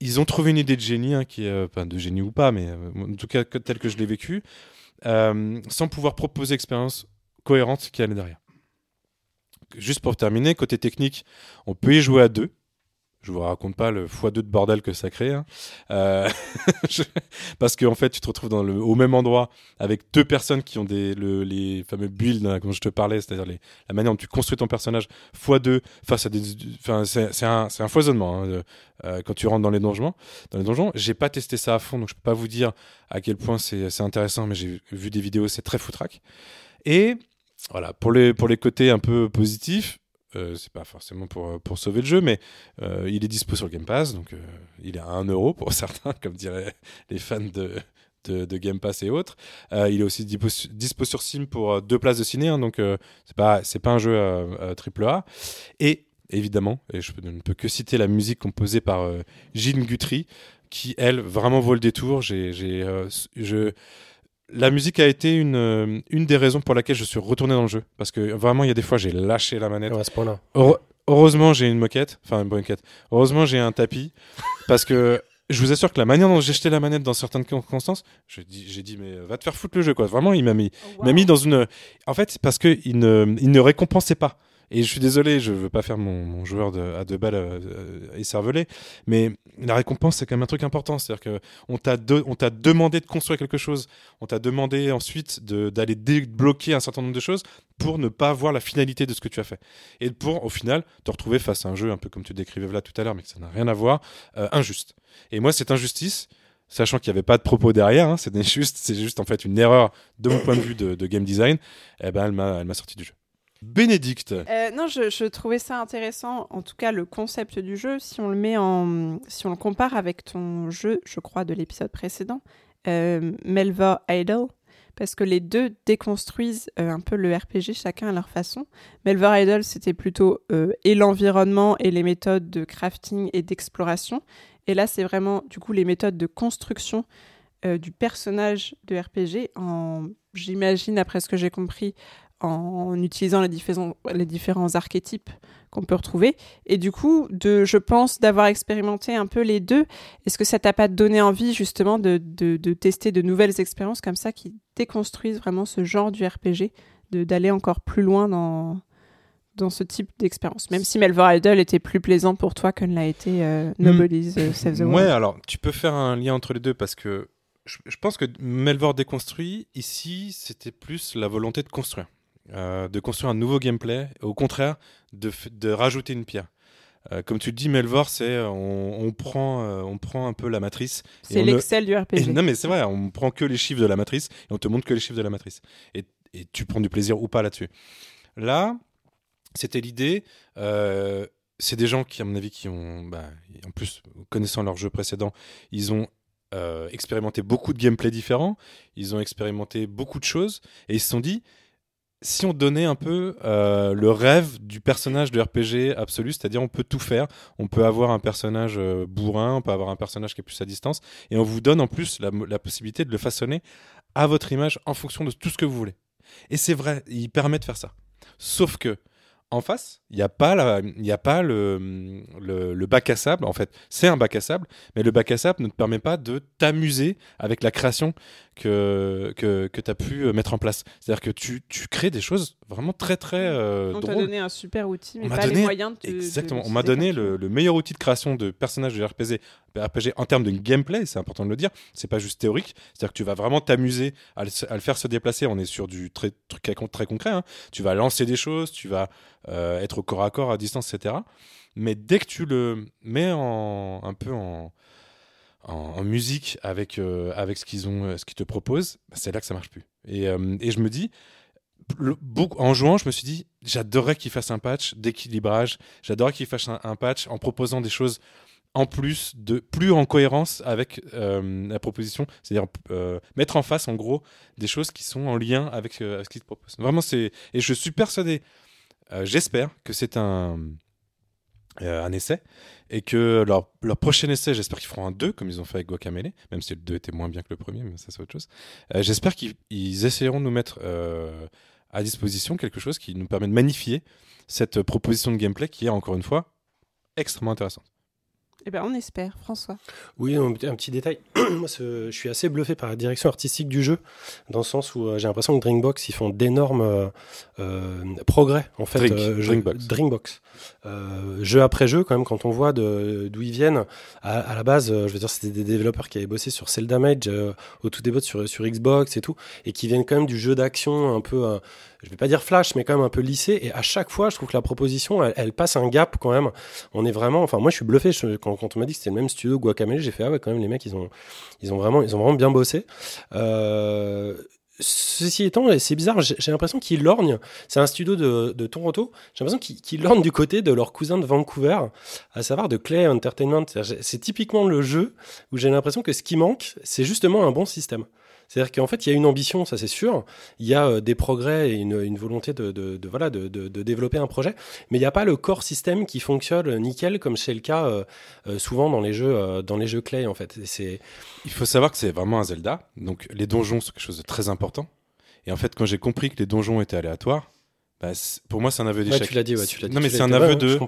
ils ont trouvé une idée de génie, hein, qui euh, de génie ou pas, mais en tout cas telle que je l'ai vécue, euh, sans pouvoir proposer expérience cohérente qui allait derrière. Juste pour terminer, côté technique, on peut y jouer à deux. Je vous raconte pas le x2 de bordel que ça crée. hein. Euh, je- Parce qu'en fait, tu te retrouves dans le, au même endroit avec deux personnes qui ont des, le- les fameux builds hein, dont je te parlais, c'est-à-dire la manière dont tu construis ton personnage x2 face à des. C'est un, un foisonnement hein, euh, quand tu rentres dans les donjons. Dans les donjons, j'ai pas testé ça à fond, donc je peux pas vous dire à quel point c'est c'est intéressant, mais j'ai vu des vidéos, c'est très foutraque. Et voilà, pour les, pour les côtés un peu positifs, euh, c'est pas forcément pour, pour sauver le jeu, mais euh, il est dispo sur Game Pass, donc euh, il est à 1 euro pour certains, comme diraient les fans de, de, Game Pass et autres. Euh, il est aussi dispo, dispo sur Steam pour euh, deux places de ciné, hein, donc euh, c'est pas, pas un jeu euh, triple A. Et évidemment, et je ne peux que citer la musique composée par euh, Gilles Guthrie, qui elle vraiment vaut le détour. J'ai, j'ai, euh, la musique a été une, euh, une des raisons pour laquelle je suis retourné dans le jeu. Parce que vraiment, il y a des fois, j'ai lâché la manette. Ouais, à ce point-là. Heure- heureusement, j'ai une moquette. Enfin, une moquette. Heureusement, j'ai un tapis. parce que je vous assure que la manière dont j'ai jeté la manette dans certaines circonstances, j'ai dit, mais va te faire foutre le jeu, quoi. Vraiment, il m'a mis, m'a mis dans une. En fait, c'est parce qu'il ne, il ne récompensait pas. Et je suis désolé, je veux pas faire mon, joueur à deux balles euh, écervelé, mais la récompense c'est quand même un truc important. C'est-à-dire que on t'a demandé de construire quelque chose, on t'a demandé ensuite d'aller débloquer un certain nombre de choses pour ne pas voir la finalité de ce que tu as fait. Et pour, au final, te retrouver face à un jeu, un peu comme tu décrivais là tout à l'heure, mais que ça n'a rien à voir, euh, injuste. Et moi, cette injustice, sachant qu'il n'y avait pas de propos derrière, hein, c'est juste, juste en fait une erreur de mon point de vue de, de game design, eh ben, elle m'a sorti du jeu. Bénédicte, Euh, non, je, trouvais ça intéressant. En tout cas, le concept du jeu, si on le met en, si on le compare avec ton jeu, je crois de l'épisode précédent, euh, Melva Idol, parce que les deux déconstruisent euh, un peu le RPG chacun à leur façon. Melva Idol, c'était plutôt euh, et l'environnement et les méthodes de crafting et d'exploration, et là, c'est vraiment du coup les méthodes de construction du personnage de RPG en, j'imagine, après ce que j'ai compris, en utilisant les différents, les différents archétypes qu'on peut retrouver. Et du coup, de, je pense d'avoir expérimenté un peu les deux. Est-ce que ça t'a pas donné envie justement de, de, de tester de nouvelles expériences comme ça qui déconstruisent vraiment ce genre du RPG, d'aller encore plus loin dans, dans ce type d'expérience Même si Melvor Idol était plus plaisant pour toi que ne l'a été euh, Nobody's euh, Save the World. Ouais, alors tu peux faire un lien entre les deux parce que je, je pense que Melvor déconstruit, ici, c'était plus la volonté de construire. Euh, de construire un nouveau gameplay, au contraire, de, de rajouter une pierre. Euh, comme tu le dis, Melvor, c'est euh, on, on prend, euh, on prend un peu la matrice. C'est ne- l'excel du et RPG. non, mais c'est vrai, on prend que les chiffres de la matrice et on te montre que les chiffres de la matrice. Et, et tu prends du plaisir ou pas là-dessus. Là, c'était l'idée. euh, c'est des gens qui, à mon avis, qui ont, bah, en plus, connaissant leur jeu précédent, ils ont expérimenté beaucoup de gameplay différents, ils ont expérimenté beaucoup de choses, et ils se sont dit, si on donnait un peu euh, le rêve du personnage de RPG absolu, c'est-à-dire on peut tout faire, on peut avoir un personnage euh, bourrin, on peut avoir un personnage qui est plus à distance, et on vous donne en plus la, possibilité de le façonner à votre image en fonction de tout ce que vous voulez. Et c'est vrai, il permet de faire ça. Sauf que en face, il n'y a pas, le, le bac à sable. En fait, c'est un bac à sable, mais le bac à sable ne te permet pas de t'amuser avec la création que, que, que tu as pu euh, mettre en place. C'est-à-dire que tu, tu crées des choses vraiment très, très euh, On t'a donné un super outil, mais On pas les donné- moyens de. de Exactement. On m'a donné le, le meilleur outil de création de personnages de RPG, RPG en termes de gameplay, c'est important de le dire. C'est pas juste théorique. C'est-à-dire que tu vas vraiment t'amuser à, le- à le faire se déplacer. On est sur du très, truc très, très concret. hein. Tu vas lancer des choses, tu vas euh, être au corps à corps, à distance, etc. Mais dès que tu le mets en, un peu en, en, musique avec, euh, avec ce qu'ils ont, euh, ce qu'ils te proposent, bah, c'est là que ça marche plus. Et, euh, et je me dis, le- en jouant, je me suis dit, j'adorerais qu'ils fassent un patch d'équilibrage, j'adorerais qu'ils fassent un, patch en proposant des choses en plus, de plus en cohérence avec la proposition, c'est-à-dire mettre en face, en gros, des choses qui sont en lien avec, avec ce qu'ils te proposent. Vraiment, c'est. Et je suis persuadé, j'espère que c'est un. Euh, un essai et que leur, prochain essai, j'espère qu'ils feront un 2 comme ils ont fait avec Guacamele, même si le 2 était moins bien que le premier, mais ça c'est autre chose. Euh, j'espère qu'ils ils essayeront de nous mettre euh, à disposition quelque chose qui nous permet de magnifier cette proposition de gameplay qui est encore une fois extrêmement intéressante. Eh ben, on espère, François. Oui, un, un petit détail. Moi, je suis assez bluffé par la direction artistique du jeu, dans le sens où euh, j'ai l'impression que Drinkbox, ils font d'énormes euh, euh, progrès, en fait. Drink, euh, jeu- Drinkbox. Drinkbox. Euh, jeu après jeu, quand même, quand on voit de- d'où ils viennent. À, à la base, euh, je veux dire, c'était des développeurs qui avaient bossé sur Zelda Mage, euh, au tout début sur, sur Xbox et tout, et qui viennent quand même du jeu d'action un peu, euh, je vais pas dire flash, mais quand même un peu lissé. Et à chaque fois, je trouve que la proposition, elle, elle passe un gap quand même. On est vraiment, enfin, moi, je suis bluffé quand, quand on m'a dit que c'était le même studio Guacamele. J'ai fait ah ouais, quand même, les mecs, ils ont, ils ont vraiment, ils ont vraiment bien bossé. Euh, Ceci étant, c'est bizarre, j'ai l'impression qu'ils lorgnent. C'est un studio de, de Toronto. J'ai l'impression qu'ils lorgnent du côté de leur cousin de Vancouver, à savoir de Clay Entertainment. C'est typiquement le jeu où j'ai l'impression que ce qui manque, c'est justement un bon système. C'est-à-dire qu'en fait, il y a une ambition, ça c'est sûr. Il y a euh, des progrès et une, une volonté de, de, de, voilà, de, développer un projet. Mais il n'y a pas le core système qui fonctionne nickel comme c'est le cas euh, euh, souvent dans les jeux, euh, dans les jeux Clay en fait. Et Il faut savoir que c'est vraiment un Zelda, donc les donjons sont quelque chose de très important. Et en fait, quand j'ai compris que les donjons étaient aléatoires, bah, pour moi c'est un aveu Ouais, d'échec. tu l'as dit, ouais, tu l'as dit. Non mais c'est un aveu Ouais, ouais, de.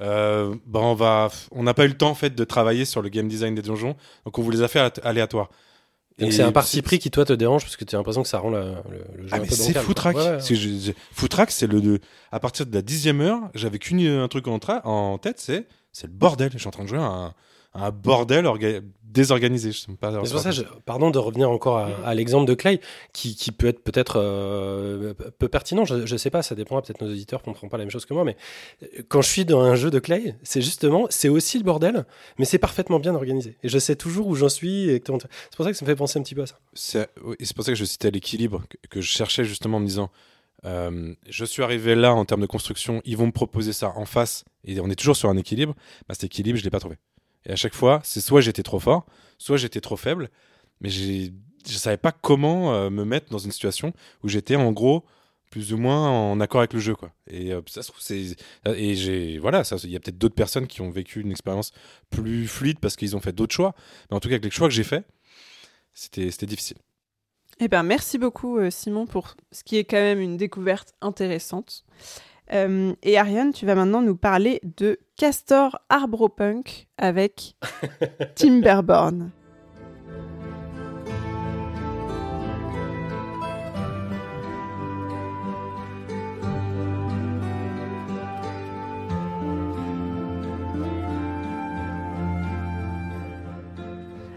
Euh, bah on va, on n'a pas eu le temps en fait de travailler sur le game design des donjons, donc on vous les a fait at- aléatoires. Donc c'est un parti pris qui toi te dérange parce que tu as l'impression que ça rend la- le, le jeu Ah un mais peu c'est quoi. Ouais, ouais. Foutraque, c'est le. À partir de la dixième heure, j'avais qu'une un truc en, tête, c'est c'est le bordel. Je suis en train de jouer à un, un bordel orga- désorganisé. Je sais pas. Pour ça, je- pardon de revenir encore à, à l'exemple de Clay, qui, qui peut être peut-être euh, peu pertinent. Je, je sais pas, ça dépendra. Peut-être nos auditeurs comprendront pas la même chose que moi, mais euh, quand je suis dans un jeu de Clay, c'est justement, c'est aussi le bordel, mais c'est parfaitement bien organisé. Et je sais toujours où j'en suis. C'est pour ça que ça me fait penser un petit peu à ça. C'est oui, et c'est pour ça que je citais l'équilibre que, que je cherchais justement en me disant. euh, je suis arrivé là en termes de construction, ils vont me proposer ça en face et on est toujours sur un équilibre. Bah, cet équilibre, je l'ai pas trouvé. Et à chaque fois, c'est soit j'étais trop fort, soit j'étais trop faible, mais j'ai- je savais pas comment euh, me mettre dans une situation où j'étais en gros plus ou moins en accord avec le jeu quoi. Et euh, ça se trouve c'est voilà, il y a peut-être d'autres personnes qui ont vécu une expérience plus fluide parce qu'ils ont fait d'autres choix, mais en tout cas avec les choix que j'ai fait, c'était c'était difficile. Eh ben, merci beaucoup, euh, Simon, pour ce qui est quand même une découverte intéressante. Et Ariane, tu vas maintenant nous parler de Castor Arbropunk avec Timberborn.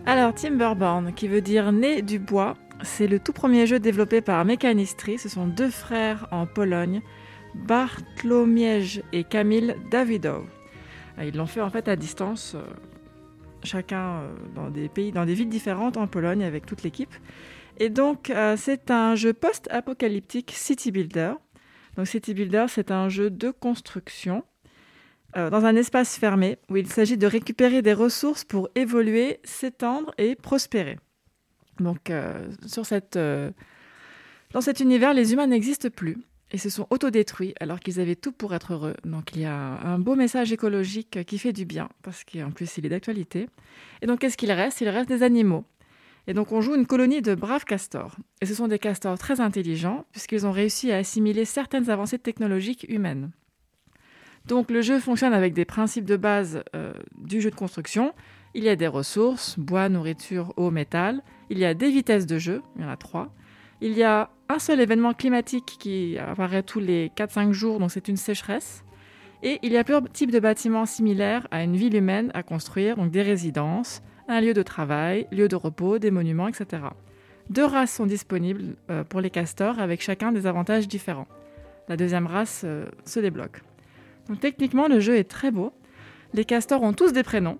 Alors, Timberborn, qui veut dire né du bois, c'est le tout premier jeu développé par Mechanistry. Ce sont deux frères en Pologne, Bartłomiej et Kamil Dawidow. Euh, Ils l'ont fait en fait à distance, euh, chacun euh, dans des pays, dans des villes différentes en Pologne avec toute l'équipe. Et donc, euh, c'est un jeu post-apocalyptique City Builder. Donc, City Builder, c'est un jeu de construction dans un espace fermé où il s'agit de récupérer des ressources pour évoluer, s'étendre et prospérer. Donc, dans cet univers, les humains n'existent plus et se sont autodétruits alors qu'ils avaient tout pour être heureux. Donc, il y a un beau message écologique qui fait du bien parce qu'en plus, il est d'actualité. Et donc, qu'est-ce qu'il reste? Il reste des animaux. Et donc, on joue une colonie de braves castors. Et ce sont des castors très intelligents puisqu'ils ont réussi à assimiler certaines avancées technologiques humaines. Donc le jeu fonctionne avec des principes de base euh, du jeu de construction. Il y a des ressources, bois, nourriture, eau, métal. Il y a des vitesses de jeu, il y en a trois. Il y a un seul événement climatique qui apparaît tous les 4-5 jours, donc c'est une sécheresse. Et il y a plusieurs types de bâtiments similaires à une ville humaine à construire, donc des résidences, un lieu de travail, lieu de repos, des monuments, etc. Deux races sont disponibles euh, pour les castors avec chacun des avantages différents. La deuxième race euh, se débloque. Donc techniquement, le jeu est très beau. Les castors ont tous des prénoms,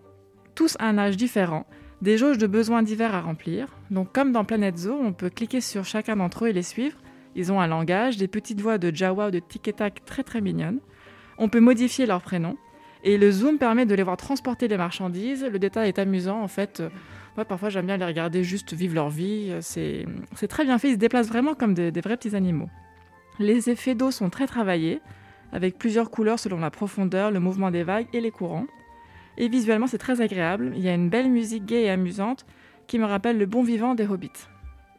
tous un âge différent, des jauges de besoins divers à remplir. Donc comme dans Planet Zoo, on peut cliquer sur chacun d'entre eux et les suivre. Ils ont un langage, des petites voix de Jawa ou de Tic et Tac très très mignonnes. On peut modifier leurs prénoms. Et le zoom permet de les voir transporter les marchandises. Le détail est amusant en fait. Euh, Moi, parfois, j'aime bien les regarder juste vivre leur vie. Euh, C'est très bien fait. Ils se déplacent vraiment comme des vrais petits animaux. Les effets d'eau sont très travaillés avec plusieurs couleurs selon la profondeur, le mouvement des vagues et les courants. Et visuellement, c'est très agréable. Il y a une belle musique gaie et amusante qui me rappelle le bon vivant des hobbits.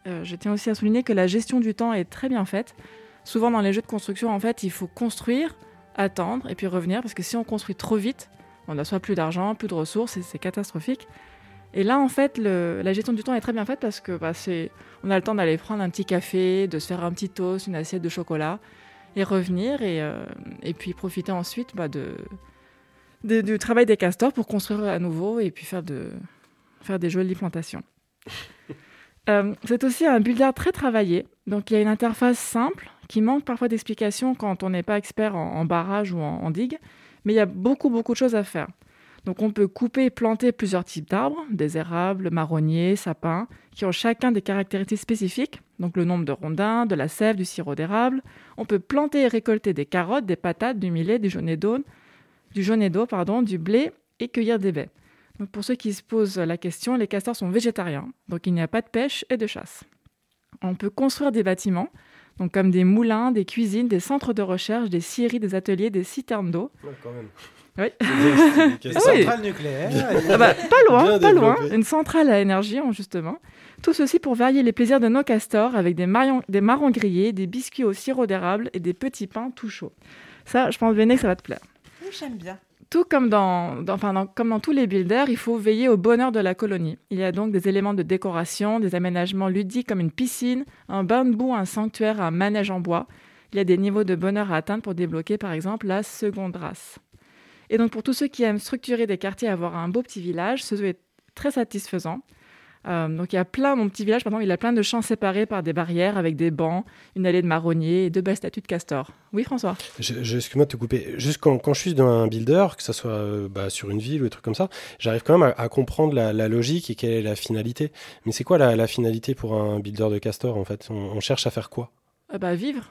Euh, je tiens aussi à souligner que la gestion du temps est très bien faite. Souvent, dans les jeux de construction, en fait, il faut construire, attendre et puis revenir parce que si on construit trop vite, on n'a soit plus d'argent, plus de ressources et c'est catastrophique. Et là, en fait, la gestion du temps est très bien faite parce que bah, on a le temps d'aller prendre un petit café, de se faire un petit toast, une assiette de chocolat et revenir et, euh, puis profiter ensuite bah, de, de- du travail des castors pour construire à nouveau et puis faire, de, faire des jolies plantations. Euh, c'est aussi un builder très travaillé, donc il y a une interface simple qui manque parfois d'explications quand on n'est pas expert en, en barrage ou en, en digue, mais il y a beaucoup beaucoup de choses à faire. Donc on peut couper et planter plusieurs types d'arbres, des érables, marronniers, sapins, qui ont chacun des caractéristiques spécifiques, donc le nombre de rondins, de la sève, du sirop d'érable. On peut planter et récolter des carottes, des patates, du millet, du jaunet d'eau, du jaunet d'eau, pardon, du blé et cueillir des baies. Donc pour ceux qui se posent la question, les castors sont végétariens, donc il n'y a pas de pêche et de chasse. On peut construire des bâtiments, donc comme des moulins, des cuisines, des centres de recherche, des scieries, des ateliers, des citernes d'eau. quand même. Oui. Des Ah oui. centrales nucléaires. Ah bah, pas loin, Bien pas loin. Une centrale à énergie, justement. Tout ceci pour varier les plaisirs de nos castors avec des, marions- des marrons grillés, des biscuits au sirop d'érable et des petits pains tout chauds. Ça, je pense, Béné, que ça va te plaire. J'aime bien. tout comme dans, enfin, comme dans tous les builders, il faut veiller au bonheur de la colonie. Il y a donc des éléments de décoration, des aménagements ludiques comme une piscine, un bain de boue, un sanctuaire, un manège en bois. Il y a des niveaux de bonheur à atteindre pour débloquer par exemple la seconde race. Et donc pour tous ceux qui aiment structurer des quartiers, avoir un beau petit village, ce jeu est très satisfaisant. Euh, donc il y a plein, mon petit village par exemple, il a plein de champs séparés par des barrières avec des bancs, une allée de marronniers et deux belles statues de castors. Oui François? Excuse-moi de te couper. Juste quand, quand je suis dans un builder, que ce soit euh, bah, sur une ville ou des trucs comme ça, j'arrive quand même à, à comprendre la, la logique et quelle est la finalité. Mais c'est quoi la, la finalité pour un builder de castor en fait? On, on cherche à faire quoi? Ah bah, vivre.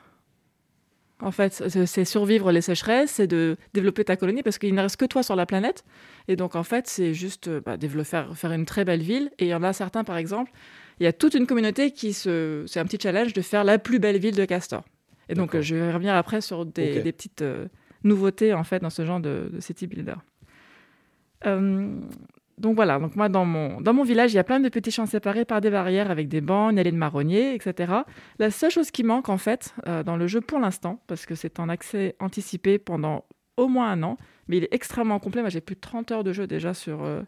En fait, c'est survivre les sécheresses, c'est de développer ta colonie parce qu'il ne reste que toi sur la planète. Et donc, en fait, c'est juste euh, bah, développer, faire, faire une très belle ville. Et il y en a certains, par exemple, il y a toute une communauté qui se. C'est un petit challenge de faire la plus belle ville de Castor. Et donc, euh, je vais revenir après sur des, petites euh, nouveautés, en fait, dans ce genre de, de city builder. Euh, donc voilà, donc moi dans mon, dans mon village, il y a plein de petits champs séparés par des barrières avec des bancs, une allée de marronniers, etc. La seule chose qui manque en fait euh, dans le jeu pour l'instant, parce que c'est en accès anticipé pendant au moins un an, mais il est extrêmement complet. Moi j'ai plus de 30 heures de jeu déjà sur, euh,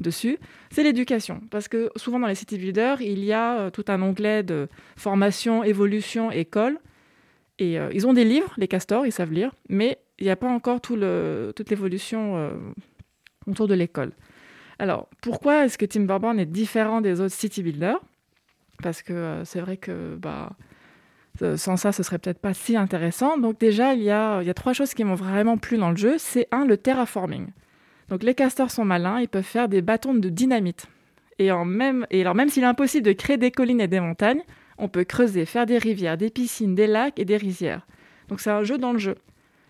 dessus, c'est l'éducation. Parce que souvent dans les city builders, il y a euh, tout un onglet de formation, évolution, école. Et euh, ils ont des livres, les castors, ils savent lire, mais il n'y a pas encore tout le, toute l'évolution autour de l'école. Alors, pourquoi est-ce que Timberborn est différent des autres city builders? Parce que c'est vrai que bah, sans ça, ce serait peut-être pas si intéressant. Donc déjà, il y a, il y a trois choses qui m'ont vraiment plu dans le jeu. C'est un, le terraforming. Donc les castors sont malins, ils peuvent faire des bâtons de dynamite. Et, en même, et alors même s'il est impossible de créer des collines et des montagnes, on peut creuser, faire des rivières, des piscines, des lacs et des rizières. Donc c'est un jeu dans le jeu.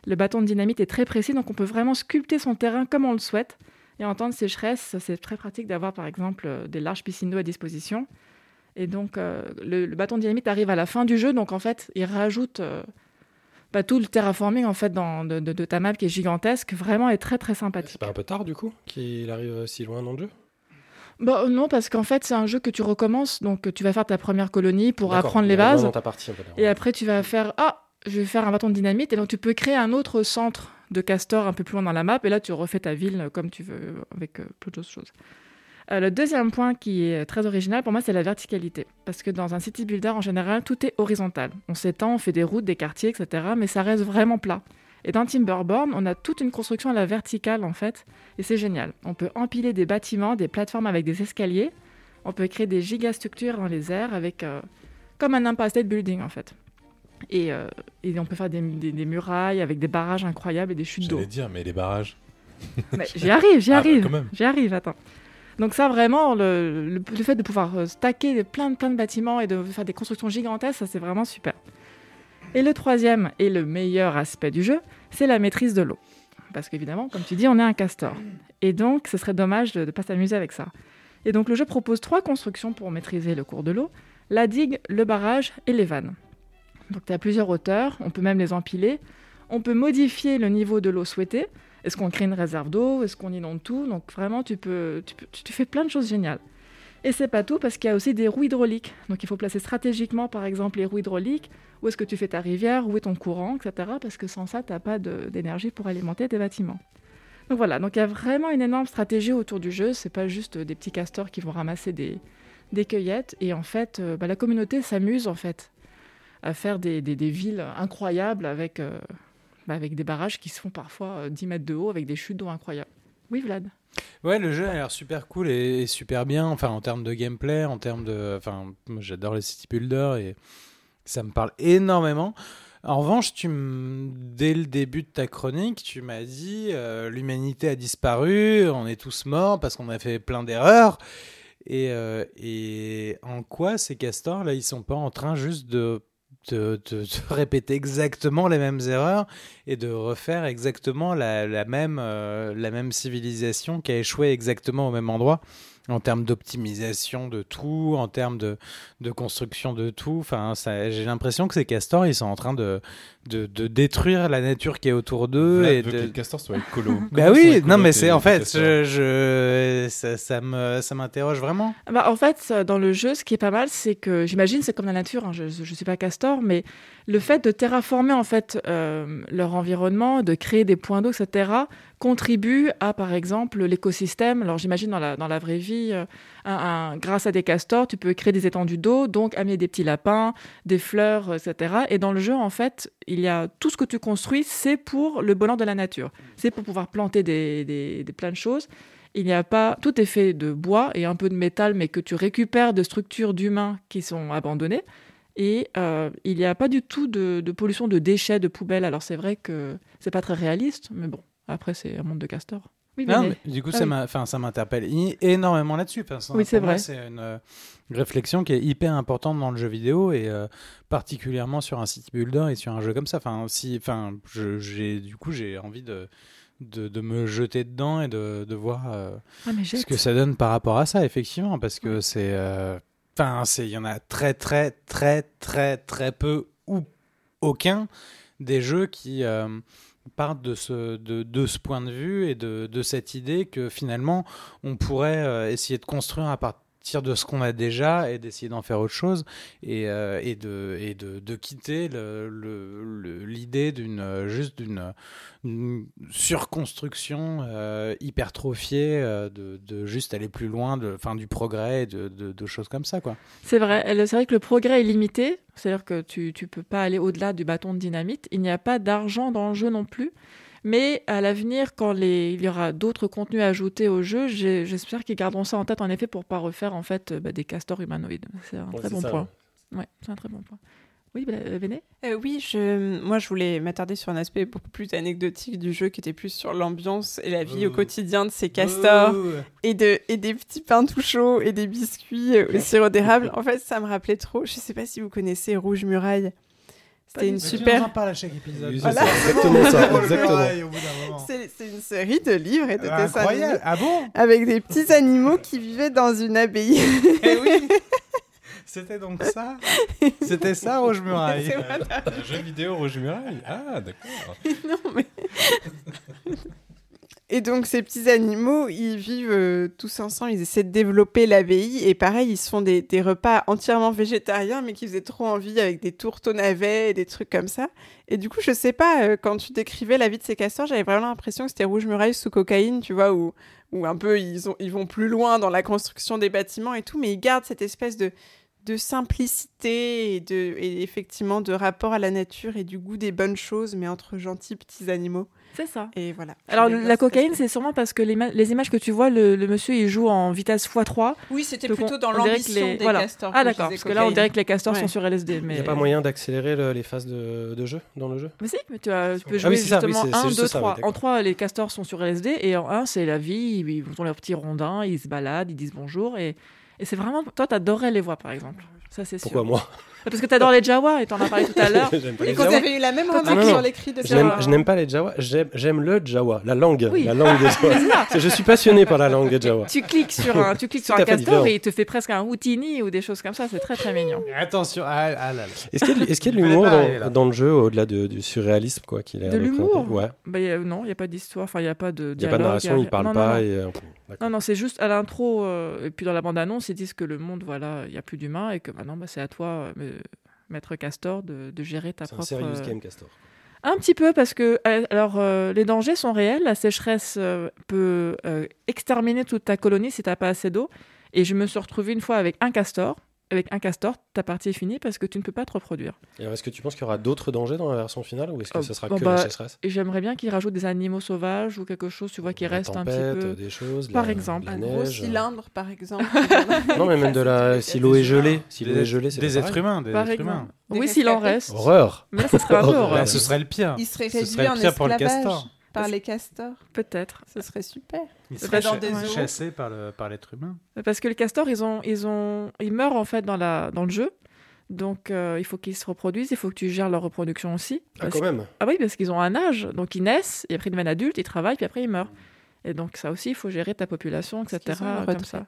Le bâton de dynamite est très précis, donc on peut vraiment sculpter son terrain comme on le souhaite. Et en temps de sécheresse, c'est très pratique d'avoir par exemple euh, des larges piscines d'eau à disposition. Et donc euh, le, le bâton de dynamite arrive à la fin du jeu, donc en fait il rajoute euh, bah, tout le terraforming en fait dans, de, de- de ta map qui est gigantesque, vraiment est très très sympathique. C'est pas un peu tard du coup qu'il arrive euh, si loin dans le jeu? Bah, non, parce qu'en fait c'est un jeu que tu recommences, donc tu vas faire ta première colonie pour apprendre les bases. Dans ta partie, en fait. Et après, tu vas faire Ah, je vais faire un bâton de dynamite. Et donc, tu peux créer un autre centre de castor un peu plus loin dans la map. Et là, tu refais ta ville comme tu veux, avec euh, plein d'autres choses. Euh, le deuxième point qui est très original pour moi, c'est la verticalité. Parce que dans un city builder, en général, tout est horizontal. On s'étend, on fait des routes, des quartiers, etc. Mais ça reste vraiment plat. Et dans Timberborn, on a toute une construction à la verticale, en fait. Et c'est génial. On peut empiler des bâtiments, des plateformes avec des escaliers. On peut créer des gigastructures dans les airs avec. euh, comme un Empire State Building, en fait. Et, euh, et on peut faire des, des- des murailles avec des barrages incroyables et des chutes d'eau. J'allais dire, mais les barrages. Mais J'y arrive, j'y Ah, bah, arrive. J'y arrive, attends. Donc ça, vraiment, le, fait de pouvoir euh, stacker plein, de- plein de bâtiments et de faire des constructions gigantesques, ça c'est vraiment super. Et le troisième et le meilleur aspect du jeu, c'est la maîtrise de l'eau. Parce qu'évidemment, comme tu dis, on est un castor. Et donc, ce serait dommage de ne pas s'amuser avec ça. Et donc, le jeu propose trois constructions pour maîtriser le cours de l'eau. La digue, le barrage et les vannes. Donc, tu as plusieurs hauteurs, on peut même les empiler. On peut modifier le niveau de l'eau souhaité. Est-ce qu'on crée une réserve d'eau? Est-ce qu'on inonde tout? Donc, vraiment, tu, peux, tu, peux- tu fais plein de choses géniales. Et c'est pas tout, parce qu'il y a aussi des roues hydrauliques. Donc, il faut placer stratégiquement, par exemple, les roues hydrauliques. Où est-ce que tu fais ta rivière? Où est ton courant? Etc. Parce que sans ça, tu n'as pas d'énergie pour alimenter tes bâtiments. Donc voilà, donc il y a vraiment une énorme stratégie autour du jeu. C'est pas juste des petits castors qui vont ramasser des, des cueillettes. Et en fait, euh, bah, la communauté s'amuse en fait à faire des, des- villes incroyables avec, euh, avec des barrages qui se font parfois euh, 10 mètres de haut avec des chutes d'eau incroyables. Oui, Vlad. Ouais, le jeu a l'air super cool et, super bien, enfin en termes de gameplay, en termes de, enfin j'adore les city builders et ça me parle énormément. En revanche, tu dès le début de ta chronique, tu m'as dit euh, l'humanité a disparu, on est tous morts parce qu'on a fait plein d'erreurs. Et, euh, et en quoi ces castors là, ils sont pas en train juste de de, répéter exactement les mêmes erreurs et de refaire exactement la, la même, euh, la même civilisation qui a échoué exactement au même endroit. En termes d'optimisation de tout, en termes de, de construction de tout. Enfin, ça- j'ai l'impression que ces castors, ils sont en train de, de, de détruire la nature qui est autour d'eux. Et veut que de... les castors soient écolos. Bah oui, écolos non mais c'est en fait, je, je, ça, ça me, ça m'interroge vraiment. Bah, en fait, dans le jeu, ce qui est pas mal, c'est que j'imagine, c'est comme la nature. hein, je, je suis pas castor, mais le fait de terraformer en fait euh, leur environnement, de créer des points d'eau, etc., contribue à, par exemple, l'écosystème. Alors, j'imagine dans la dans la vraie vie, euh, grâce à des castors, tu peux créer des étendues d'eau, donc amener des petits lapins, des fleurs, etc. Et dans le jeu, en fait, il y a tout ce que tu construis, c'est pour le bonheur de la nature. C'est pour pouvoir planter des, des, des plein de choses. Il n'y a pas tout est fait de bois et un peu de métal, mais que tu récupères de structures d'humains qui sont abandonnées. Et euh, il n'y a pas du tout de, de pollution de déchets, de poubelles. Alors c'est vrai que c'est pas très réaliste, mais bon, après c'est un monde de castors. Oui, Non, mais- mais du coup, Ah ça oui. m'interpelle énormément là-dessus. Oui, c'est vrai. C'est une euh, réflexion qui est hyper importante dans le jeu vidéo et euh, particulièrement sur un city builder et sur un jeu comme ça. Enfin, si, enfin, du coup, j'ai envie de, de, de me jeter dedans et de, de voir euh, Ah, ce que ça donne par rapport à ça, effectivement, parce que c'est, euh, enfin, il y en a très, très, très, très, très peu ou aucun des jeux qui euh, partent de ce, de, ce point de vue et de, de cette idée que finalement on pourrait euh, essayer de construire à partir de ce qu'on a déjà et d'essayer d'en faire autre chose et, euh, et, de, et de, de quitter l'idée d'une euh, juste d'une une surconstruction euh, hypertrophiée de, de juste aller plus loin de, fin, du progrès de, de, choses comme ça. C'est vrai. C'est vrai que le progrès est limité. C'est-à-dire que tu tu peux pas aller au-delà du bâton de dynamite. Il n'y a pas d'argent dans le jeu non plus. Mais à l'avenir, quand les... il y aura d'autres contenus ajoutés au jeu, j'espère qu'ils garderont ça en tête, en effet, pour pas refaire en fait euh, bah, des castors humanoïdes. C'est un très bon ça, point. Ouais, c'est un très bon point. Oui, bah, euh, Véné? Euh, oui, je... moi je voulais m'attarder sur un aspect beaucoup plus anecdotique du jeu qui était plus sur l'ambiance et la vie au quotidien de ces castors et, de... et des petits pains tout chauds et des biscuits au sirop d'érable. En fait, ça me rappelait trop. Je sais pas si vous connaissez Rouge Muraille. C'était une super. en parles à chaque épisode. Voilà. exactement ça, exactement. C'est une série de livres et de Ah, dessins Incroyable. animés Ah bon? avec des petits animaux qui vivaient dans une abbaye. Eh oui C'était donc ça? C'était ça, Rouge Muraille C'est vrai. Un jeu vidéo Rouge Muraille Ah, d'accord. Non, mais- Et donc ces petits animaux, ils vivent euh, tous ensemble, ils essaient de développer l'abbaye et pareil, ils se font des, repas entièrement végétariens mais qui faisaient trop envie avec des tourteaux navets et des trucs comme ça. Et du coup, je sais pas, euh, quand tu décrivais la vie de ces castors, j'avais vraiment l'impression que c'était Rouge Muraille sous cocaïne, tu vois, où, où un peu ils, ont, ils vont plus loin dans la construction des bâtiments et tout, mais ils gardent cette espèce de, de simplicité et, de, et effectivement de rapport à la nature et du goût des bonnes choses, mais entre gentils petits animaux. C'est ça. Et voilà. Alors, la cocaïne, c'est sûrement parce que les, ma- les images que tu vois, le, le monsieur, il joue en vitesse x3. Oui, c'était plutôt on- dans l'ambition les- des voilà. castors. Ah, d'accord. Parce que là, on dirait que les castors Ouais. sont sur LSD. Mais... Il n'y a pas moyen d'accélérer le- les phases de, de jeu dans le jeu Mais si, mais tu, as- tu peux Ah jouer oui, ça, oui, justement c'est 1, juste 2, ça, oui, 3. d'accord. en 3, les castors sont sur LSD et en 1, c'est la vie. Ils ont leurs petits rondins, ils se baladent, ils disent bonjour. Et, et c'est vraiment. Toi, t'adorais les voix, par exemple. Ça, c'est sûr. Pourquoi moi? Parce que t'adores les Jawa et t'en as parlé tout à l'heure. Et qu'on Jawa. avait eu la même Ah, remarque non, non. sur l'écrit de Jawa. je n'aime pas les Jawa, j'aime le Jawa, la langue, Oui. la langue des Jawa. Je suis passionné par la langue des Jawa. tu cliques sur un, tu cliques sur un castor différent. et il te fait presque un houtini ou des choses comme ça. C'est très très mignon. Attention, ah, ah là là. Est-ce qu'il y a, de- y a l'humour dans, dans le jeu au-delà de- du surréalisme quoi qu'il a De l'humour Ouais. Bah, a- non, il n'y a pas d'histoire. Enfin, il n'y a pas de Il n'y a pas de narration, il parle non, pas Non, non. et euh. Non, non, c'est juste à l'intro, euh, et puis dans la bande-annonce, ils disent que le monde, voilà, il n'y a plus d'humains, et que maintenant, bah, c'est à toi, euh, maître Castor, de, de gérer ta C'est un propre... serious euh, game Castor. Un petit peu, parce que, euh, alors, euh, les dangers sont réels, la sécheresse euh, peut euh, exterminer toute ta colonie si tu n'as pas assez d'eau, et je me suis retrouvée une fois avec un castor, avec un castor, ta partie est finie parce que tu ne peux pas te reproduire. Est-ce que tu penses qu'il y aura d'autres dangers dans la version finale ou est-ce que Oh, ce sera bon, que bah, la sécheresse? j'aimerais bien qu'ils rajoutent des animaux sauvages ou quelque chose, tu vois, qui reste un petit peu... des choses, Par la- exemple. la Un gros cylindre, par exemple. Non, mais même de la si l'eau est gelée, si l'eau Des- est gelée, c'est des êtres pareil. humain, des Par êtres humains. Des Oui, s'il en reste. Horreur. Mais là, ça serait un peu Horreur. ce serait le pire. Il serait Ce serait en pire pour le castor. Par les castors. Peut-être. Ce serait super. Il serait serait dans des zoos. chassé par le par l'être humain. Parce que les castors, ils ont, ils ont, ils meurent en fait dans la, dans le jeu. Donc, euh, il faut qu'ils se reproduisent. Il faut que tu gères leur reproduction aussi. Ah, quand même. Ah oui, parce qu'ils ont un âge. Donc, ils naissent et après ils deviennent adultes, ils travaillent, puis après ils meurent. Et donc, ça aussi, il faut gérer ta population, etc. Comme ça.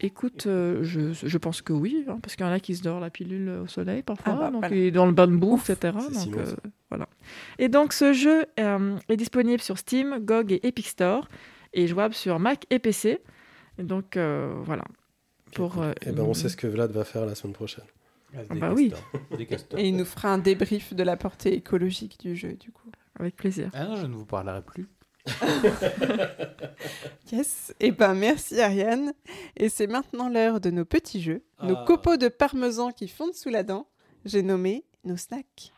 Écoute, euh, je, je pense que oui, hein, parce qu'il y en a qui se dorment la pilule au soleil parfois, Ah bah, donc voilà. et dans le bain de boue, etc. Donc, euh, voilà. Et donc ce jeu euh, est disponible sur Steam, GOG et Epic Store, et jouable sur Mac et PC. Et donc euh, voilà. Pour, euh, Eh ben, on sait ce que Vlad va faire la semaine prochaine. Ah bah oui, Et il nous fera un débrief de la portée écologique du jeu, du coup. avec plaisir. Ah non, je ne vous parlerai plus. Yes. Et ben merci Ariane. Et c'est maintenant l'heure de nos petits jeux, nos Ah. copeaux de parmesan qui fondent sous la dent. J'ai nommé nos snacks.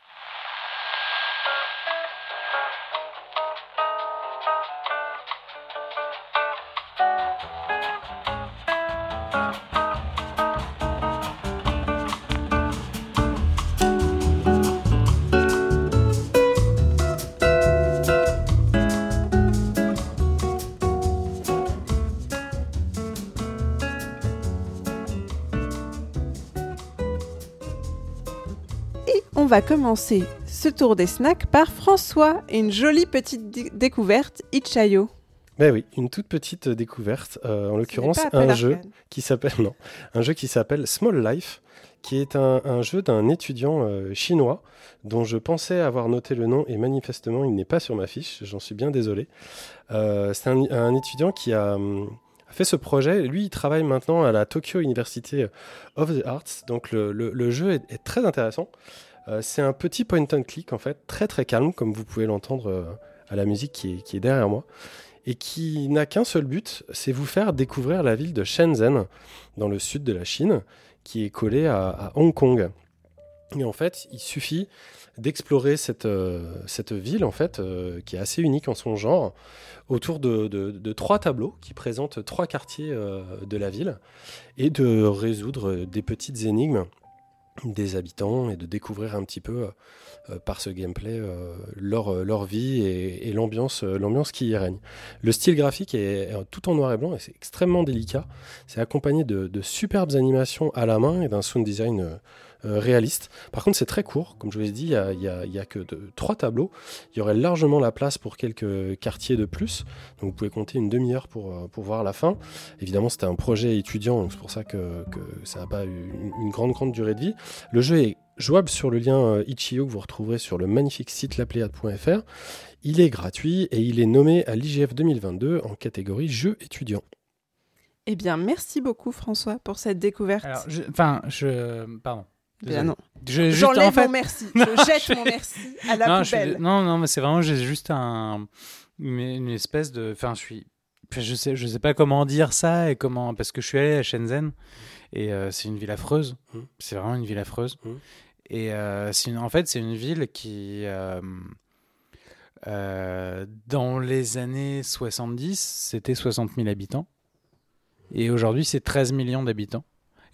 Va commencer ce tour des snacks par François et une jolie petite dé- découverte, Ichayo. Ben oui, une toute petite découverte, euh, en l'occurrence un jeu qui s'appelle non, un jeu qui s'appelle Small Life, qui est un, un jeu d'un étudiant euh, chinois dont je pensais avoir noté le nom et manifestement il n'est pas sur ma fiche. J'en suis bien désolé. Euh, C'est un, un étudiant qui a, hum, a fait ce projet. Lui, il travaille maintenant à la Tokyo University of the Arts. Donc le, le- le jeu est, est très intéressant. Euh, C'est un petit point and click en fait, très très calme comme vous pouvez l'entendre euh, à la musique qui est, derrière moi et qui n'a qu'un seul but, c'est vous faire découvrir la ville de Shenzhen, dans le sud de la Chine, qui est collée à, Hong Kong. Et en fait, il suffit d'explorer cette, euh, ville, en fait, qui est assez unique en son genre, autour de, trois tableaux qui présentent trois quartiers de la ville, et de résoudre des petites énigmes des habitants et de découvrir un petit peu euh, par ce gameplay euh, leur, euh, leur vie et, l'ambiance euh, l'ambiance qui y règne. Le style graphique est, tout en noir et blanc et c'est extrêmement délicat. C'est accompagné de, de superbes animations à la main et d'un sound design euh, euh, réaliste. Par contre, c'est très court. Comme je vous ai dit, il y a, que de, trois tableaux. Il y aurait largement la place pour quelques quartiers de plus. Donc vous pouvez compter une demi-heure pour, euh, pour voir la fin. Évidemment, c'était un projet étudiant, donc c'est pour ça que, que ça n'a pas eu une, une grande, grande durée de vie. Le jeu est jouable sur le lien euh, Itch.io que vous retrouverez sur le magnifique site lapléade.fr. Il est gratuit et il est nommé à l'IGF 2022 en catégorie jeux étudiants. Eh bien, merci beaucoup François pour cette découverte. Alors, je- enfin, je. Pardon. Bien non. Je- juste, J'enlève en fait- mon merci. Je jette mon merci à la non, je poubelle. non, non, mais c'est vraiment j'ai juste un une, une espèce de. Enfin, je suis. Je sais, je sais pas comment dire ça et comment parce que je suis allé à Shenzhen et euh, c'est une ville affreuse. Mhm. C'est vraiment une ville affreuse. Mhm. Et euh, une- en fait, c'est une ville qui euh, euh, dans les années 70, c'était 60 000 habitants et aujourd'hui, c'est 13 millions d'habitants.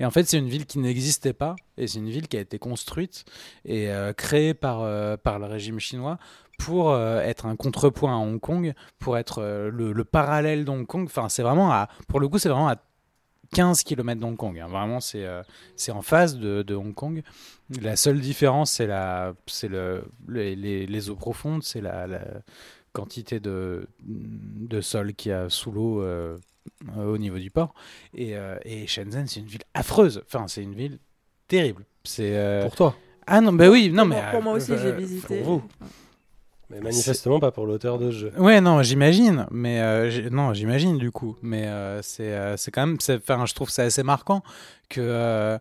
Et en fait, c'est une ville qui n'existait pas, et c'est une ville qui a été construite et euh, créée par, euh, par le régime chinois pour euh, être un contrepoint à Hong Kong, pour être le, le parallèle d'Hong Kong. Enfin, c'est vraiment à, pour le coup, c'est vraiment à 15 km d'Hong Kong. hein. Vraiment, c'est c'est en face de, Hong Kong. La seule différence, c'est la, le, les, eaux profondes, c'est la, la quantité de, de sol qu'il y a sous l'eau euh, au niveau du port. Et, euh, et Shenzhen, c'est une ville affreuse. Enfin, c'est une ville terrible. C'est euh, Pour toi, ah non, bah oui, non mais pour moi aussi, euh, j'ai visité. pour vous. mais manifestement pas pour l'auteur de ce jeu. Ouais, non, j'imagine, mais euh, non, j'imagine du coup, mais euh, c'est euh, c'est quand même, c'est- enfin, je trouve ça assez marquant que, euh,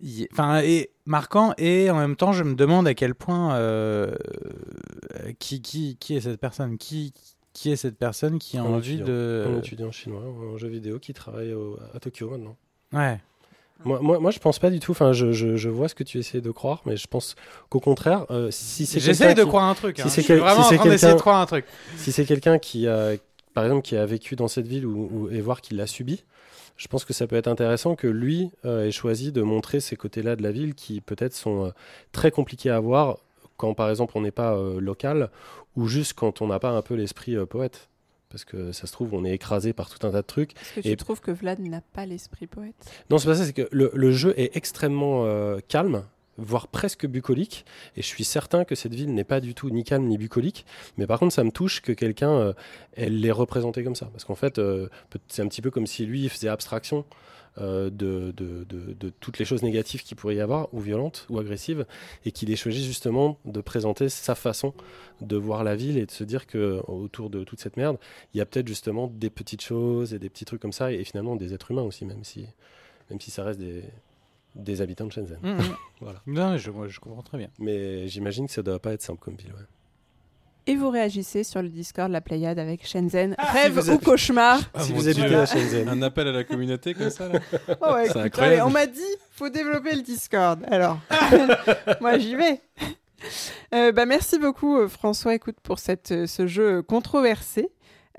y- enfin, et marquant et en même temps, je me demande à quel point euh, qui qui qui est cette personne, qui qui est cette personne qui a Un envie étudiant. de, Un étudiant chinois en jeu vidéo qui travaille au- à Tokyo maintenant. ouais, Moi, moi, moi, je pense pas du tout. Enfin, je, je, je vois ce que tu essaies de croire, mais je pense qu'au contraire, euh, si c'est j'essaie quelqu'un de qui- croire un truc. si hein. c'est quel- vraiment si en train d'essayer de croire un truc. si c'est quelqu'un qui a, par exemple, qui a vécu dans cette ville ou, ou- et voir qu'il l'a subi, je pense que ça peut être intéressant que lui euh, ait choisi de montrer ces côtés-là de la ville qui peut-être sont euh, très compliqués à voir quand, par exemple, on n'est pas euh, local ou juste quand on n'a pas un peu l'esprit euh, poète. Parce que ça se trouve, on est écrasé par tout un tas de trucs. Est-ce que tu Et- trouves que Vlad n'a pas l'esprit poète Non, c'est pas ça, c'est que le, le jeu est extrêmement euh, calme, voire presque bucolique, et je suis certain que cette ville n'est pas du tout ni calme ni bucolique, mais par contre ça me touche que quelqu'un euh, elle l'ait représenté comme ça, parce qu'en fait euh, c'est un petit peu comme si lui il faisait abstraction de, de, de, de toutes les choses négatives qu'il pourrait y avoir, ou violentes, ou agressives, et qu'il ait choisi justement de présenter sa façon de voir la ville et de se dire que autour de toute cette merde, il y a peut-être justement des petites choses et des petits trucs comme ça, et, finalement des êtres humains aussi, même si, même si ça reste des, des habitants de Shenzhen. Mhm. Voilà. Non, je, moi, je comprends très bien. Mais j'imagine que ça doit pas être simple comme ville. ouais. Et vous réagissez sur le Discord de la Pléiade avec Shenzhen. Ah, Rêve ou avez- cauchemar Ah, si vous habitez à Shenzhen. Un appel à la communauté comme ça là Oh ouais, C'est écoute, incroyable. allez, on m'a dit, faut développer le Discord. Alors, moi j'y vais. Euh, bah, merci beaucoup euh, François, écoute pour cette, euh, ce jeu controversé.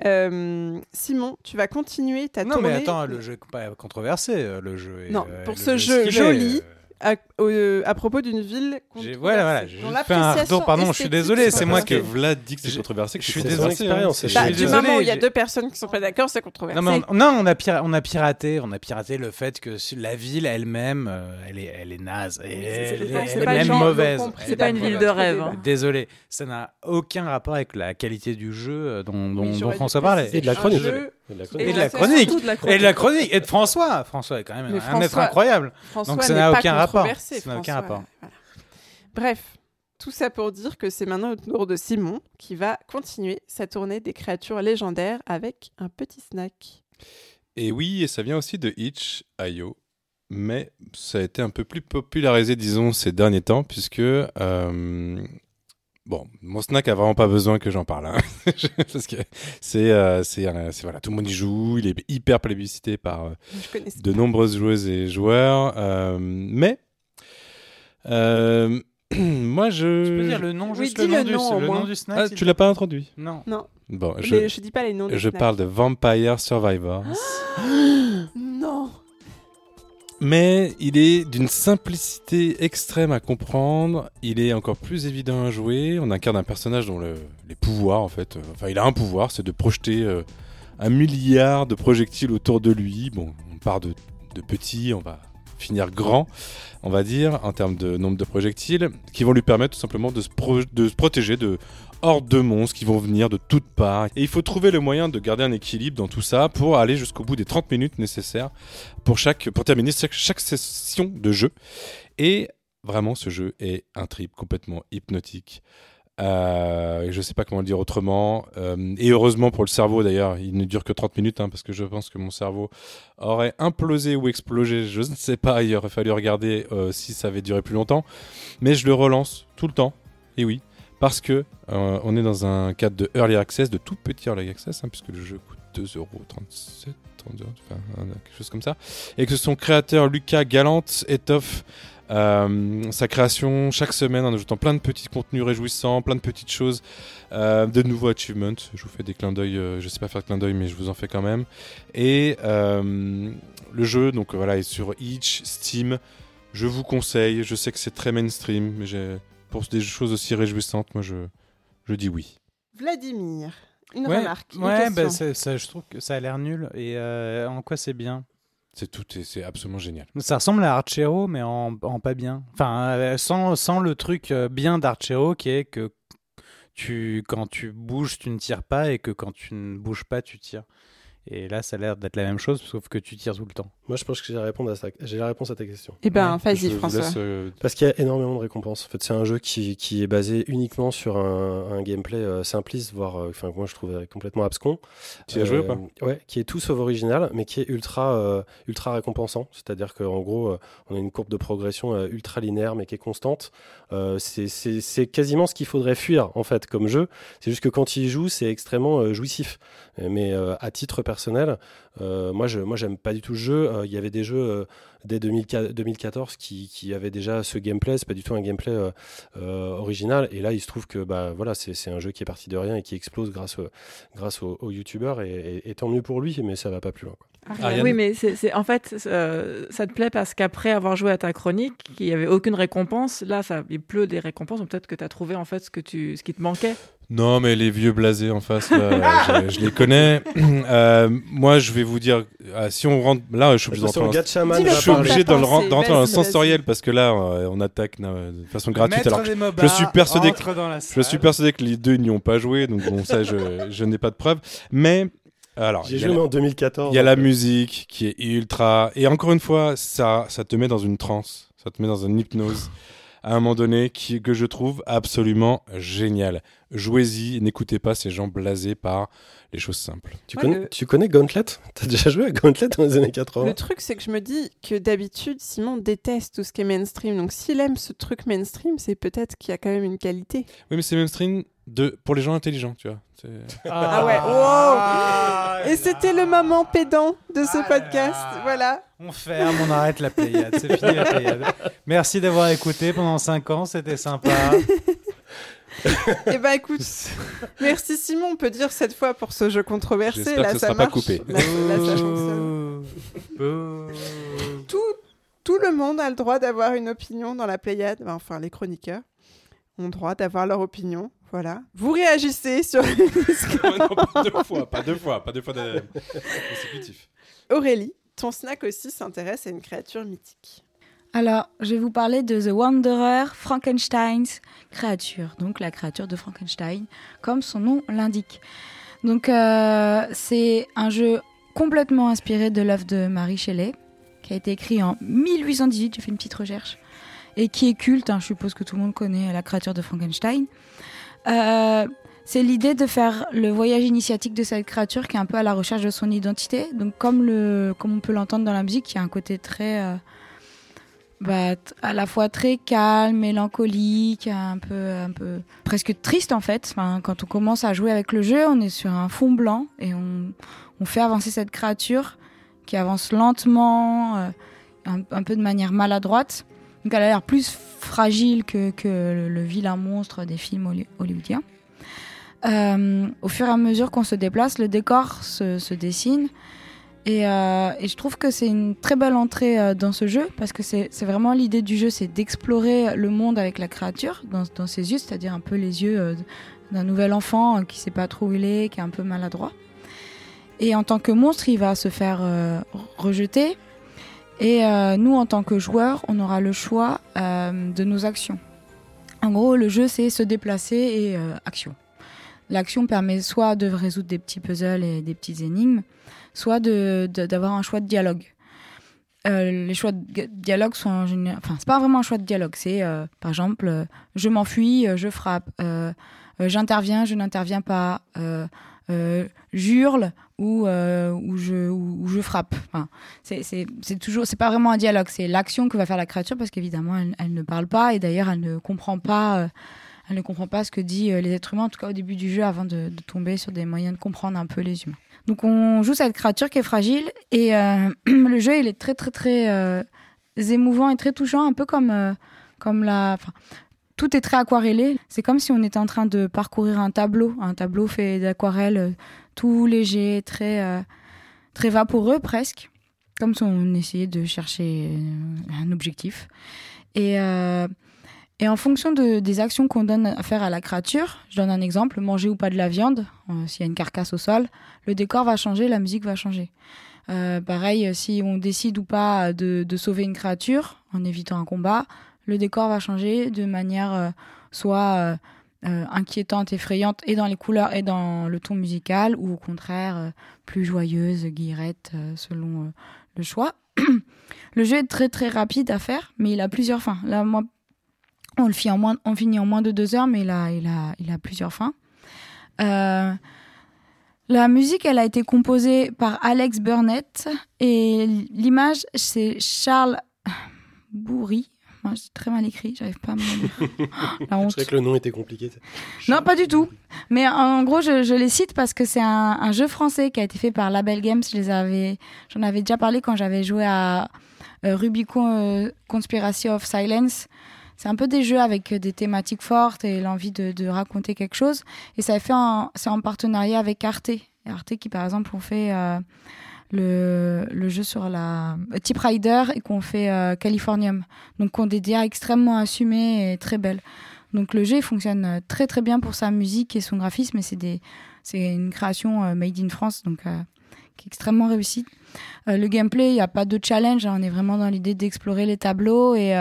Euh, Simon, tu vas continuer ta Non, tournée mais attends, le jeu est pas controversé. Le jeu est, Non, euh, pour le ce jeu est, joli, euh. À, au- à propos d'une ville controversée, voilà, voilà, j'ai fait un retour. Pardon, je suis désolé, c'est moi que. Vlad dit que c'est Je- controversé. que je suis désolé. Je c'est Bah, du désolé, moment où il y a deux personnes qui sont pas d'accord, c'est controversé. Non, mais on, non, on a, pira- on a piraté, on a piraté le fait que la ville elle-même, euh, elle est, elle est naze, elle, est- elle même mauvaise. C'est est pas une ville de rêve. hein. Désolé, ça n'a aucun rapport avec la qualité du jeu euh, dont, dont- François parlait. Et de la chronique. Et de la chronique. Et de la chronique. surtout de la Et de la chronique, et de François. François est quand même Mais un être incroyable. François Donc ça n'a aucun rapport. controversé, Ça n'a aucun François, rapport. voilà. Bref, tout ça pour dire que c'est maintenant au tour de Simon qui va continuer sa tournée des créatures légendaires avec un petit snack. Et oui, et ça vient aussi de Itch.io, mais ça a été un peu plus popularisé, disons, ces derniers temps, puisque euh, bon, mon snack a vraiment pas besoin que j'en parle, hein. parce que c'est, euh, c'est, voilà, tout le monde y joue, il est hyper plébiscité par euh, de nombreuses joueuses et joueurs, euh, mais euh, moi je, Tu peux dire le nom, Oui, juste le nom, le du, nom, au le moins. nom du snack ah, s'il tu l'as pas introduit? Non. Non, Bon, je, mais je dis pas les noms je snacks. parle de Vampire Survivors. Non Mais il est d'une simplicité extrême à comprendre. Il est encore plus évident à jouer. On incarne un personnage dont le- les pouvoirs, en fait, euh, enfin, il a un pouvoir, c'est de projeter euh, un milliard de projectiles autour de lui. Bon, on part de, de petit, on va finir grand, on va dire, en termes de nombre de projectiles, qui vont lui permettre tout simplement de se, protéger de hordes de monstres qui vont venir de toutes parts. Et il faut trouver le moyen de garder un équilibre dans tout ça pour aller jusqu'au bout des 30 minutes nécessaires pour, chaque, pour terminer chaque session de jeu. Et vraiment, ce jeu est un trip complètement hypnotique. Euh, je sais pas comment le dire autrement. Euh, et heureusement pour le cerveau d'ailleurs, il ne dure que 30 minutes hein, parce que je pense que mon cerveau aurait implosé ou explosé. Je ne sais pas, il aurait fallu regarder euh, si ça avait duré plus longtemps. Mais je le relance tout le temps. Et oui, parce que euh, on est dans un cadre de early access, de tout petit early access, hein, puisque le jeu coûte 2,37€, 30 euros, enfin, quelque chose comme ça. Et que son créateur Lucas Galante étoffe euh, sa création chaque semaine en ajoutant plein de petits contenus réjouissants, plein de petites choses, euh, de nouveaux achievements. Je vous fais des clins d'œil, euh, je sais pas faire de clins d'œil, mais je vous en fais quand même. Et euh, le jeu, donc voilà, est sur Itch, Steam. Je vous conseille. Je sais que c'est très mainstream, mais pour des choses aussi réjouissantes, moi je, je dis oui. Vladimir, une Ouais, remarque, une ouais bah, ça, je trouve que ça a l'air nul. Et euh, en quoi c'est bien? C'est tout, et c'est absolument génial. Ça ressemble à Archero, mais en, pas bien. Enfin, euh, sans, sans le truc euh, bien d'Archero qui est que tu, quand tu bouges, tu ne tires pas et que quand tu ne bouges pas, tu tires. Et là, ça a l'air d'être la même chose, sauf que tu tires tout le temps. Moi, je pense que j'ai la réponse à, ça- j'ai la réponse à ta question. Eh ben, vas-y François. laisse, euh, Parce qu'il y a énormément de récompenses. En fait, c'est un jeu qui, qui est basé uniquement sur un, un gameplay euh, simpliste, voire, euh, enfin, moi je trouvais complètement abscon. Tu as joué ou pas? Ouais, qui est tout sauf original, mais qui est ultra, euh, ultra récompensant. C'est-à-dire qu'en gros, euh, on a une courbe de progression euh, ultra linéaire, mais qui est constante. Euh, c'est- c'est c'est quasiment ce qu'il faudrait fuir, en fait, comme jeu. C'est juste que quand il joue, c'est extrêmement euh, jouissif. Mais euh, à titre personnel, euh, moi, je, moi, j'aime pas du tout le jeu. Euh, Il y avait des jeux euh, dès 2004 2014 qui, qui avaient déjà ce gameplay. C'est pas du tout un gameplay euh, euh, original. Et là, il se trouve que bah voilà, c'est c'est un jeu qui est parti de rien et qui explose grâce au, grâce aux, aux youtubeurs. Et, et- et tant mieux pour lui, mais ça va pas plus loin. quoi. Ariane Oui, mais c'est, c'est- en fait, euh, ça te plaît parce qu'après avoir joué à ta chronique, il n'y avait aucune récompense. Là, ça, il pleut des récompenses. Peut-être que tu as trouvé en fait ce, que tu, ce qui te manquait. Non, mais les vieux blasés en face, là, je, je les connais. Euh, moi, je vais vous dire, euh, si on rentre là, je suis obligé d'entrer. Le dans le sensoriel parce que là, euh, on attaque euh, de façon gratuite. Maître Alors, je suis persuadé que- je suis persuadé les deux n'y ont pas joué, donc bon, ça, je, je n'ai pas de preuves. Mais Alors, J'ai il y a joué la- en 2014. Il y a la euh, musique qui est ultra. Et encore une fois, ça, ça te met dans une transe, ça te met dans une hypnose à un moment donné qui, que je trouve absolument génial. Jouez-y, n'écoutez pas ces gens blasés par les choses simples. Tu, Ouais, connais, le- tu connais Gauntlet? T'as déjà joué à Gauntlet dans les années 80 Le truc, c'est que je me dis que d'habitude, Simon déteste tout ce qui est mainstream. Donc, s'il aime ce truc mainstream, c'est peut-être qu'il y a quand même une qualité. Oui, mais c'est mainstream de, pour les gens intelligents, tu vois. C'est- Ah ouais, wow Et c'était le moment pédant de ce Ah podcast. là. Voilà. On ferme, on arrête la Pléiade. C'est fini la Pléiade. Merci d'avoir écouté pendant 5 ans, c'était sympa. Eh ben, écoute, merci Simon. On peut dire cette fois pour ce jeu controversé. J'espère Là, que ce ça sera pas coupé. Là, là, ça fonctionne. Tout, tout le monde a le droit d'avoir une opinion dans la Pléiade. Enfin, les chroniqueurs ont le droit d'avoir leur opinion. Voilà. Vous réagissez sur non, pas deux fois, pas deux fois, pas deux fois de... consécutif. Aurélie. Ton snack aussi s'intéresse à une créature mythique. Alors, je vais vous parler de The Wanderer, Frankenstein's créature. Donc, la créature de Frankenstein, comme son nom l'indique. Donc, euh, c'est un jeu complètement inspiré de l'œuvre de Marie Shelley, qui a été écrit en 1818. J'ai fait une petite recherche. Et qui est culte, hein, je suppose que tout le monde connaît la créature de Frankenstein. Euh, c'est l'idée de faire le voyage initiatique de cette créature qui est un peu à la recherche de son identité. Donc, comme, on peut l'entendre dans la musique, il y a un côté très. euh, bah, à la fois très calme, mélancolique, un peu, presque triste en fait. Quand on commence à jouer avec le jeu, on est sur un fond blanc et on, fait avancer cette créature qui avance lentement, euh, un peu de manière maladroite. Donc elle a l'air plus fragile que, le, vilain monstre des films holly- hollywoodiens. Euh, au fur et à mesure qu'on se déplace, le décor se, dessine. Et, euh, et je trouve que c'est une très belle entrée euh, dans ce jeu parce que c'est vraiment l'idée du jeu, c'est d'explorer le monde avec la créature dans, ses yeux, c'est-à-dire un peu les yeux d'un nouvel enfant qui sait pas trop où il est, qui est un peu maladroit. Et en tant que monstre, il va se faire rejeter. Et euh, nous, en tant que joueurs, on aura le choix euh, de nos actions. En gros, le jeu, c'est se déplacer et euh, action. L'action permet soit de résoudre des petits puzzles et des petites énigmes, soit d'avoir un choix de dialogue. Les choix de dialogue sont en général. Enfin, pas vraiment un choix de dialogue. C'est, par exemple, je m'enfuis, je frappe, j'interviens, je n'interviens pas, j'hurle ou, euh, ou, je, ou je frappe. Enfin, c'est, toujours. C'est pas vraiment un dialogue. C'est l'action que va faire la créature parce qu'évidemment, elle, ne parle pas et d'ailleurs, elle ne comprend pas. euh, elle ne comprend pas ce que disent les êtres humains, en tout cas au début du jeu, avant de, tomber sur des moyens de comprendre un peu les humains. Donc on joue cette créature qui est fragile et euh, le jeu il est très très très euh, émouvant et très touchant, un peu comme euh, comme la. tout est très aquarellé. C'est comme si on était en train de parcourir un tableau, un tableau fait d'aquarelle, euh, tout léger, très euh, très vaporeux presque, comme si on essayait de chercher euh, un objectif. Et euh, en fonction de, des actions qu'on donne à faire à la créature, je donne un exemple, manger ou pas de la viande, s'il y a une carcasse au sol, le décor va changer, la musique va changer. Pareil, si on décide ou pas de, sauver une créature en évitant un combat, le décor va changer de manière soit euh, inquiétante, effrayante, et dans les couleurs et dans le ton musical, ou au contraire euh, plus joyeuse, guillerette, euh, selon le choix. le jeu est très très rapide à faire, mais il a plusieurs fins. Là, moi, on le finit en moins, de deux heures, mais il a, plusieurs fins. La musique, elle a été composée par Alex Burnett et l'image, c'est Charles Bourri. C'est très mal écrit, j'arrive pas à me. La honte. que le nom était compliqué. Non, pas du tout. Mais en gros, je, je les cite parce que c'est un, un jeu français qui a été fait par Label Games. Je les avais, j'en avais déjà parlé quand j'avais joué à euh, Rubicon euh, Conspiracy of Silence. C'est un peu des jeux avec euh, des thématiques fortes et l'envie de, de raconter quelque chose. Et ça a fait c'est en partenariat avec Arte. Arte qui, par exemple, ont fait euh, le, jeu sur la euh, Type Rider et qu'on fait euh, Californium. Donc, qui ont des DA extrêmement assumés et très belles. Donc le jeu fonctionne euh, très très bien pour sa musique et son graphisme et c'est une création made in France donc qui est extrêmement réussie. Le gameplay, il n'y a pas de challenge, hein, on est vraiment dans l'idée d'explorer les tableaux et,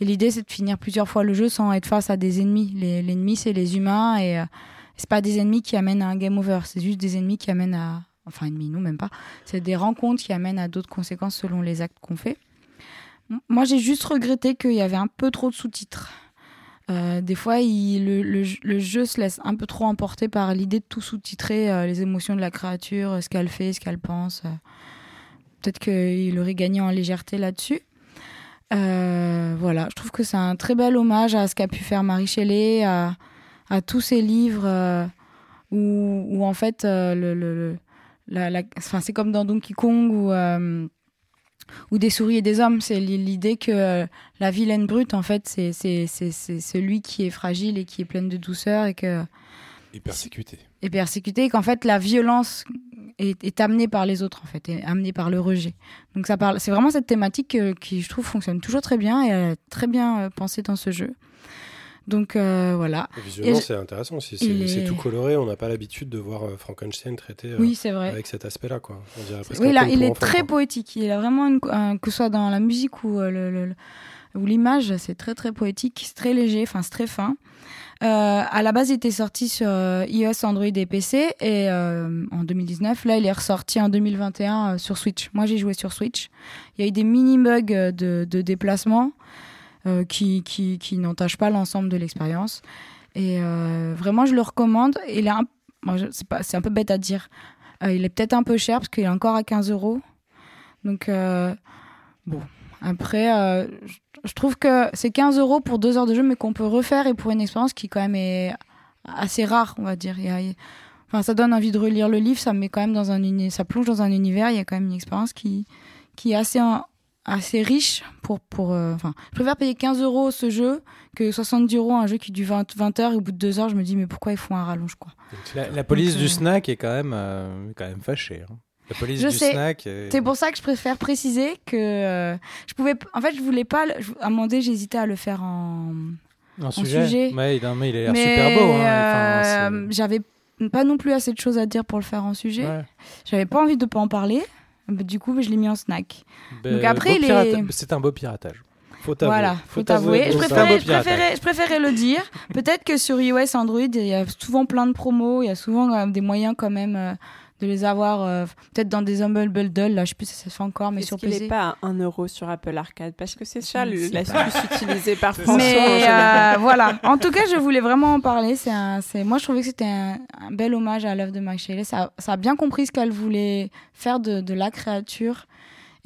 l'idée c'est de finir plusieurs fois le jeu sans être face à des ennemis. L'ennemi c'est les humains et c'est pas des ennemis qui amènent à un game over, c'est juste des ennemis qui amènent à, enfin ennemi, non, même pas. C'est des rencontres qui amènent à d'autres conséquences selon les actes qu'on fait. Moi, j'ai juste regretté qu'il y avait un peu trop de sous-titres. Euh, des fois, le, jeu- se laisse un peu trop emporter par l'idée de tout sous-titrer, euh, les émotions de la créature, euh, ce qu'elle fait, ce qu'elle pense. Peut-être qu'il aurait gagné en légèreté là-dessus. Voilà, je trouve que c'est un très bel hommage à ce qu'a pu faire Marie Shelley, à, tous ces livres où, en fait, le- la- c'est comme dans Donkey Kong ou euh, ou des souris et des hommes. C'est l'i- l'idée que euh, la vilaine brute, en fait, c'est celui qui est fragile et qui est pleine de douceur et que Et persécuté. est persécuté et qu'en fait la violence est, est amenée par les autres en fait est amenée par le rejet donc ça parle c'est vraiment cette thématique euh, qui je trouve fonctionne toujours très bien et elle est très bien pensée dans ce jeu donc euh, voilà Visuellement, c'est intéressant aussi. C'est c'est est- tout coloré. On n'a pas l'habitude de voir euh, Frankenstein traité euh, oui vrai avec cet aspect-là. quoi. On oui là il est très quoi. poétique il a vraiment une, que ce soit dans la musique ou euh, le, le- le- ou l'image c'est très très poétique c'est très léger enfin c'est très fin à la base, il était sorti sur iOS, Android et PC et en 2019. Là, il est ressorti en 2021 euh, sur Switch. Moi, j'ai joué sur Switch. Il y a eu des mini bugs de, de déplacement qui, qui, qui n'entachent pas l'ensemble de l'expérience. Et euh, vraiment, je le recommande. Il est un, c'est un peu bête à dire. Euh, il est peut-être un peu cher parce qu'il est encore à 15 euros. Donc euh, bon. Après, euh, je- trouve que c'est 15 euros pour deux heures de jeu, mais qu'on peut refaire et pour une expérience qui quand même est assez rare, on va dire. Enfin, ça donne envie de relire le livre, ça met quand même dans un ça plonge dans un univers. Il y a quand même une expérience qui qui est assez assez riche pour pour. euh, Enfin, je préfère payer 15 euros ce jeu que 70 euros un jeu qui dure 20, 20 heures et au bout de deux heures, je me dis mais pourquoi ils font un rallonge quoi? La, la police Donc, du euh, snack est quand même, euh, quand même fâchée. hein. La police Je du sais. snack. est- C'est pour ça que je préfère préciser que je pouvais. En fait, je voulais pas. je- À un moment donné, j'hésitais à le faire en. Un sujet. sujet. Ouais, il, non, mais il a l'air super beau. hein. Enfin, j'avais pas non plus assez de choses à dire pour le faire en sujet. ouais. J'avais pas envie de pas en parler. Bah, Du coup, je l'ai mis en snack. Bah, Donc après, pirata- C'est un beau piratage. Faut t'avouer. Voilà, faut t'avouer. Je préférais, je, préférais, je préférais le dire. Peut-être que sur iOS Android, il y a souvent plein de promos. Il y a souvent euh, des moyens quand même euh, de les avoir. euh, Peut-être dans des Humble Bundle. Là, je sais plus si ça se fait encore, mais sur PC. n'est pas à 1 euro sur Apple Arcade? Parce que c'est ça l'astuce utilisée par François. Mais euh, voilà. En tout cas, je voulais vraiment en parler. C'est moi, je trouvais que c'était un, un bel hommage à l'œuvre de Mike Shelley. Ça, ça a bien compris ce qu'elle voulait faire de, de la créature.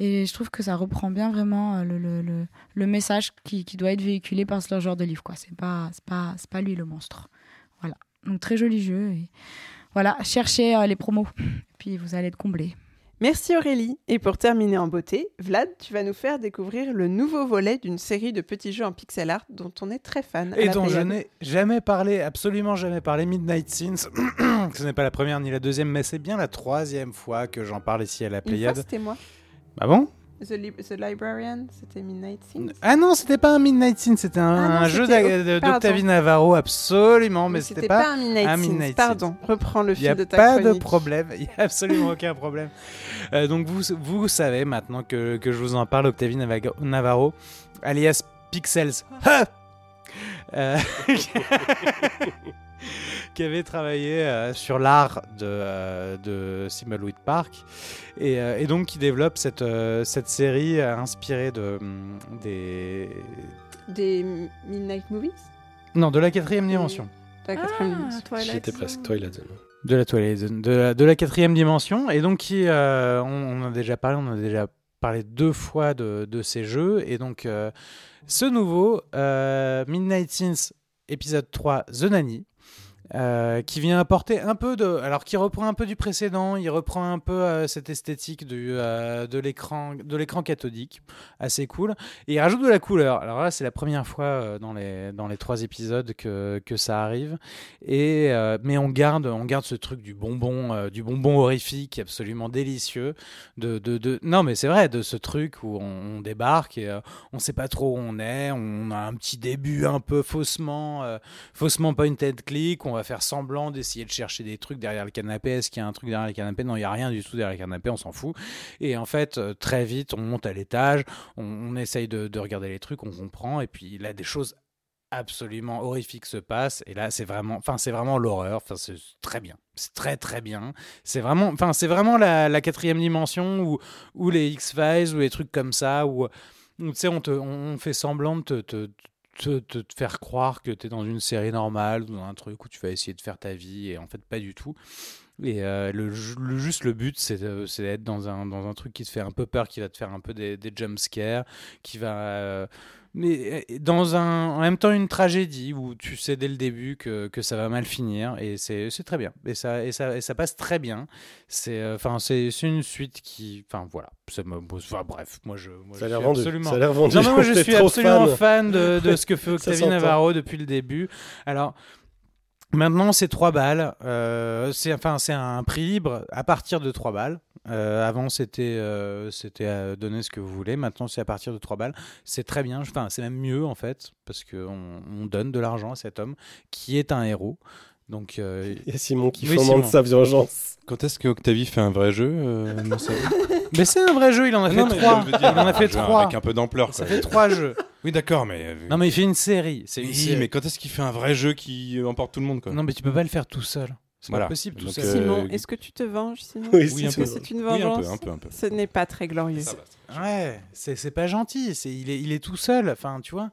Et je trouve que ça reprend bien vraiment euh, le, le, le, le message qui, qui doit être véhiculé par ce genre de livre. Quoi. C'est, pas, pas, pas lui le monstre. Voilà. Donc, très joli jeu. Et voilà, cherchez euh, les promos. Puis vous allez être comblés. Merci Aurélie. Et pour terminer en beauté, Vlad, tu vas nous faire découvrir le nouveau volet d'une série de petits jeux en pixel art dont on est très fan. Et dont je Pléiade. n'ai jamais parlé, absolument jamais parlé, Midnight Sins. Ce n'est pas la première ni la deuxième, mais c'est bien la troisième fois que j'en parle ici à la Une fois, Pléiade. c'était moi. Ah bon? The, Li- The Librarian, c'était Midnight Sins. Ah non, c'était pas un Midnight Sins, c'était un, Ah un jeu d'Octavie Navarro, absolument, mais c'était pas. un Midnight un Sins. Pardon, reprends le Il n'y a fil de ta pas de chronique. problème, il n'y a absolument aucun problème. Euh, donc vous, vous savez maintenant que, que je vous en parle, Octavie Navarro, alias Pixels. Ha Euh, qui avait travaillé euh, sur l'art de, euh, de Thimbleweed Park et, euh, et donc qui développe cette, euh, cette série euh, inspirée de, hum, des... Des Midnight Movies? Non, de la quatrième dimension. de la quatrième Ah, dimension. J'étais presque Twilight Zone. De la Twilight Zone, de la, de la quatrième dimension, et donc qui, euh, on, on en a déjà parlé, on a déjà parlé deux fois de, de ces jeux, et donc euh, ce nouveau euh, Midnight Sins épisode 3 The Nanny, euh, qui vient apporter un peu de, alors qui reprend un peu du précédent, il reprend un peu euh, cette esthétique du, euh, de l'écran, cathodique, assez cool, et il rajoute de la couleur. Alors là, c'est la première fois euh, dans les dans les trois épisodes que que ça arrive. Et mais on garde, on garde ce truc du bonbon, du bonbon horrifique, absolument délicieux. De, de, de... non, mais c'est vrai, de ce truc où on, débarque et on sait pas trop où on est. On a un petit début un peu faussement, faussement point and click. On faire semblant d'essayer de chercher des trucs derrière le canapé. Est-ce qu'il y a un truc derrière le canapé? Non, il y a rien du tout derrière le canapé. On s'en fout. Et en fait, euh, très vite, on monte à l'étage. On, essaye de, de regarder les trucs, on comprend. Et puis là, des choses absolument horrifique se passe. Et là, c'est vraiment, enfin, c'est vraiment l'horreur. Enfin, c'est très bien. C'est très très bien. C'est vraiment, enfin, c'est vraiment la, la quatrième dimension ou ou les X Files ou les trucs comme ça où, tu sais, on te, on fait semblant de te, te, te- faire croire que tu es dans une série normale dans un truc où tu vas essayer de faire ta vie et en fait pas du tout. Et euh, le, le- juste le but, c'est de- c'est d'être dans un, dans un truc qui te fait un peu peur, qui va te faire un peu des, des jump scares, qui va. euh, mais euh, dans un, en même temps une tragédie où tu sais dès le début que, que ça va mal finir et c'est très bien et ça et ça et ça passe très bien c'est euh, enfin c'est c'est une suite qui enfin voilà ça me enfin, bref moi je moi, Ça a je l'air suis vendu. absolument Ça a l'air vendu. non, mais moi je suis absolument fan. fan, de, de ce que fait Octavie. Navarro depuis le début. Alors, maintenant c'est 3 balles. Euh, c'est enfin, c'est un prix libre à partir de 3 balles. Euh, avant c'était euh, c'était à donner ce que vous voulez. Maintenant c'est à partir de 3 balles. C'est très bien. Enfin, c'est même mieux en fait parce qu'on on donne de l'argent à cet homme qui est un héros. Donc, euh, Il y a Simon qui Oui, sa vengeance. Quand est-ce que Octavie fait un vrai jeu euh, non, ça- mais c'est un vrai jeu. Il en a fait trois. dire, Il en a fait trois. Avec un peu d'ampleur. Ça quoi. fait trois jeux. Oui, d'accord, mais. Non, mais il fait une série. C'est une oui, série. mais quand est-ce qu'il fait un vrai jeu qui emporte tout le monde quoi? Non, mais tu peux pas le faire tout seul. C'est Voilà. pas possible tout Donc, seul. euh, Simon, est-ce que tu te venges, Simon Oui, Oui, un Est-ce que peu. c'est une Oui, un vengeance peu, un peu, un peu. Ce n'est pas très glorieux. Ça va. Ouais, c'est c'est pas gentil. C'est il est il est tout seul. Enfin, tu vois.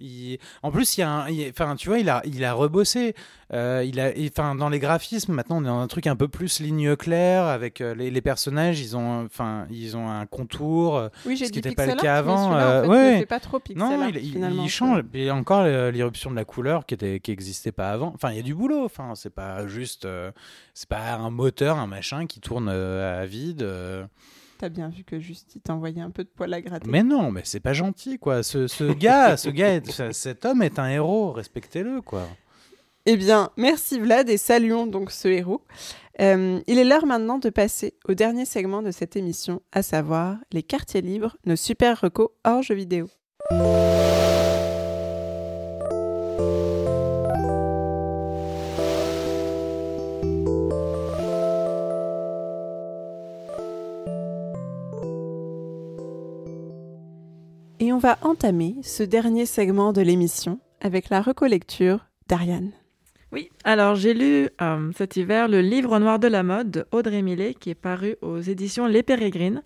Il... En plus, il y a un, il- enfin, tu vois, il a il a rebossé. Euh, il a, enfin, dans les graphismes, maintenant, on est dans un truc un peu plus ligne claire avec euh, les, les personnages. Ils ont, enfin, ils ont un contour. euh, Oui, j'ai Ce qui dit était pas le cas avant, en fait, ouais. pas trop pixel Non, art, il, il- finalement. il change. Et encore l'irruption de la couleur qui était qui existait pas avant. Enfin, il y a du boulot. Enfin, c'est pas juste, c'est pas un moteur, un machin qui tourne à vide. T'as bien vu que juste il envoyé un peu de poil à gratter. Mais non, mais c'est pas gentil, quoi. Ce, ce gars, ce gars, est- cet homme est un héros. Respectez-le, quoi. Eh bien, merci Vlad et saluons donc ce héros. Euh, il est l'heure maintenant de passer au dernier segment de cette émission, à savoir les quartiers libres, nos super recos hors jeux vidéo. Va entamer ce dernier segment de l'émission avec la recollecture d'Ariane. Oui, alors j'ai lu euh, cet hiver le livre noir de la mode de Audrey Millet qui est paru aux éditions Les Pérégrines.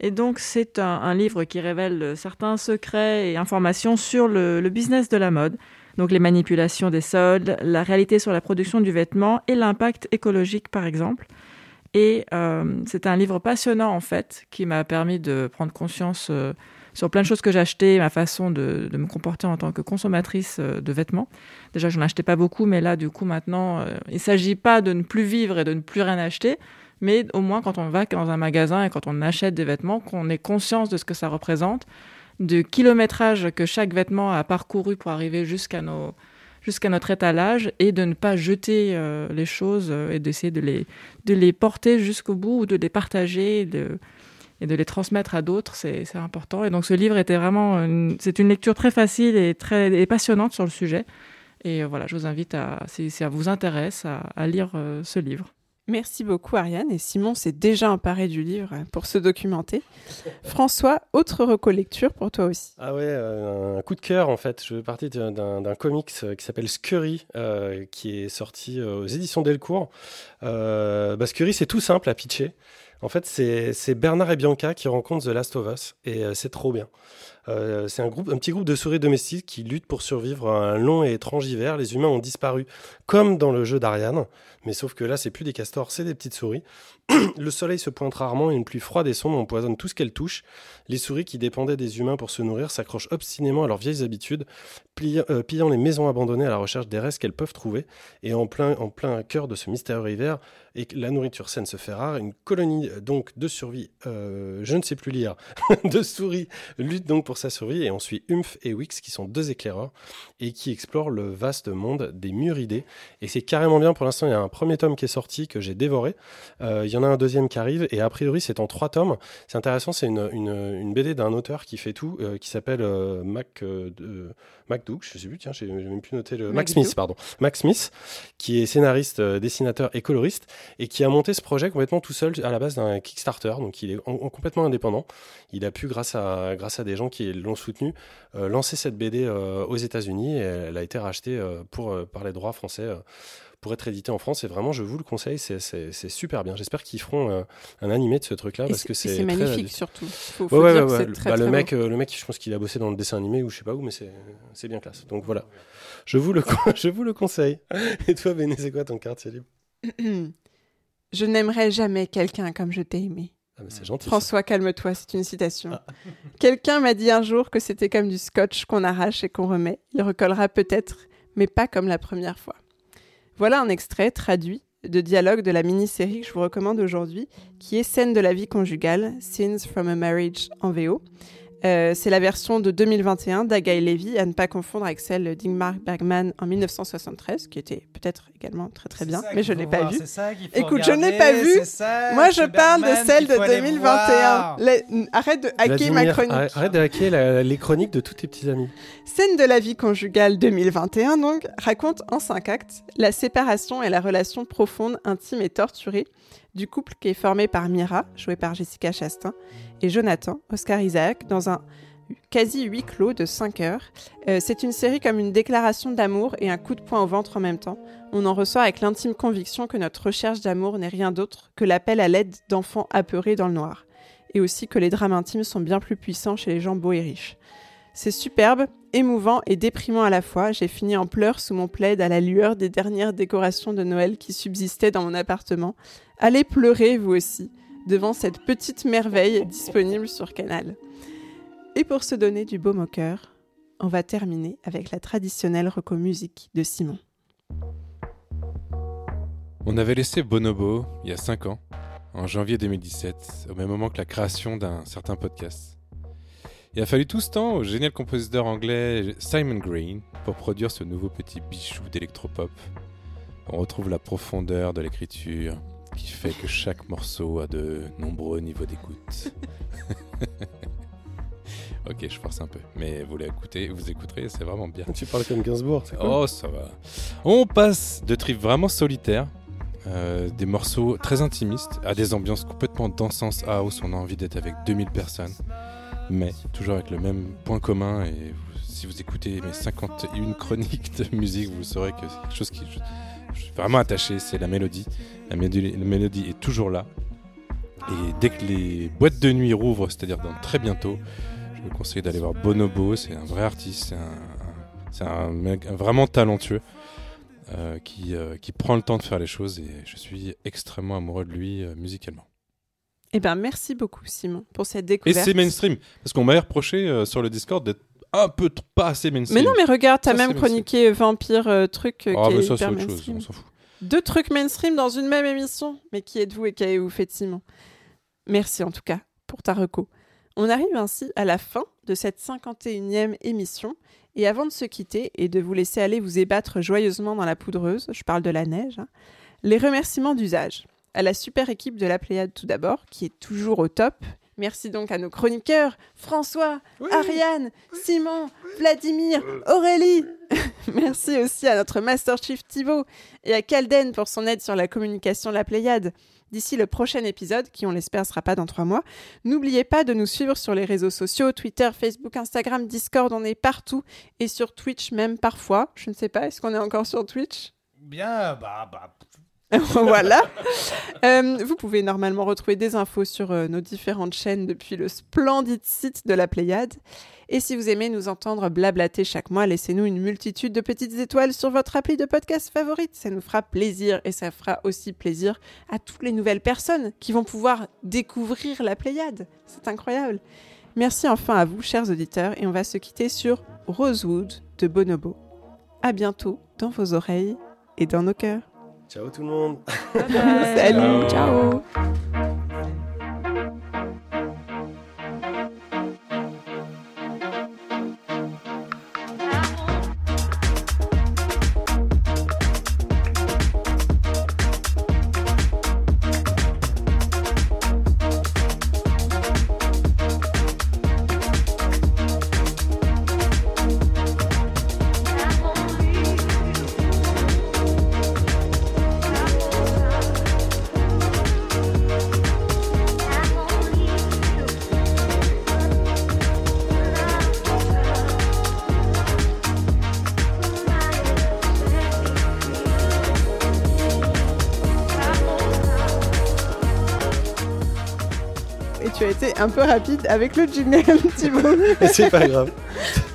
Et donc c'est un, livre qui révèle certains secrets et informations sur le, le business de la mode, donc les manipulations des soldes, la réalité sur la production du vêtement et l'impact écologique par exemple. Et euh, c'est un livre passionnant en fait qui m'a permis de prendre conscience euh, sur plein de choses que j'achetais, ma façon de, de me comporter en tant que consommatrice euh, de vêtements. Déjà, je n'en achetais pas beaucoup, mais là, du coup, maintenant, euh, il ne s'agit pas de ne plus vivre et de ne plus rien acheter, mais au moins quand on va dans un magasin et quand on achète des vêtements, qu'on ait conscience de ce que ça représente, du kilométrage que chaque vêtement a parcouru pour arriver jusqu'à nos jusqu'à notre étalage et de ne pas jeter euh, les choses et d'essayer de les, de les porter jusqu'au bout ou de les partager de, et de les transmettre à d'autres, c'est important. Et donc ce livre était vraiment, c'est une lecture très facile et très et passionnante sur le sujet. Et euh, voilà, je vous invite à, si si ça vous intéresse, à, à lire euh, ce livre. Merci beaucoup Ariane et Simon s'est déjà emparé du livre pour se documenter. François, autre recollecture pour toi aussi. Ah ouais, euh, un coup de cœur en fait. Je vais partir d'un- comics qui s'appelle Scurry, euh, qui est sorti aux éditions Delcourt. Euh, bah, Scurry, c'est tout simple à pitcher. En fait, c'est Bernard et Bianca qui rencontrent The Last of Us et euh, c'est trop bien. Euh, c'est un, un petit groupe de souris domestiques qui luttent pour survivre à un long et étrange hiver. Les humains ont disparu, comme dans le jeu d'Ariane, mais sauf que là, c'est plus des castors, c'est des petites souris. le soleil se pointe rarement et une pluie froide et sombre empoisonne tout ce qu'elle touche. Les souris qui dépendaient des humains pour se nourrir s'accrochent obstinément à leurs vieilles habitudes, euh, pillant les maisons abandonnées à la recherche des restes qu'elles peuvent trouver. Et en plein, en plein cœur de ce mystérieux hiver, et la nourriture saine se fait rare, une colonie euh, donc de survie, je ne sais plus lire, de souris lutte donc pour sa survie. Et on suit Humph et Wix qui sont deux éclaireurs et qui explorent le vaste monde des muridés. Et c'est carrément bien pour l'instant. Il y a un premier tome qui est sorti que j'ai dévoré. Euh, il y en a un deuxième qui arrive et a priori c'est en trois tomes. C'est intéressant, c'est une, une, une BD d'un auteur qui fait tout, euh, qui s'appelle euh, Mac, euh, de- Mac Doug, je sais plus, tiens, j'ai même plus noté le. Mac Mac Smith, pardon. Mac Smith, qui est scénariste, dessinateur et coloriste et qui a monté ce projet complètement tout seul à la base d'un Kickstarter. Donc il est en- en complètement indépendant. Il a pu, grâce à, grâce à des gens qui qui l'ont soutenu, euh, lancer cette BD euh, aux États-Unis. et Elle a été rachetée euh, pour, euh, par les droits français euh, pour être éditée en France. Et vraiment, je vous le conseille, c'est- super bien. J'espère qu'ils feront euh, un animé de ce truc-là parce que c'est magnifique surtout. Faut, faut ouais, dire ouais, que ouais. c'est très, Bah, le mec, euh, le mec, je pense qu'il a bossé dans le dessin animé ou je sais pas où, mais c'est c'est bien classe. Donc voilà, je vous le je vous le conseille. Et toi, Béné, c'est quoi ton quartier libre? Je n'aimerais jamais quelqu'un comme je t'ai aimé. Ah, C'est gentil. François, calme-toi, c'est une citation. Quelqu'un m'a dit un jour que c'était comme du scotch qu'on arrache et qu'on remet. Il recollera peut-être, mais pas comme la première fois. Voilà un extrait traduit de dialogue de la mini-série que je vous recommande aujourd'hui, qui est Scène de la vie conjugale, Scenes from a Marriage en VO. Euh, c'est la version de 2021 d'Agaï Levy, à ne pas confondre avec celle d'Ingmar Bergman en 1973, qui était peut-être également très très bien, mais je ne l'ai pas vue. Écoute, je ne l'ai pas vue. Moi, je parle de celle de 2021. Les- Arrête de hacker ma chronique. arrête- Arrête de hacker la- les chroniques de tous tes petits amis. Scène de la vie conjugale 2021, donc, raconte en cinq actes la séparation et la relation profonde, intime et torturée du couple qui est formé par Mira, jouée par Jessica Chastain, et Jonathan, Oscar Isaac, dans un quasi huis clos de 5 heures. Euh, c'est une série comme une déclaration d'amour et un coup de poing au ventre en même temps. On en ressort avec l'intime conviction que notre recherche d'amour n'est rien d'autre que l'appel à l'aide d'enfants apeurés dans le noir. Et aussi que les drames intimes sont bien plus puissants chez les gens beaux et riches. C'est superbe, émouvant et déprimant à la fois. J'ai fini en pleurs sous mon plaid à la lueur des dernières décorations de Noël qui subsistaient dans mon appartement. Allez pleurer, vous aussi, devant cette petite merveille disponible sur Canal. Et pour se donner du baume au cœur, on va terminer avec la traditionnelle reco musique de Simon. On avait laissé Bonobo il y a 5 ans, en janvier 2017, au même moment que la création d'un certain podcast. Il a fallu tout ce temps au génial compositeur anglais Simon Green pour produire ce nouveau petit bijou d'électropop. On retrouve la profondeur de l'écriture qui fait que chaque morceau a de nombreux niveaux d'écoute. ok, je force un peu, mais vous l'écoutez, vous écouterez, c'est vraiment bien. Tu parles comme Gainsbourg, c'est quoi Oh, ça va. On passe de tripes vraiment solitaires, euh, des morceaux très intimistes, à des ambiances complètement dansance house. On a envie d'être avec 2000 personnes, mais toujours avec le même point commun. Et vous- si vous écoutez mes 51 chroniques de musique, vous saurez que c'est quelque chose qui. Je, je suis vraiment attaché, c'est la mélodie. La, mélodie. la mélodie est toujours là. Et dès que les boîtes de nuit rouvrent, c'est-à-dire dans très bientôt, je vous conseille d'aller voir Bonobo. C'est un vrai artiste, c'est un, mec vraiment talentueux euh, qui, euh, qui prend le temps de faire les choses et je suis extrêmement amoureux de lui euh, musicalement. Eh bien, merci beaucoup, Simon, pour cette Et découverte. c'est mainstream, parce qu'on m'a reproché sur le Discord d'être un peu pas assez mainstream. Mais non, mais regarde, t'as même chroniqué Vampire truc Ah, qui mais est ça c'est autre chose, on s'en fout. Deux trucs mainstream dans une même émission. Mais qui êtes-vous et qu'avez-vous fait Simon? Merci en tout cas pour ta reco. On arrive ainsi à la fin de cette 51e émission. Et avant de se quitter et de vous laisser aller vous ébattre joyeusement dans la poudreuse, je parle de la neige, hein, les remerciements d'usage. À la super équipe de la Pléiade tout d'abord, qui est toujours au top. Merci donc à nos chroniqueurs, François, Ariane, Simon, Vladimir, Aurélie. Merci aussi à notre Master Chief Thibaut et à Calden pour son aide sur la communication de la Pléiade. D'ici le prochain épisode, qui on l'espère sera pas dans trois mois, n'oubliez pas de nous suivre sur les réseaux sociaux, Twitter, Facebook, Instagram, Discord, on est partout et sur Twitch même parfois. Je ne sais pas, est-ce qu'on est encore sur Twitch? Bien, bah, bah. voilà. Euh, vous pouvez normalement retrouver des infos sur euh, nos différentes chaînes depuis le splendide site de la Pléiade. Et si vous aimez nous entendre blablater chaque mois, laissez-nous une multitude de petites étoiles sur votre appli de podcast favorite. Ça nous fera plaisir et ça fera aussi plaisir à toutes les nouvelles personnes qui vont pouvoir découvrir la Pléiade. C'est incroyable. Merci enfin à vous, chers auditeurs, et on va se quitter sur Rosewood de Bonobo. À bientôt dans vos oreilles et dans nos cœurs. Ciao tout le monde. Salut, ciao. Un peu rapide avec le jingle, Thibaut. Mais c'est pas grave.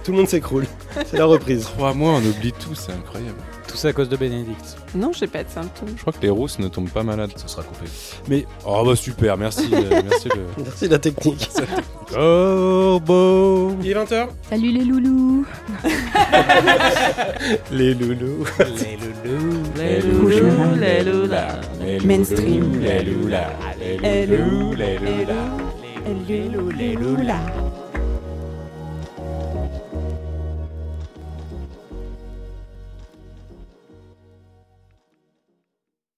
Tout le monde s'écroule. C'est la reprise. Trois mois, on oublie tout, c'est incroyable. Tout ça à cause de Bénédicte. Non, j'ai pas de symptômes. Je crois que les rousses ne tombent pas malades. Ça sera coupé. Mais Oh bah super, merci. euh, merci le... merci la technique. Corbeau Il est 20h Salut les loulous. Les loulous. Les loulous Les loulous, les loulas. Mainstream. Les loulous, Hello, hello, Lulu, Lulu, la.